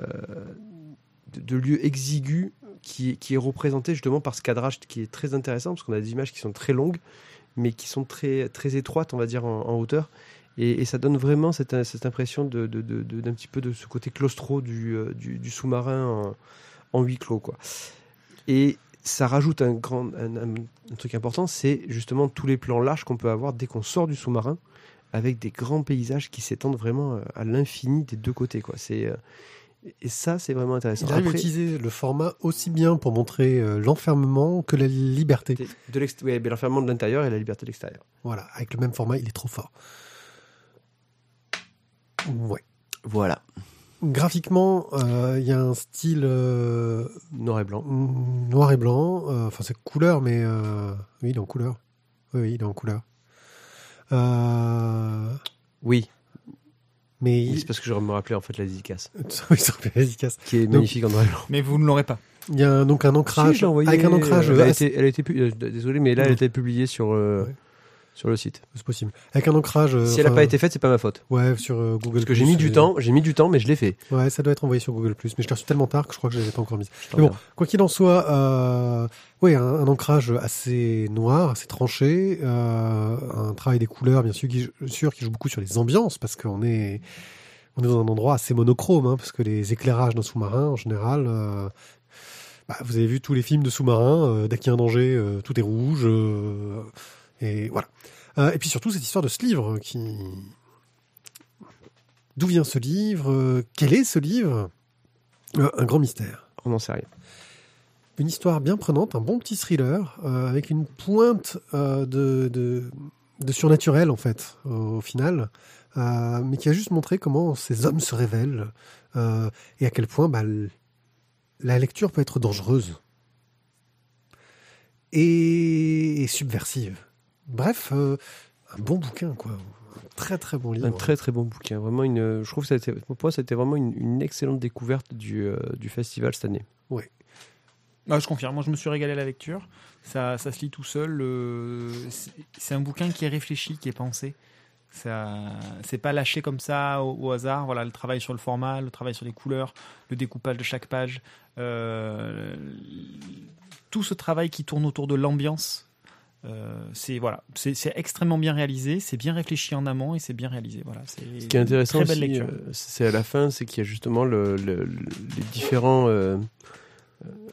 de, de lieu exigu qui, est- représenté justement par ce cadrage qui est très intéressant parce qu'on a des images qui sont très longues mais qui sont très, très étroites, on va dire, en, hauteur. Et, ça donne vraiment cette, cette impression d'un petit peu de ce côté claustro du, euh, sous-marin en, huis clos. Quoi. Et ça rajoute un, grand, un, truc important, c'est justement tous les plans larges qu'on peut avoir dès qu'on sort du sous-marin, avec des grands paysages qui s'étendent vraiment euh, à l'infini des deux côtés. Quoi. C'est, et ça, c'est vraiment intéressant. Il arrive à Après- utiliser le format aussi bien pour montrer euh, l'enfermement que la liberté. de, mais l'enfermement de l'intérieur et la liberté de l'extérieur. Voilà, avec le même format, il est trop fort. Ouais. Voilà, Graphiquement, euh, il y a un style euh, noir et blanc. noir et blanc. euh, Enfin, c'est couleur, mais euh, oui, il est en couleur. Oui, oui, il est en couleur. Euh, Oui, mais il... c'est parce que je me rappelais en fait la dédicace, [LAUGHS] Oui, qui est Donc- magnifique en noir. Mais vous ne l'aurez pas. Il y a donc un ancrage Si, je l'ai envoyé, avec un ancrage Elle a assez- été, elle a été pu- euh, désolé, mais là, elle a été publiée sur, euh, Ouais. Sur le site. c'est possible. Avec un ancrage. euh, si elle n'a pas été faite, c'est pas ma faute. Ouais, sur euh, Google. Parce que j'ai mis du temps, j'ai mis du temps, mais je l'ai fait. Ouais, ça doit être envoyé sur Google mais je l'ai reçu tellement tard que je crois que je l'avais pas encore mis. Je t'en Mais bon, quoi qu'il en soit, euh, ouais, un, un ancrage assez noir, assez tranché, euh, un travail des couleurs, bien sûr, qui, sûr, qui joue beaucoup sur les ambiances, parce qu'on est, on est dans un endroit assez monochrome, hein, parce que les éclairages d'un sous-marin, en général, bah, vous avez vu tous les films de sous-marins, dès qu'il y a un danger, tout est rouge, euh, et voilà. Euh, et puis surtout cette histoire de ce livre qui, d'où vient ce livre, euh, quel est ce livre, Euh, un grand mystère. On n'en sait rien. Une histoire bien prenante, un bon petit thriller, euh, avec une pointe euh, de, de, de surnaturel, en fait, au, au final, euh, mais qui a juste montré comment ces hommes se révèlent euh, et à quel point bah, la lecture peut être dangereuse et, et subversive. Bref, euh, un bon bouquin, quoi. Un très très bon livre. Un très très bon bouquin. Vraiment une, je trouve que ça a été, pour moi, ça a été vraiment une, une excellente découverte du, euh, du festival cette année. Ah, je confirme, moi je me suis régalé à la lecture. Ça, ça se lit tout seul. euh, c'est- c'est un bouquin qui est réfléchi, qui est pensé. Ça, c'est pas lâché comme ça au, au hasard. Voilà, le travail sur le format, le travail sur les couleurs, le découpage de chaque page, euh, tout ce travail qui tourne autour de l'ambiance. Euh, c'est voilà, c'est c'est extrêmement bien réalisé, c'est bien réfléchi en amont et c'est bien réalisé. Voilà, c'est Ce qui est intéressant très belle aussi, lecture. euh, c'est à la fin, c'est qu'il y a justement le, le- le- les différents euh,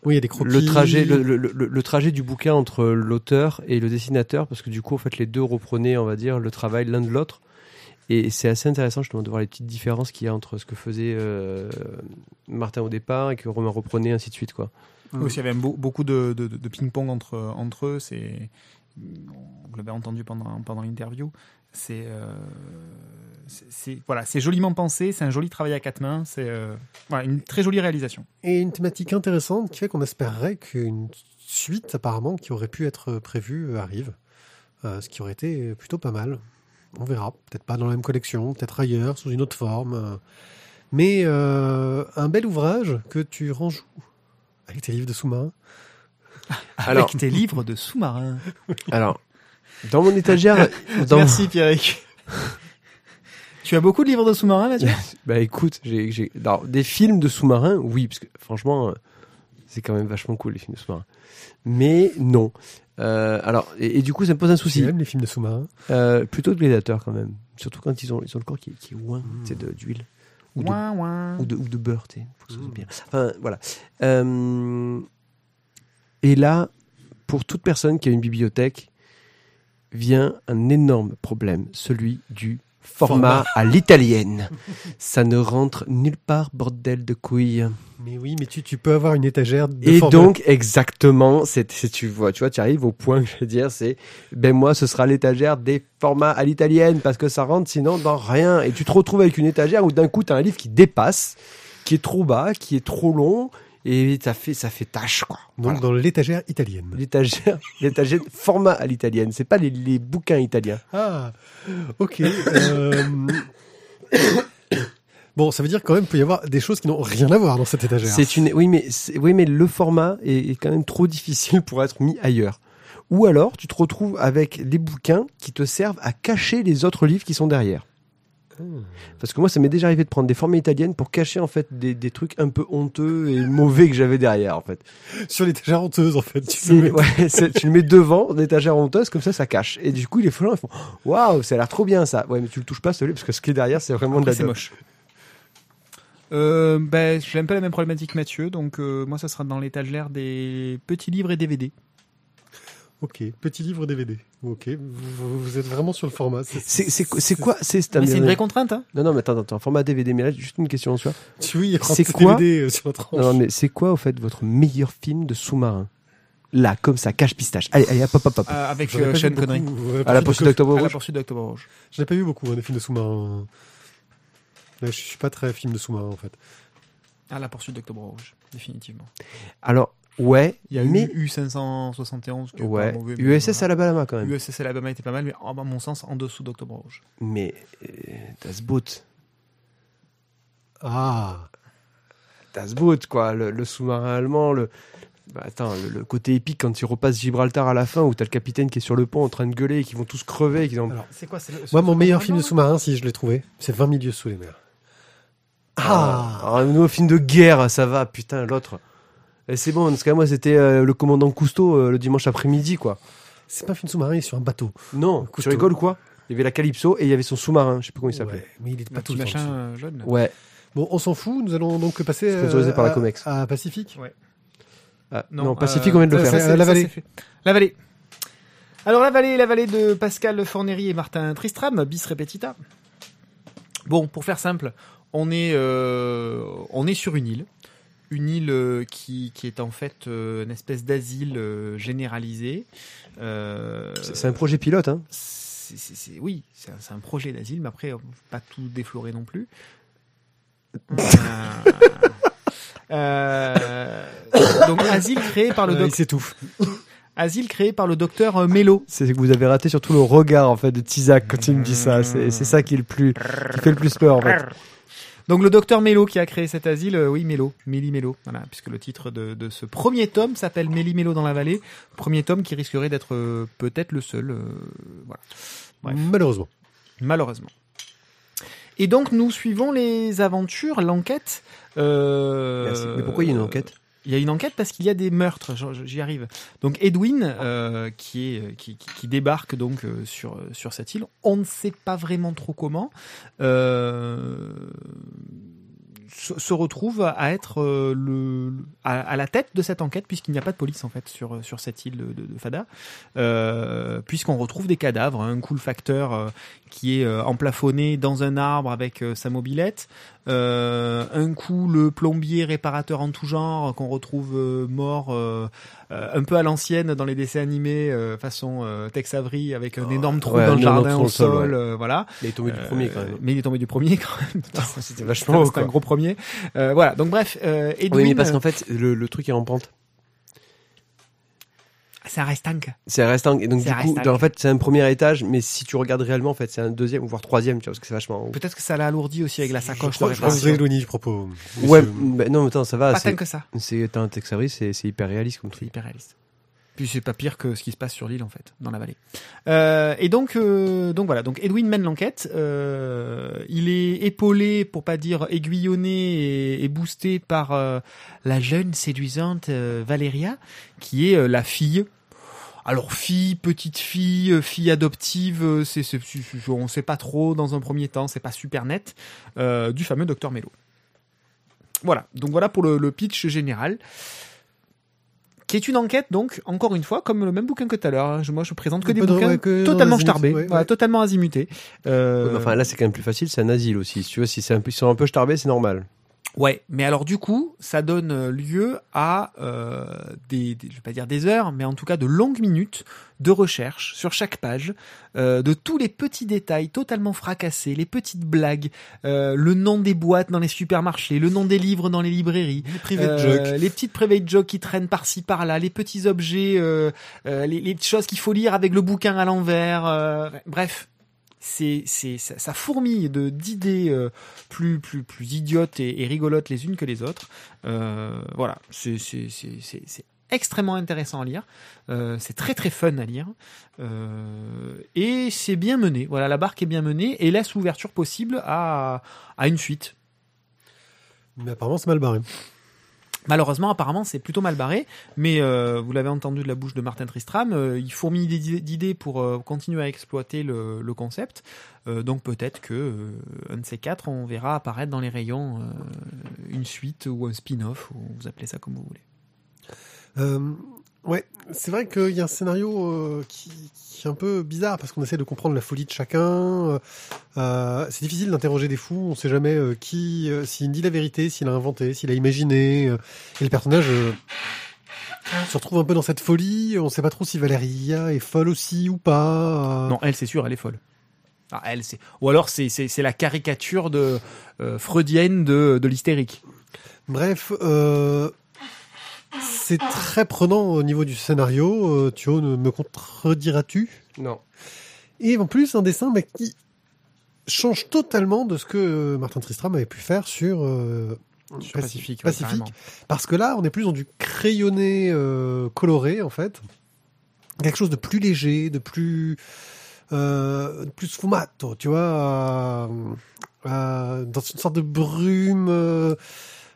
Oui, il y a des croquis. le trajet, le, le- le- le trajet du bouquin entre l'auteur et le dessinateur, parce que du coup, en fait, les deux reprenaient, on va dire, le travail l'un de l'autre. Et c'est assez intéressant justement de voir les petites différences qu'il y a entre ce que faisait euh, Martin au départ et que Romain reprenait, ainsi de suite, quoi. Aussi, il y avait beau- beaucoup de, de- de ping-pong entre, entre eux. C'est, on l'avait entendu pendant, pendant l'interview. C'est, euh, c'est, voilà, c'est joliment pensé. C'est un joli travail à quatre mains. C'est euh, une très jolie réalisation. Et une thématique intéressante qui fait qu'on espérerait qu'une suite, apparemment, qui aurait pu être prévue, euh, arrive. Ce qui aurait été plutôt pas mal. On verra. Peut-être pas dans la même collection, peut-être ailleurs, sous une autre forme. Mais un bel ouvrage que tu ranges Avec tes livres de sous-marins Alors- Avec tes livres de sous-marins. Alors, dans mon étagère, [LAUGHS] dans... Merci Pierrick. tu as beaucoup de livres de sous-marins, Mathieu? Bah écoute, j'ai, des films de sous-marins, oui, parce que franchement, euh, c'est quand même vachement cool les films de sous-marins. Mais non. Euh, alors, et, et du coup, ça me pose un souci. aimes les films de sous-marins? Euh, plutôt de Gladiator quand même. Surtout quand ils ont, ils ont le corps qui, qui est loin Mm. tu sais, de- d'huile. Ou de, Ouin, ouin. ou de, ou de beurre, tu sais, faut que ça soit Mmh. bien. Enfin, voilà. Euh, et là, pour toute personne qui a une bibliothèque, vient un énorme problème, celui du format à l'italienne. Ça ne rentre nulle part, bordel de couilles. Mais oui, mais tu, tu peux avoir une étagère de Et format. donc, exactement, c'est, c'est- tu vois, tu vois, tu arrives au point que je veux dire, c'est, ben moi, ce sera l'étagère des formats à l'italienne, parce que ça rentre sinon dans rien. Et tu te retrouves avec une étagère où d'un coup, tu as un livre qui dépasse, qui est trop bas, qui est trop long, et ça fait, ça fait tâche, quoi. Donc Voilà. dans l'étagère italienne. L'étagère, [LAUGHS] l'étagère format à l'italienne, c'est pas les, les bouquins italiens. Ah, ok. euh, [COUGHS] bon, ça veut dire quand même qu'il peut y avoir des choses qui n'ont rien à voir dans cette étagère. C'est une, oui, mais, oui, mais le format est, est quand même trop difficile pour être mis ailleurs. Ou alors, tu te retrouves avec des bouquins qui te servent à cacher les autres livres qui sont derrière. Parce que moi, ça m'est déjà arrivé de prendre des formats italiennes pour cacher en fait des, des trucs un peu honteux et mauvais que j'avais derrière en fait. Sur l'étagère honteuse, en fait. Tu ouais, [LAUGHS] le mets devant l'étagère honteuse comme ça, ça cache. Et du coup, les ils font waouh, ça a l'air trop bien ça. Ouais, mais tu le touches pas celui parce que ce qui est derrière, c'est vraiment de la c'est moche. Euh, ben, j'ai un peu la même problématique que Mathieu, donc euh, moi ça sera dans l'étagère des petits livres et DVD. Ok, petit livre DVD. Ok, vous, vous êtes vraiment sur le format. C'est quoi- c'est une vraie contrainte, hein Non, non, mais attends, attends, format DVD. Mais là, juste une question en soi. Tu [LAUGHS] oui, il y a C'est 36 quoi DVD euh, sur la tranche. Non, mais c'est quoi, au fait, votre meilleur film de sous-marin Là, comme ça, cache pistache. Allez, allez, hop, hop, hop, hop. Euh, Avec euh, Sean. Connery. À la poursuite d'Octobre À la Rouge. poursuite d'Octobre Rouge. Je n'ai pas vu beaucoup, hein, des films de sous-marins. Ouais, je suis pas très film de sous-marin, en fait. À la poursuite d'Octobre Rouge, définitivement. Alors, ouais, Il y a mais. eu U571 qui Ouais, pas mauvais, USS voilà. Alabama quand même. USS Alabama était pas mal, mais en- à mon sens en dessous d'Octobre Rouge. Mais, euh, das Boot. Ah, Das Boot, quoi. Le, le sous-marin allemand, le. Bah, attends, le, le côté épique quand il repasse Gibraltar à la fin où t'as le capitaine qui est sur le pont en train de gueuler et qui vont tous crever. Qui ont... Alors, C'est quoi c'est le- moi, mon meilleur film de sous-marin, si je l'ai trouvé, c'est 20 milieux sous les mers. Ah, Alors, un nouveau film de guerre, ça va, putain, l'autre. Et c'est bon, parce que moi, c'était euh, le commandant Cousteau euh, le dimanche après-midi, quoi. C'est pas un film sous-marin, il est sur un bateau. Non, Cousteau. tu rigoles ou quoi? Il y avait la Calypso et il y avait son sous-marin, je sais plus comment il s'appelait. Ouais, mais il est pas tout petit le temps machin dessus. euh, jaune. là. Ouais. Bon, on s'en fout, nous allons donc passer Sponsorisé euh, par la à- Comex. à Pacifique. Ah, non, Pacifique, euh, on vient de le ça, faire. La Vallée. La vallée. Alors la vallée, la vallée de Pascal Fornery et Martin Tristram, bis repetita. Bon, pour faire simple, on est, euh, on est sur une île, une île euh, qui, qui est en fait euh, une espèce d'asile euh, généralisé. C'est un projet pilote, hein. oui, c'est un, projet d'asile, mais après, pas tout déflorer non plus. Euh, donc, asile créé par le doc- il s'étouffe. asile créé par le docteur euh, Mello. C'est que vous avez raté surtout le regard, en fait, de Tizak quand il me dit ça. C'est c'est ça qui est le plus, qui fait le plus peur, en fait. Donc le docteur Mello qui a créé cet asile, euh, oui Mello, Mélie Mello, voilà, puisque le titre de, de ce premier tome s'appelle Mélie Mello dans la vallée, premier tome qui risquerait d'être euh, peut-être le seul, euh, voilà. Bref. Malheureusement. malheureusement. Et donc nous suivons les aventures, l'enquête. euh, Merci. Mais pourquoi il y a une enquête? Il y a une enquête parce qu'il y a des meurtres, j'y arrive. Donc Edwin, euh, qui, est, qui, qui- débarque donc euh, sur, sur cette île, on ne sait pas vraiment trop comment, euh, se, retrouve à être euh, le, à, à la tête de cette enquête puisqu'il n'y a pas de police en fait sur, sur cette île de, de Fada, euh, puisqu'on retrouve des cadavres, un cool facteur euh, qui est euh, emplafonné dans un arbre avec euh, sa mobilette, euh, un coup le plombier réparateur en tout genre qu'on retrouve euh, mort euh, euh, un peu à l'ancienne dans les dessins animés euh, façon euh, Tex Avery avec un énorme trou Ouais, dans le jardin au sol, sol, ouais. euh, voilà. Il est tombé du Euh, premier, quand même. Mais il est tombé du premier quand même. [LAUGHS] C'était vachement C'était un gros premier. Euh, voilà. Donc bref, euh, Edwin, Oui, mais parce euh, qu'en fait, le, le truc est en pente. C'est un restank. C'est un restant. Et donc, du coup, en fait, c'est un premier étage, mais si tu regardes réellement, en fait, c'est un deuxième, voire troisième, tu vois, parce que c'est vachement. Peut-être que ça l'a alourdi aussi avec la Je sacoche. crois que je crois que vous réparation. éloignez du propos. Ouais, monsieur. bah, non, mais attends, ça va. Pas tant que ça. c'est- un Tex Avery, c'est c'est hyper réaliste comme C'est truc. hyper réaliste. Puis c'est pas pire que ce qui se passe sur l'île en fait, dans la vallée. Euh, et donc, euh, donc voilà. Donc Edwin mène l'enquête. Euh, il est épaulé, pour pas dire aiguillonné et, boosté par euh, la jeune séduisante euh, Valéria, qui est euh, la fille. alors fille, petite fille, fille adoptive, c'est, c'est, on sait pas trop dans un premier temps, c'est pas super net, du fameux Docteur Mello. Voilà, donc voilà pour le pitch général. Qui est une enquête, donc, encore une fois, comme le même bouquin que tout à l'heure. hein. Je- Moi, je présente que des bouquins ouais, que totalement starbés, ouais, voilà, ouais. totalement azimutés. Euh, enfin, là, c'est quand même plus facile, c'est un asile aussi. Si tu vois, si c'est un un peu starbés, c'est normal. Ouais, mais alors du coup, ça donne euh, lieu à euh, des, des- je vais pas dire des heures, mais en tout cas de longues minutes de recherche sur chaque page, euh, de tous les petits détails totalement fracassés, les petites blagues, euh, le nom des boîtes dans les supermarchés, le nom des livres dans les librairies, Les private jokes. les petites private jokes qui traînent par-ci par-là, les petits objets, euh, euh, les, les choses qu'il faut lire avec le bouquin à l'envers. euh, bref, c'est c'est ça, fourmille de d'idées euh, plus plus plus idiotes et, rigolotes les unes que les autres. Euh, voilà, c'est c'est c'est c'est c'est extrêmement intéressant à lire. Euh, c'est très très fun à lire Euh, et c'est bien mené. Voilà, la barque est bien menée et laisse l'ouverture possible à à une suite. Mais apparemment, c'est mal barré. Malheureusement, apparemment, c'est plutôt mal barré, mais euh, vous l'avez entendu de la bouche de Martin Tristram, euh, il fourmille d'idées- pour euh, continuer à exploiter le, concept. Euh, donc peut-être que un de ces quatre, on verra apparaître dans les rayons une suite ou un spin-off, ou vous appelez ça comme vous voulez. Ouais, c'est vrai qu'il y a un scénario euh, qui, qui est un peu bizarre parce qu'on essaie de comprendre la folie de chacun. euh, euh, c'est difficile d'interroger des fous. On sait jamais euh, qui, s'il dit la vérité, s'il a inventé, s'il a imaginé. et le personnage se retrouve un peu dans cette folie. On sait pas trop si Valéria est folle aussi ou pas. Non, elle, c'est sûr, elle est folle. Ah, elle, c'est. Ou alors, c'est c'est la caricature de freudienne de de l'hystérique. Bref, euh, c'est très prenant au niveau du scénario. Euh, Thio, ne me contrediras-tu? Non. Et en plus, un dessin mais qui change totalement de ce que euh, Martin Tristram avait pu faire sur, euh, Sur Pacifique. ouais, Pacifique. parce que là, on est plus dans du crayonné euh, coloré, en fait. Quelque chose de plus léger, de plus, euh, de plus sfumato, tu vois, euh, euh, dans une sorte de brume.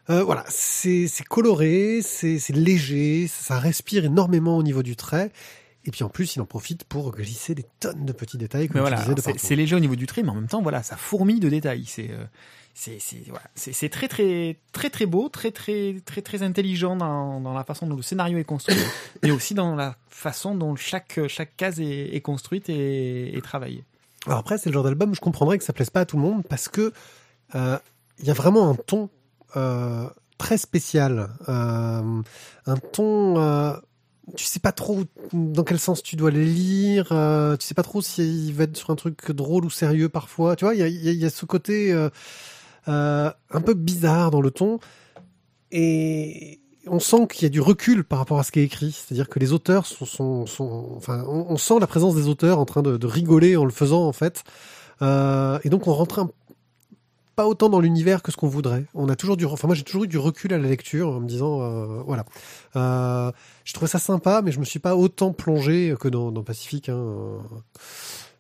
Euh, voilà, c'est coloré, c'est léger, ça respire énormément au niveau du trait. Et puis en plus, il en profite pour glisser des tonnes de petits détails, comme voilà, c'est partout. c'est léger au niveau du trait, mais en même temps, voilà, ça fourmille de détails. C'est euh, c'est voilà, très très très très beau, très très très très intelligent dans, dans la façon dont le scénario est construit, [COUGHS] mais aussi dans la façon dont chaque chaque case est, est construite et, et travaillée. Alors après, c'est le genre d'album, je comprendrais que ça plaise pas à tout le monde parce que euh, il y a vraiment un ton euh, très spécial, euh, un ton. Euh, tu sais pas trop dans quel sens tu dois le lire, euh, tu sais pas trop s'il va être sur un truc drôle ou sérieux parfois. Tu vois, il y a, ce côté un peu bizarre dans le ton et on sent qu'il y a du recul par rapport à ce qui est écrit. C'est-à-dire que les auteurs sont, enfin, on, sent la présence des auteurs en train de, rigoler en le faisant en fait. Et donc on rentre un- pas autant dans l'univers que ce qu'on voudrait. On a toujours du, enfin moi j'ai toujours eu du recul à la lecture en me disant, euh, voilà. Euh, je trouvais ça sympa, mais je me suis pas autant plongé que dans, dans Pacifique hein, euh,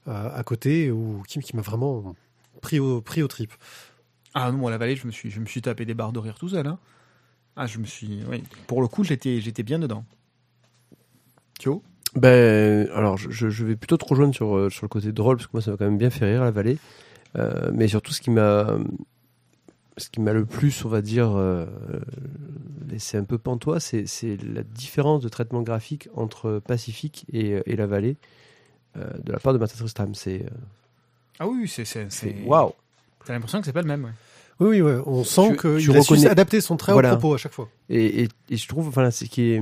à côté, ou qui, qui m'a vraiment pris au pris au trip. Ah non, moi la vallée, je me suis je me suis tapé des barres de rire tout seul. Hein. Ah, je me suis, oui. Pour le coup, j'étais j'étais bien dedans. Thio? Ben, alors, je, vais plutôt te rejoindre sur, sur le côté drôle, parce que moi, ça m'a quand même bien fait rire, la vallée. Euh, mais surtout, ce qui m'a ce qui m'a le plus, on va dire, euh, laissé un peu pantois, c'est c'est la différence de traitement graphique entre Pacifique et, et la vallée euh, de la part de Martin Tristram. C'est euh, Ah oui, c'est waouh! T'as l'impression que c'est pas le même. Ouais. Oui, oui, ouais, on sent Tu- qu'il tu a su reconnais- adapter son trait Voilà. au propos à chaque fois. Et, et, et je trouve, enfin, c'est qui est.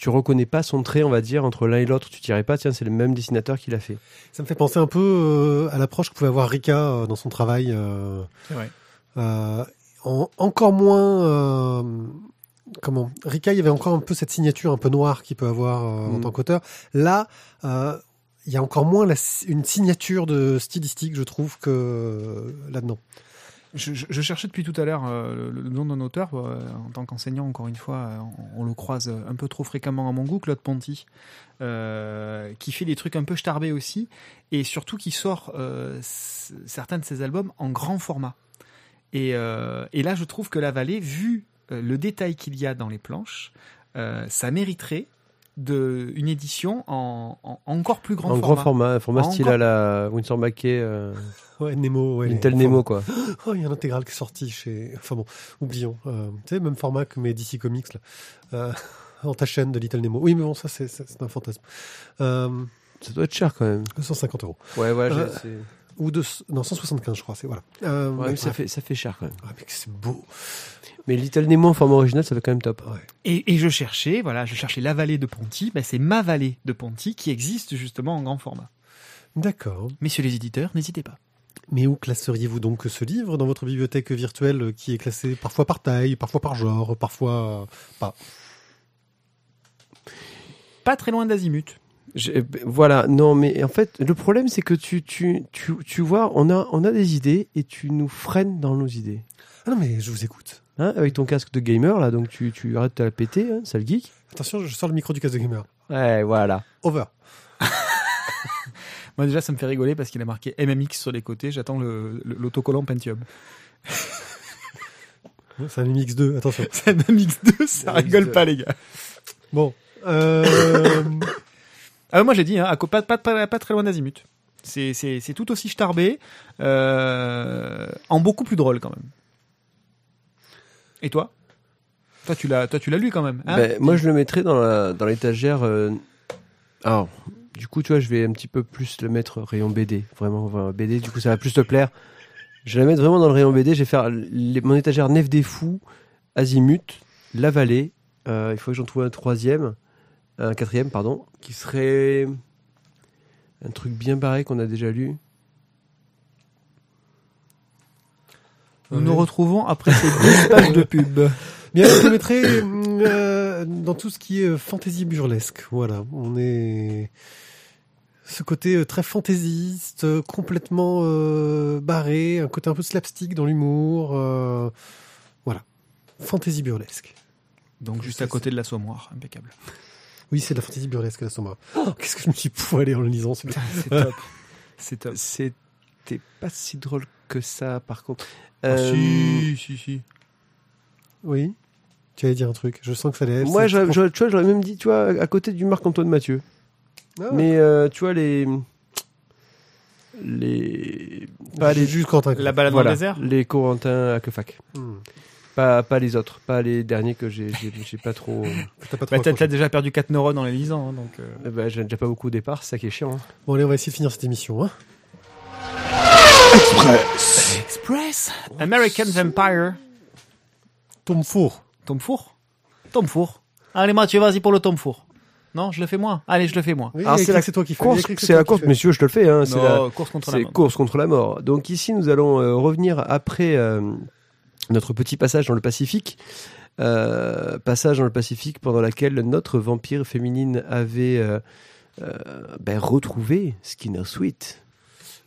Tu reconnais pas son trait, on va dire, entre l'un et l'autre. Tu dirais pas, tiens, c'est le même dessinateur qui l'a fait. Ça me fait penser un peu euh, à l'approche que pouvait avoir Rika euh, dans son travail. euh, C'est vrai. euh, en- encore moins. euh, comment Rika, il y avait encore un peu cette signature un peu noire qu'il peut avoir euh, en Mm. tant qu'auteur. Là, euh, il y a encore moins la, une signature de stylistique, je trouve, que euh, là-dedans. Je, cherchais depuis tout à l'heure euh, le, nom d'un auteur. euh, en tant qu'enseignant, encore une fois, euh, on, le croise un peu trop fréquemment à mon goût, Claude Ponty, qui fait des trucs un peu starbés aussi, et surtout qui sort certains de ses albums en grand format. Et, et là, je trouve que La Vallée, vu le détail qu'il y a dans les planches, ça mériterait de une édition en, en encore plus grand en format. grand format, un format En style à la Winsor McKay, euh, Ouais, Nemo, ouais. Intel Enfin, Nemo, quoi. [LAUGHS] Oh, il y a un intégral qui est sorti chez. Enfin bon, oublions. Euh, tu sais, même format que mes DC Comics, là. Euh, [LAUGHS] en ta chaîne de Little Nemo. Oui, mais bon, ça, c'est, un fantasme. Euh, Ça doit être cher quand même. 250 euros. Ouais, Euh, j'ai- c'est- Ou deux, non, 175, je crois. C'est, voilà. Euh, ouais, ouais, mais ça, fait, ça fait cher quand même. Ouais, mais c'est beau. Mais Little Nemo en format original, ça fait quand même top. Ouais. Et, et je cherchais, voilà, je cherchais la vallée de Ponty. Ben, c'est ma vallée de Ponty qui existe justement en grand format. D'accord. Messieurs les éditeurs, n'hésitez pas. Mais où classeriez-vous donc ce livre dans votre bibliothèque virtuelle qui est classée parfois par taille, parfois par genre, parfois pas? Pas très loin d'Azimut. J'ai- ben, Voilà, non, mais en fait, le problème, c'est que tu, tu, tu, tu vois, on a, on a des idées et tu nous freines dans nos idées. Ah non, mais je vous écoute. Hein, avec ton casque de gamer, là, donc tu, tu arrêtes de la péter, hein, sale geek. Attention, je sors le micro du casque de gamer. Ouais, voilà. Over. [LAUGHS] Moi déjà, ça me fait rigoler parce qu'il a marqué MMX sur les côtés. J'attends le- le- l'autocollant Pentium. [LAUGHS] C'est un MX2, attention. [LAUGHS] C'est un MX2, ça rigole pas les gars. Bon. Euh... Ah, moi j'ai dit, hein, à co- pas, pas, pas, pas très loin d'Azimut. C'est, c'est, c'est tout aussi starbé, euh, en beaucoup plus drôle quand même. Et toi? Toi tu, l'as, toi, tu l'as lu quand même. hein? Ben, moi, je le mettrais dans la, dans l'étagère. euh, Alors, du coup, tu vois, je vais un petit peu plus le mettre rayon BD. Vraiment, vraiment, BD, du coup, ça va plus te plaire. Je vais la mettre vraiment dans le rayon BD. Je vais faire les- mon étagère Nef des Fous, Azimut, La Vallée. Euh, il faut que j'en trouve un troisième, un quatrième, pardon, qui serait un truc bien barré qu'on a déjà lu. Nous nous retrouvons après ces 12 [LAUGHS] pages de pub. Bien, je le mettrais euh, dans tout ce qui est euh, fantasy burlesque. Voilà, on est ce côté euh, très fantaisiste, complètement euh, barré, un côté un peu slapstick dans l'humour. euh, voilà, fantasy burlesque. Donc juste à côté de l'assommoir, impeccable. Oui, c'est de la fantasy burlesque, la Soma. Oh, Qu'est-ce que je me suis poilé en le lisant. [LAUGHS] C'est top. C'est top. C'était pas si drôle que ça, par contre. Ah, Euh, si, si, si. Oui. Tu allais dire un truc. Je sens que ça allait. Moi, j'aurais- tu vois, j'aurais même dit, tu vois, à côté du Marc-Antoine Mathieu. Ah, Mais euh, tu vois, les. Les. Pas les. juste Quentin. La balade Voilà, dans le désert les Corentin à Kefac. Hmm. Pas, pas les autres, pas les derniers que j'ai j'ai- j'ai pas trop. [LAUGHS] T'as pas trop bah, t'as, accroché. t'as déjà perdu 4 neurones en les lisant, hein, donc... euh, Eh ben, j'ai déjà pas beaucoup au départ, c'est ça qui est chiant. hein. Bon, allez, on va essayer de finir cette émission. Hein. Express American Vampire. Tom Four. Tom Four? Tom Four. Allez Mathieu, vas-y pour le Tom Four. Non, je le fais moi. Allez, je le fais moi. Oui, Alors, c'est la c'est toi qui fais. Course, c'est la toi qui course, monsieur, je te le fais. Hein, c'est la- course contre la C'est mort. course contre la mort. Donc ici, nous allons euh, revenir après euh, notre petit passage dans le Pacifique. Euh, passage dans le Pacifique pendant laquelle notre vampire féminine avait euh, euh, ben, retrouvé Skinner Sweet,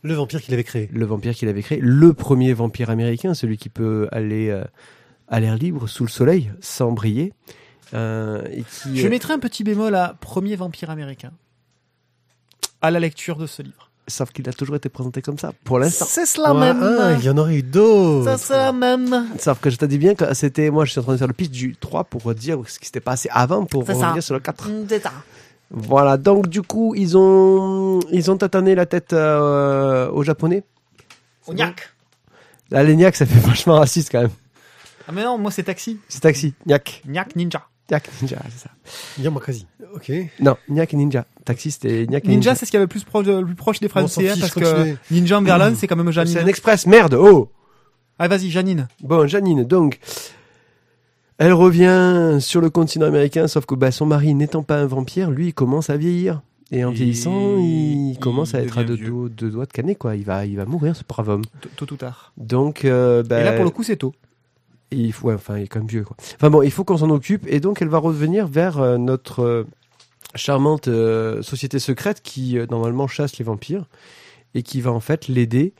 Le vampire qu'il avait créé. le vampire qu'il avait créé, le premier vampire américain, celui qui peut aller euh, à l'air libre, sous le soleil, sans briller. Euh, et qui, Je euh, mettrai un petit bémol à premier vampire américain. À la lecture de ce livre. Sauf qu'il a toujours été présenté comme ça, pour l'instant. C'est cela Ouais, même. ah, il y en aurait eu d'autres. C'est la même. Sauf que je t'ai dit bien que c'était, moi je suis en train de faire le pitch du 3 pour dire ce qui s'était passé avant pour C'est ça. revenir sur le 4. Mm, C'est ça. Voilà, donc du coup, ils ont, ils ont tatané la tête euh, aux Japonais. Ognac. La Léniac, ça fait [LAUGHS] vachement raciste quand même. Ah mais non, moi c'est taxi. C'est taxi, Niak. Gnac Ninja. Niak Ninja, c'est ça. Yamakazi. Ok. Non, Niak Ninja. Taxi, c'était Niak Ninja, c'est ce qu'il y a le plus proche, le plus proche des Français, parce que Ninja en Verlan, [CLEARS THROAT] c'est quand même C'est un Janine. express, merde, oh Ah vas-y, Janine. Bon, Janine, donc, elle revient sur le continent américain, sauf que bah, son mari n'étant pas un vampire, lui, il commence à vieillir. Et en vieillissant, il, il commence à être à deux, doigts- deux doigts de canet, quoi. Il va, il va mourir, ce brave homme. Tôt tôt ou tard. Donc, euh, bah, Et là, pour le coup, c'est tôt. il faut, ouais, enfin, il est quand même vieux, quoi. Enfin bon, il faut qu'on s'en occupe, et donc elle va revenir vers euh, notre euh, charmante société secrète qui normalement chasse les vampires et qui va en fait l'aider.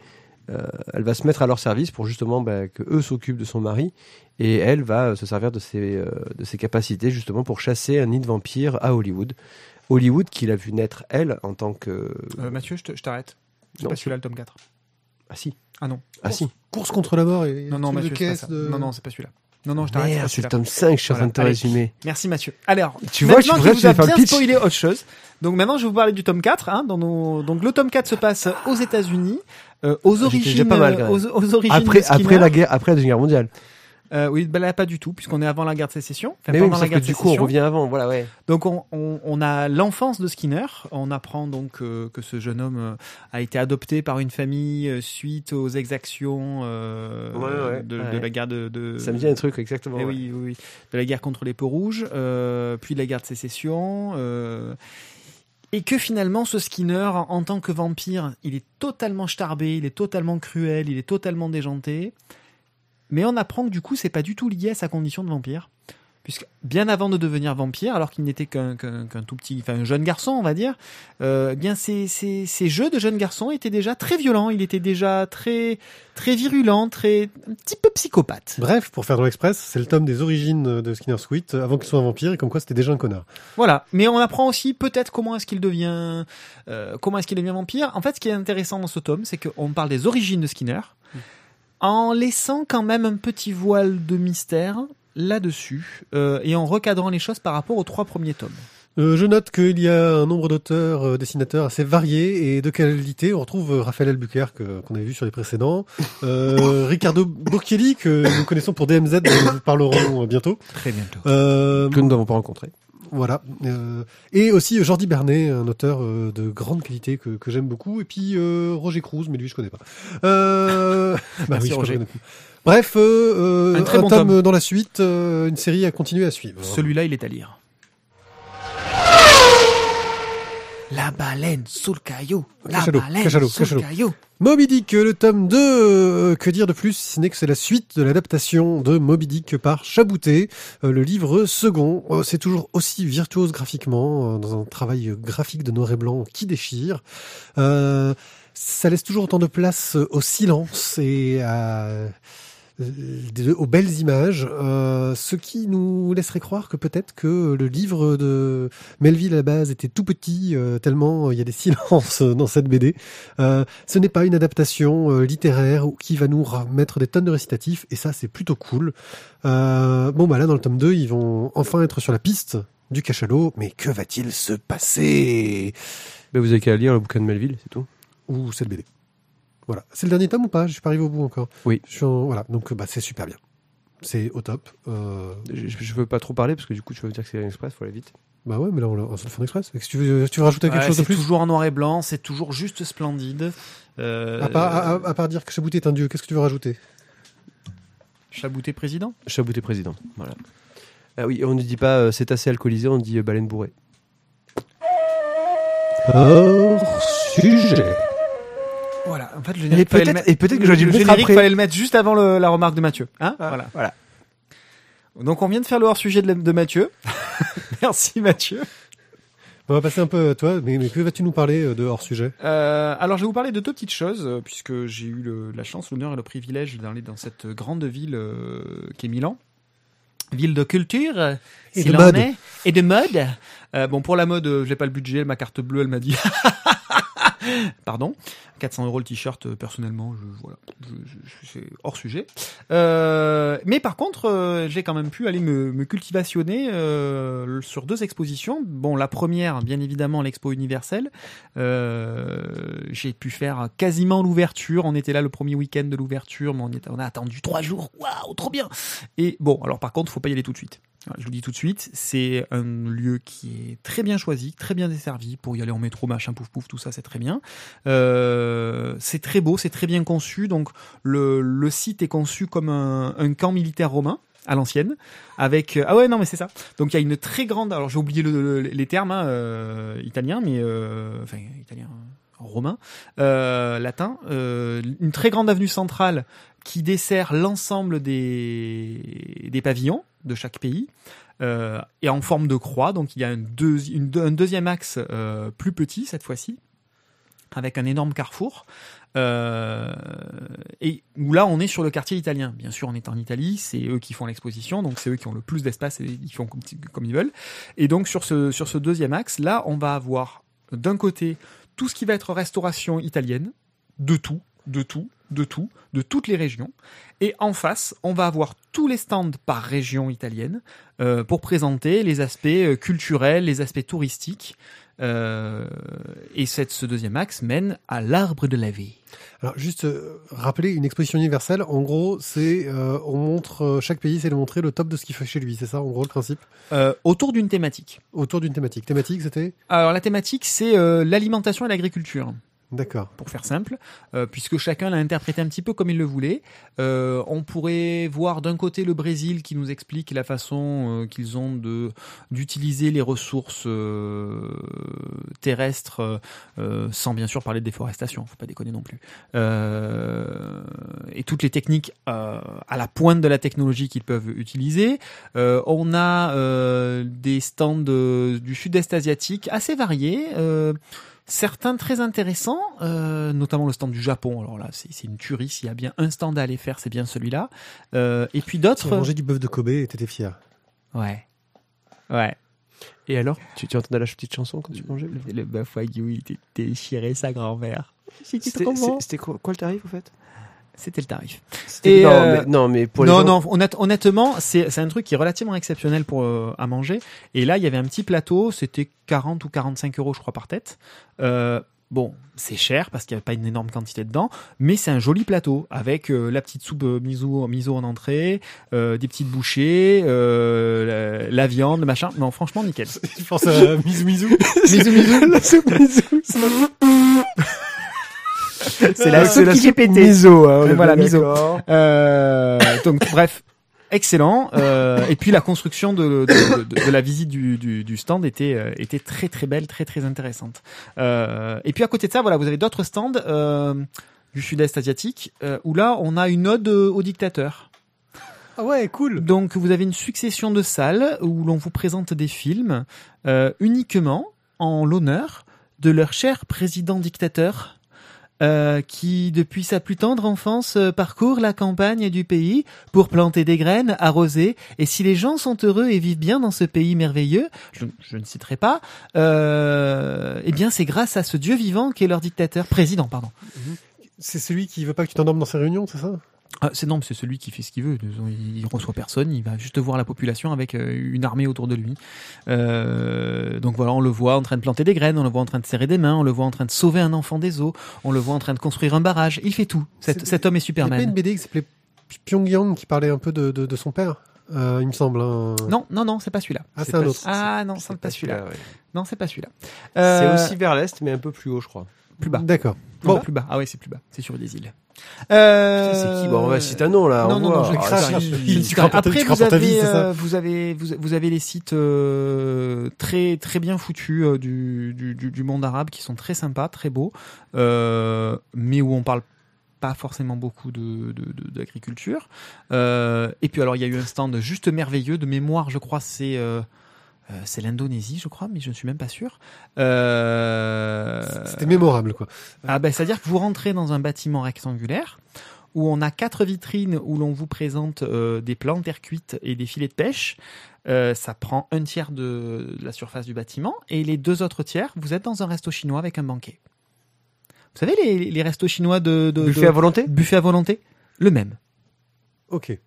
Euh, elle va se mettre à leur service pour justement bah, que eux s'occupent de son mari et elle va euh, se servir de ses, euh, de ses capacités justement pour chasser un nid de vampires à Hollywood. Hollywood qu'il a vu naître elle en tant que Euh, Mathieu, je te- je t'arrête. C'est pas celui-là le tome 4. ah si Ah non. ah si Course contre la mort et. Non, non, Mathieu, c'est pas ça. de- Non, non, c'est pas celui-là. Non, non, je t'arrête. Merde, c'est c'est le tome 5, je suis en train de te résumer. Merci Mathieu. Alors, Tu vois, je suis vous a bien spoilé autre chose. Donc maintenant, je vais vous parler du tome 4. Hein, dans nos... Donc le tome 4 se passe aux États-Unis, euh, aux J'étais origines, pas mal, euh, aux, aux origines Après, de après la guerre, après la Deuxième Guerre mondiale. Euh, oui, ben là pas du tout, puisqu'on est avant la guerre de sécession. Enfin, mais oui, pendant mais la guerre que de du coup, on sécession. revient avant, voilà, ouais. Donc on, on, on a l'enfance de Skinner. On apprend donc euh, que ce jeune homme euh, a été adopté par une famille euh, suite aux exactions Ouais, ouais, de, de la guerre de. de Ça me dit un truc, exactement. Eh oui, oui, oui. De la guerre contre les peaux rouges, puis de la guerre de sécession. Et que finalement, ce Skinner, en, en tant que vampire, il est totalement starbé, il est totalement cruel, il est totalement déjanté. Mais on apprend que du coup, c'est pas du tout lié à sa condition de vampire. Puisque bien avant de devenir vampire, alors qu'il n'était qu'un tout petit, enfin un jeune garçon, on va dire, euh, eh bien ces, ces, ces jeux de jeune garçon étaient déjà très violents, il était déjà très très virulent, très un petit peu psychopathe. Bref, pour faire dans l'Express, c'est le tome des origines de Skinner Sweet avant qu'il soit un vampire et comme quoi c'était déjà un connard. Voilà, mais on apprend aussi peut-être comment est-ce qu'il devient, euh, comment est-ce qu'il devient vampire. En fait, ce qui est intéressant dans ce tome, c'est qu'on parle des origines de Skinner, en laissant quand même un petit voile de mystère là-dessus euh, et en recadrant les choses par rapport aux trois premiers tomes. Euh, je note qu'il y a un nombre d'auteurs, euh, dessinateurs assez variés et de qualité. On retrouve euh, Raphaël Albuquerque qu'on avait vu sur les précédents, euh, [COUGHS] Ricardo Burchielli que nous connaissons pour DMZ, dont nous parlerons euh, bientôt. Très bientôt. Euh, Que nous n'avons pas rencontré. Voilà. Euh, et aussi euh, Jordi Bernet, un auteur euh, de grande qualité que, que j'aime beaucoup. Et puis euh, Roger Cruz, mais lui je connais pas. Euh... bah [LAUGHS] [LAUGHS] Merci, oui, je Roger. connais beaucoup. Bref, Un très bon tome tome. dans la suite, euh, une série à continuer à suivre. Celui-là, il est à lire. La baleine sous le caillou. La Cachalot, baleine sous le caillou. Moby Dick, le tome 2, euh, que dire de plus, si ce n'est que c'est la suite de l'adaptation de Moby Dick par Chabouté, euh, le livre second. Euh, c'est toujours aussi virtuose graphiquement, euh, dans un travail graphique de noir et blanc qui déchire. Ça laisse toujours autant de place au silence et à, aux belles images, euh, ce qui nous laisserait croire que peut-être que le livre de Melville à la base était tout petit, euh, tellement il y a des [LAUGHS] silences dans cette BD. Euh, ce n'est pas une adaptation euh, littéraire qui va nous mettre des tonnes de récitatifs, et ça c'est plutôt cool. Euh, bon bah là dans le tome 2, ils vont enfin être sur la piste du cachalot, mais que va-t-il se passer? Mais vous avez qu'à lire le bouquin de Melville, c'est tout? Ou cette BD Voilà. C'est le dernier tome ou pas? Je suis pas arrivé au bout encore. Oui. Je suis en- Voilà, donc bah, c'est super bien. C'est au top. Euh, Je, je veux pas trop parler parce que du coup, tu vas me dire que c'est un express, faut aller vite. Bah ouais, mais là on, on se le fait en express. Est-ce que tu veux, tu veux rajouter quelque Ouais, chose de c'est plus? toujours en noir et blanc, c'est toujours juste splendide. Euh, à part, à- à- à part dire que Chabouté est un dieu, qu'est-ce que tu veux rajouter? Chabouté président? Chabouté président. Voilà. Ah oui, on ne dit pas euh, c'est assez alcoolisé, on dit euh, baleine bourrée. Hors sujet. Voilà, en fait, le Et peut-être- le mettre- et peut-être que j'aurais dû le mettre générique, après. fallait le mettre juste avant le- la remarque de Mathieu. Hein Ah, voilà. voilà. Donc on vient de faire le hors-sujet de, la- de Mathieu. [LAUGHS] Merci Mathieu. On va passer un peu à toi, mais, mais que vas-tu nous parler euh, de hors sujet Euh, alors je vais vous parler de deux petites choses, euh, puisque j'ai eu le- la chance, l'honneur et le privilège d'aller dans cette grande ville euh, qui est Milan. Ville de culture, euh, Et s'il de mode. est, et de mode. Euh, bon, pour la mode, euh, j'ai pas le budget, ma carte bleue, elle m'a dit. [LAUGHS] [LAUGHS] Pardon, 400 euros le t-shirt. euh, personnellement, je, voilà, c'est hors sujet. Euh, mais par contre, euh, j'ai quand même pu aller me, cultivationner sur deux expositions. Bon, la première, bien évidemment, l'expo universelle. J'ai pu faire quasiment l'ouverture. On était là le premier week-end de l'ouverture, mais on, a attendu trois jours. Waouh, trop bien Et bon, alors par contre, faut pas y aller tout de suite. Je vous dis tout de suite, c'est un lieu qui est très bien choisi, très bien desservi pour y aller en métro, machin, pouf pouf, tout ça, c'est très bien. Euh, c'est très beau, c'est très bien conçu. Donc le, site est conçu comme un, camp militaire romain à l'ancienne, avec ah ouais non mais c'est ça. Donc il y a une très grande, alors j'ai oublié le- le- les termes hein, euh, italiens, mais euh, enfin italien, romain, euh, latin, euh, une très grande avenue centrale qui dessert l'ensemble des, pavillons de chaque pays. Euh, et en forme de croix, donc il y a un, deuxième axe euh, plus petit cette fois-ci, avec un énorme carrefour. Euh, et où là on est sur le quartier italien. Bien sûr, on est en Italie, c'est eux qui font l'exposition, donc c'est eux qui ont le plus d'espace et ils font comme, ils veulent. Et donc sur ce, sur ce deuxième axe, là, on va avoir d'un côté tout ce qui va être restauration italienne, de tout, de tout. de tout, de toutes les régions. Et en face, on va avoir tous les stands par région italienne euh, pour présenter les aspects euh, culturels, les aspects touristiques. Euh, et cette, ce deuxième axe mène à l'arbre de la vie. Alors juste euh, rappeler une exposition universelle. En gros, c'est euh, on montre chaque pays, c'est de montrer le top de ce qu'il fait chez lui. C'est ça, en gros, le principe? Autour d'une thématique. Autour d'une thématique. Thématique, c'était? Alors la thématique, c'est l'alimentation et l'agriculture. D'accord. pour faire simple, euh, puisque chacun l'a interprété un petit peu comme il le voulait. Euh, on pourrait voir d'un côté le Brésil qui nous explique la façon euh, qu'ils ont de d'utiliser les ressources terrestres, sans bien sûr parler de déforestation, faut pas déconner non plus, et toutes les techniques à la pointe de la technologie qu'ils peuvent utiliser. On a des stands du sud-est asiatique assez variés. Certains très intéressants, euh, notamment le stand du Japon. Alors là, c'est une tuerie. S'il y a bien un stand à aller faire, c'est bien celui-là. Euh, et puis Tu as d'autres. mangé du bœuf de Kobe et t'étais fier. Ouais. Ouais. Et alors tu, tu entendais la petite chanson quand tu mangeais Le, le bœuf wagyu, il était déchiré sa grand-mère. C'était quoi, quoi le tarif au fait? C'était le tarif. Et, non, euh, mais, non, mais pour les non, gens- non, honnête- honnêtement, c'est c'est un truc qui est relativement exceptionnel pour euh, à manger. Et là, il y avait un petit plateau, c'était 40 ou 45 euros, je crois, par tête. Euh, bon, c'est cher parce qu'il n'y avait pas une énorme quantité dedans, mais c'est un joli plateau avec euh, la petite soupe euh, miso, miso en entrée, euh, des petites bouchées, euh, la, la viande, le machin. Non, franchement, nickel. [LAUGHS] Je pense à Mizu Mizu. [LAUGHS] Bisous, bisous. [LAUGHS] la soupe miso. C'est la soupe qui fait péter. miso. Hein, on est Voilà, bien miso. Euh, donc bref, excellent. Euh, et puis la construction de, de, de- de la visite du, du, du stand était, euh, était très très belle, très très intéressante. Euh, et puis à côté de ça, voilà, vous avez d'autres stands euh, du sud-est asiatique euh, où là on a une ode euh, au dictateur. Ah ouais, cool. Donc vous avez une succession de salles où l'on vous présente des films euh, uniquement en l'honneur de leur cher président dictateur euh, qui, depuis sa plus tendre enfance, euh, parcourt la campagne du pays pour planter des graines, arroser. Et si les gens sont heureux et vivent bien dans ce pays merveilleux, je, ne citerai pas, euh, eh bien c'est grâce à ce Dieu vivant qui est leur dictateur, président, pardon. C'est celui qui veut pas que tu t'endormes dans ses réunions, c'est ça? Ah, c'est non, c'est celui qui fait ce qu'il veut. Il, il reçoit personne, il va juste voir la population avec euh, une armée autour de lui. Euh, donc voilà, on le voit en train de planter des graines, on le voit en train de serrer des mains, on le voit en train de sauver un enfant des eaux, on le voit en train de construire un barrage. Il fait tout. Cet, homme est Il y a une Superman. BD qui s'appelait Pyongyang qui parlait un peu de, de, de son père, euh, il me semble. hein. Non, non, non, c'est pas celui-là. Ah, c'est un autre. Ah non, C'est pas celui-là. ouais. Non, c'est pas celui-là. C'est aussi vers l'est, mais un peu plus haut, je crois. Plus bas. D'accord. Bon, plus bas. Ah ouais, c'est plus bas. C'est sur des îles. Euh... C'est qui Bon, on va citer un nom là. Non, non, je Ah. Je Après, crains vous vie, avez, c'est ça euh, vous avez, vous, vous avez les sites euh, très, très bien foutus euh, du, du, du, monde arabe qui sont très sympas, très beaux, euh, mais où on parle pas forcément beaucoup de de- de- d'agriculture. Euh, et puis alors, il y a eu un stand juste merveilleux de mémoire, je crois, c'est euh, c'est l'Indonésie, je crois, mais je ne suis même pas sûr. Euh, C'était mémorable, quoi. ah ben, c'est-à-dire que vous rentrez dans un bâtiment rectangulaire où on a quatre vitrines où l'on vous présente euh, des plants de terre cuite et des filets de pêche. Ça prend un tiers de, de la surface du bâtiment et les deux autres tiers, vous êtes dans un resto chinois avec un banquet. Vous savez les, les restos chinois de, de Buffet de- à volonté? Buffet à volonté, le même. Ok.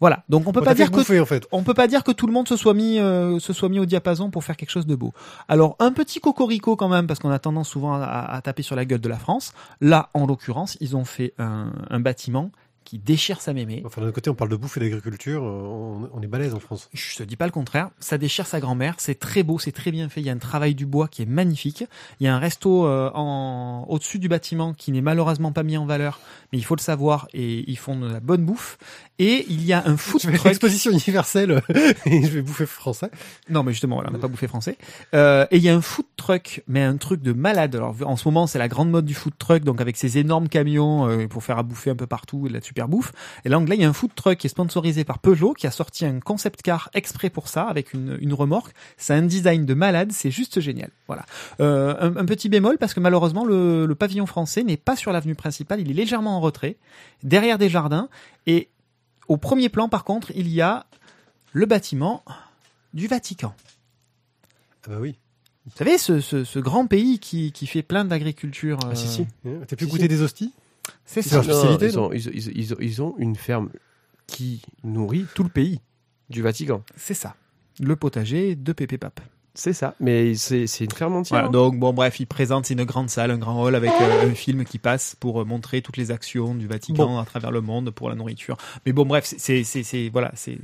Voilà. Donc on peut On pas dire que bouffer, en fait. on peut pas dire que tout le monde se soit mis euh, se soit mis au diapason pour faire quelque chose de beau. Alors un petit cocorico quand même parce qu'on a tendance souvent à, à taper sur la gueule de la France. Là, en l'occurrence, ils ont fait un, un bâtiment qui déchire sa mémé. Enfin, d'un côté, on parle de bouffe et d'agriculture. euh, On, on est balèze en France. Je te dis pas le contraire, ça déchire sa grand-mère, c'est très beau, c'est très bien fait, il y a un travail du bois qui est magnifique, il y a un resto euh, en au-dessus du bâtiment qui n'est malheureusement pas mis en valeur, mais il faut le savoir et ils font de la bonne bouffe et il y a un food Je vais à truck l'exposition universelle [LAUGHS] et je vais bouffer français. Non, mais justement, voilà, on n'a pas bouffé français. Euh, et il y a un food truck, mais un truc de malade. Alors, en ce moment, c'est la grande mode du food truck, donc avec ces énormes camions euh, pour faire à bouffer un peu partout et de la super bouffe. Et là, en anglais, il y a un food truck qui est sponsorisé par Peugeot, qui a sorti un concept car exprès pour ça, avec une, une remorque. C'est un design de malade, c'est juste génial. Voilà. Euh, un, un petit bémol, parce que malheureusement, le, le pavillon français n'est pas sur l'avenue principale, il est légèrement en retrait, derrière des jardins. Et au premier plan, par contre, il y a le bâtiment du Vatican. Ah bah oui. Vous savez, ce, ce, ce grand pays qui, qui fait plein d'agriculture. Ah, si, euh, si. Hein, T'as pu Si, goûter si. des hosties? C'est C'est ça. leur spécialité, ils, ont, ils, ils- ils ont, ils ont une ferme qui nourrit tout le pays du Vatican. C'est ça. Le potager de Pépé Pape. C'est ça, mais c'est une ferme entière. Voilà, donc bon bref, il présente c'est une grande salle, un grand hall avec euh, un film qui passe pour euh, montrer toutes les actions du Vatican à travers le monde pour la nourriture. Mais bon bref, c'est- voilà, c'est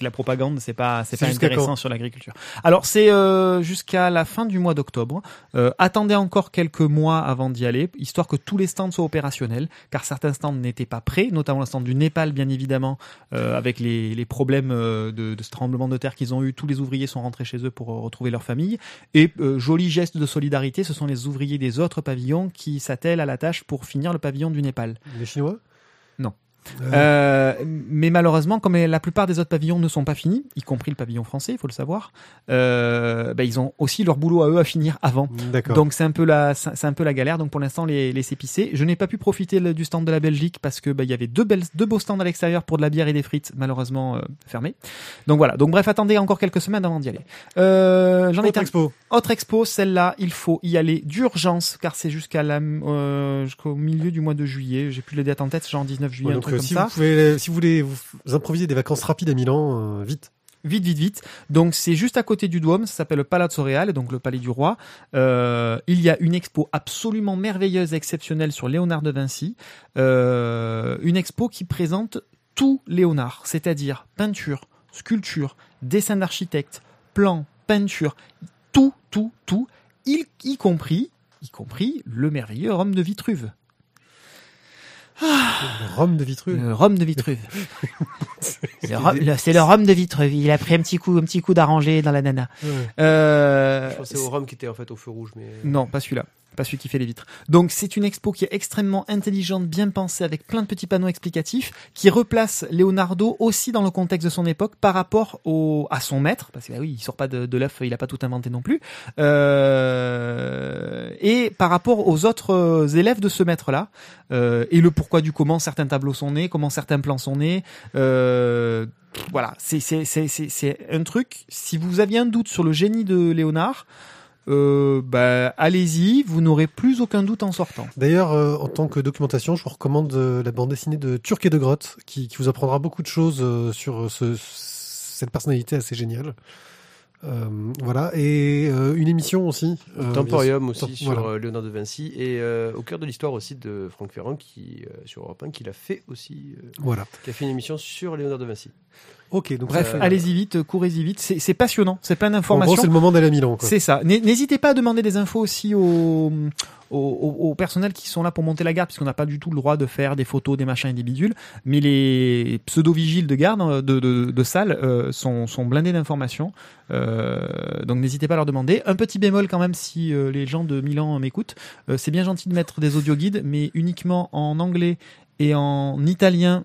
la propagande, c'est pas c'est pas intéressant sur l'agriculture. Alors c'est euh, jusqu'à la fin du mois d'octobre. Attendez encore quelques mois avant d'y aller, histoire que tous les stands soient opérationnels, car certains stands n'étaient pas prêts, notamment le stand du Népal bien évidemment, avec les les problèmes de, de ce tremblement de terre qu'ils ont eu. Tous les ouvriers sont rentrés chez eux pour retrouver leur famille. Et euh, joli geste de solidarité, ce sont les ouvriers des autres pavillons qui s'attellent à la tâche pour finir le pavillon du Népal. Les Chinois? Euh, mais malheureusement, comme la plupart des autres pavillons ne sont pas finis, y compris le pavillon français, il faut le savoir, euh, bah, ils ont aussi leur boulot à eux à finir avant. Donc c'est un peu la c'est un peu la galère. Donc pour l'instant les les épicés. Je n'ai pas pu profiter le- du stand de la Belgique parce que bah, il y avait deux belles deux beaux stands à l'extérieur pour de la bière et des frites malheureusement euh, fermés. Donc voilà. Donc bref, attendez encore quelques semaines avant d'y aller. Euh, J'en ai Autre expo. Autre expo, celle-là, il faut y aller d'urgence car c'est jusqu'à la euh, jusqu'au milieu du mois de juillet. J'ai plus les dates en tête, genre 19 juillet, Ouais, donc comme si ça. vous pouvez, si vous voulez vous improviser des vacances rapides à Milan, euh, vite. Vite, vite, vite. Donc c'est juste à côté du Duomo, ça s'appelle le Palazzo Reale, donc le Palais du Roi. Euh, il y a une expo absolument merveilleuse, exceptionnelle sur Léonard de Vinci. Euh, une expo qui présente tout Léonard, c'est-à-dire peinture, sculpture, dessin d'architecte, plan, peinture, tout, tout, tout, y, y compris, y compris le merveilleux Rome de Vitruve. Le Rome de Vitruve. Le Rome de Vitruve. [LAUGHS] Le- C'est le Rome de Vitruve. Il a pris un petit coup, un petit coup d'arrangé dans la nana. Ouais. Euh, Je pensais au Rhum qui était en fait au feu rouge, mais non, pas celui-là. Pas celui qui fait les vitres. Donc c'est une expo qui est extrêmement intelligente, bien pensée, avec plein de petits panneaux explicatifs, qui replace Leonardo aussi dans le contexte de son époque par rapport au, à son maître, parce que bah oui, il sort pas de, de l'œuf, il a pas tout inventé non plus, euh, et par rapport aux autres euh, élèves de ce maître-là, euh, et le pourquoi du comment certains tableaux sont nés, comment certains plans sont nés. Euh, voilà, c'est un truc. Si vous aviez un doute sur le génie de Léonard, euh, bah, allez-y, vous n'aurez plus aucun doute en sortant. D'ailleurs, euh, en tant que documentation, je vous recommande euh, la bande dessinée de Turc et de Grotte, qui, vous apprendra beaucoup de choses euh, sur ce, cette personnalité assez géniale. Euh, voilà, et euh, une émission aussi. euh, Temporium aussi Temp- sur voilà. euh, Léonard de Vinci et euh, au cœur de l'histoire aussi de Franck Ferrand qui euh, sur Europe 1 qui l'a fait aussi euh. Voilà. qui a fait une émission sur Léonard de Vinci. Ok, donc Bref, allez-y vite, courez-y vite. C'est passionnant, c'est plein En gros, d'informations. c'est le moment d'aller à Milan. Quoi. C'est ça. N'hé- N'hésitez pas à demander des infos aussi au, au, au- au personnel qui sont là pour monter la garde, puisqu'on n'a pas du tout le droit de faire des photos, des machins et des bidules. Mais les pseudo-vigiles de garde, euh, de, de, salle, euh, sont, sont blindés d'informations. Euh, donc n'hésitez pas à leur demander. Un petit bémol quand même si les gens de Milan m'écoutent. C'est bien gentil de mettre des audio guides, mais uniquement en anglais et en italien.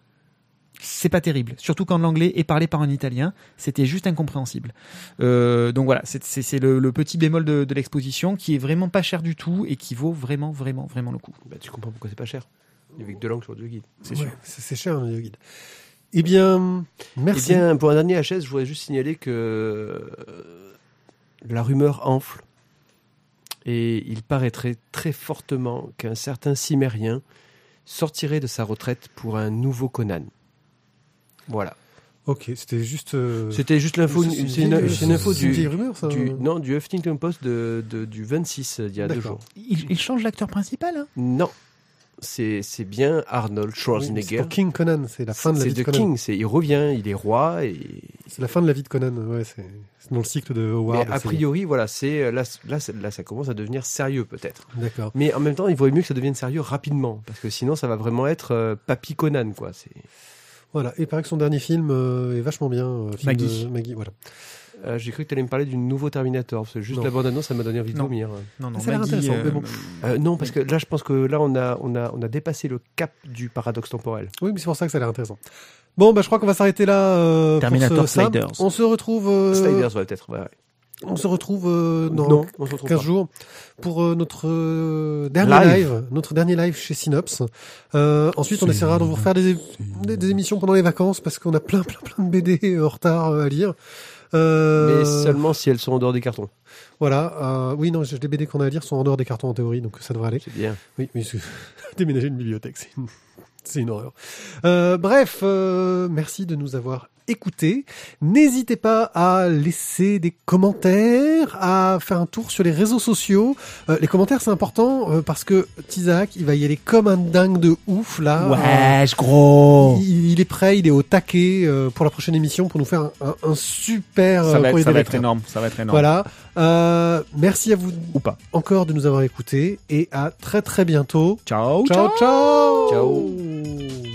C'est pas terrible, surtout quand l'anglais est parlé par un italien, c'était juste incompréhensible. Euh, donc voilà, c'est- le, le petit bémol de, de l'exposition qui est vraiment pas cher du tout et qui vaut vraiment, vraiment, vraiment le coup. Bah, tu comprends pourquoi c'est pas cher. Que deux langues sur le guide. C'est Ouais, sûr. C'est c'est cher, le guide. Eh bien, merci. Eh bien, pour un dernier HS, je voudrais juste signaler que euh, la rumeur enfle et il paraîtrait très fortement qu'un certain Cimérien sortirait de sa retraite pour un nouveau Conan. Voilà. Ok, c'était juste. euh, C'était juste l'info. c'est C'est une, une info c'est une du, rumeur, ça. du non du Huffington Post de, de- du 26 euh, il y a deux jours. Il, il change l'acteur principal. Hein? Non, c'est c'est bien Arnold Oui, c'est Schwarzenegger. pour King Conan, c'est la fin de la C'est vie de The Conan. King, c'est il revient, il est roi et C'est la fin de la vie de Conan, ouais, c'est dans le cycle de mais Howard. a priori voilà c'est euh, là là là ça commence à devenir sérieux peut-être. D'accord. Mais en même temps il vaudrait mieux que ça devienne sérieux rapidement parce que sinon ça va vraiment être euh, Papy Conan quoi. C'est Voilà, et il paraît que son dernier film euh, est vachement bien. euh, film Maggie. de- Maggie, voilà. euh, j'ai cru que tu allais me parler du nouveau Terminator parce que juste Non. la bande annonce ça m'a donné envie de Non. vomir. non, non, Ça a l'air Maggie, intéressant, mais bon. Euh, non parce que là je pense que là on a on a on a dépassé le cap du paradoxe temporel. Oui, mais c'est pour ça que ça a l'air intéressant. Bon, bah, je crois qu'on va s'arrêter là. euh, pour Terminator ce Sam. Sliders. On se retrouve. euh, Sliders ouais peut-être. ouais, ouais. On se retrouve euh, dans Non, on se retrouve 15 pas. jours pour euh, notre euh, dernier Live. live. notre dernier live chez Synops. Euh, ensuite, on essaiera de vous refaire des, des, des émissions pendant les vacances parce qu'on a plein, plein, plein de BD en retard à lire. Euh, Mais seulement si elles sont en dehors des cartons. Voilà. euh, oui, non, les BD qu'on a à lire sont en dehors des cartons en théorie, donc ça devrait aller. C'est bien. Oui, mais [LAUGHS] déménager une bibliothèque, c'est une, une horreur. Euh, bref, euh, merci de nous avoir écoutés. N'hésitez pas à laisser des commentaires, à faire un tour sur les réseaux sociaux. Euh, les commentaires, c'est important euh, parce que Tizak, il va y aller comme un dingue de ouf là. Euh, Wesh, gros il, il est prêt, il est au taquet euh, pour la prochaine émission pour nous faire un, un- un super Ça euh, va, être, ça des va être lecteurs. énorme, ça va être énorme. Voilà. Euh, merci à vous Ou pas. encore de nous avoir écoutés et à très très bientôt. Ciao, ciao. ciao. Ciao.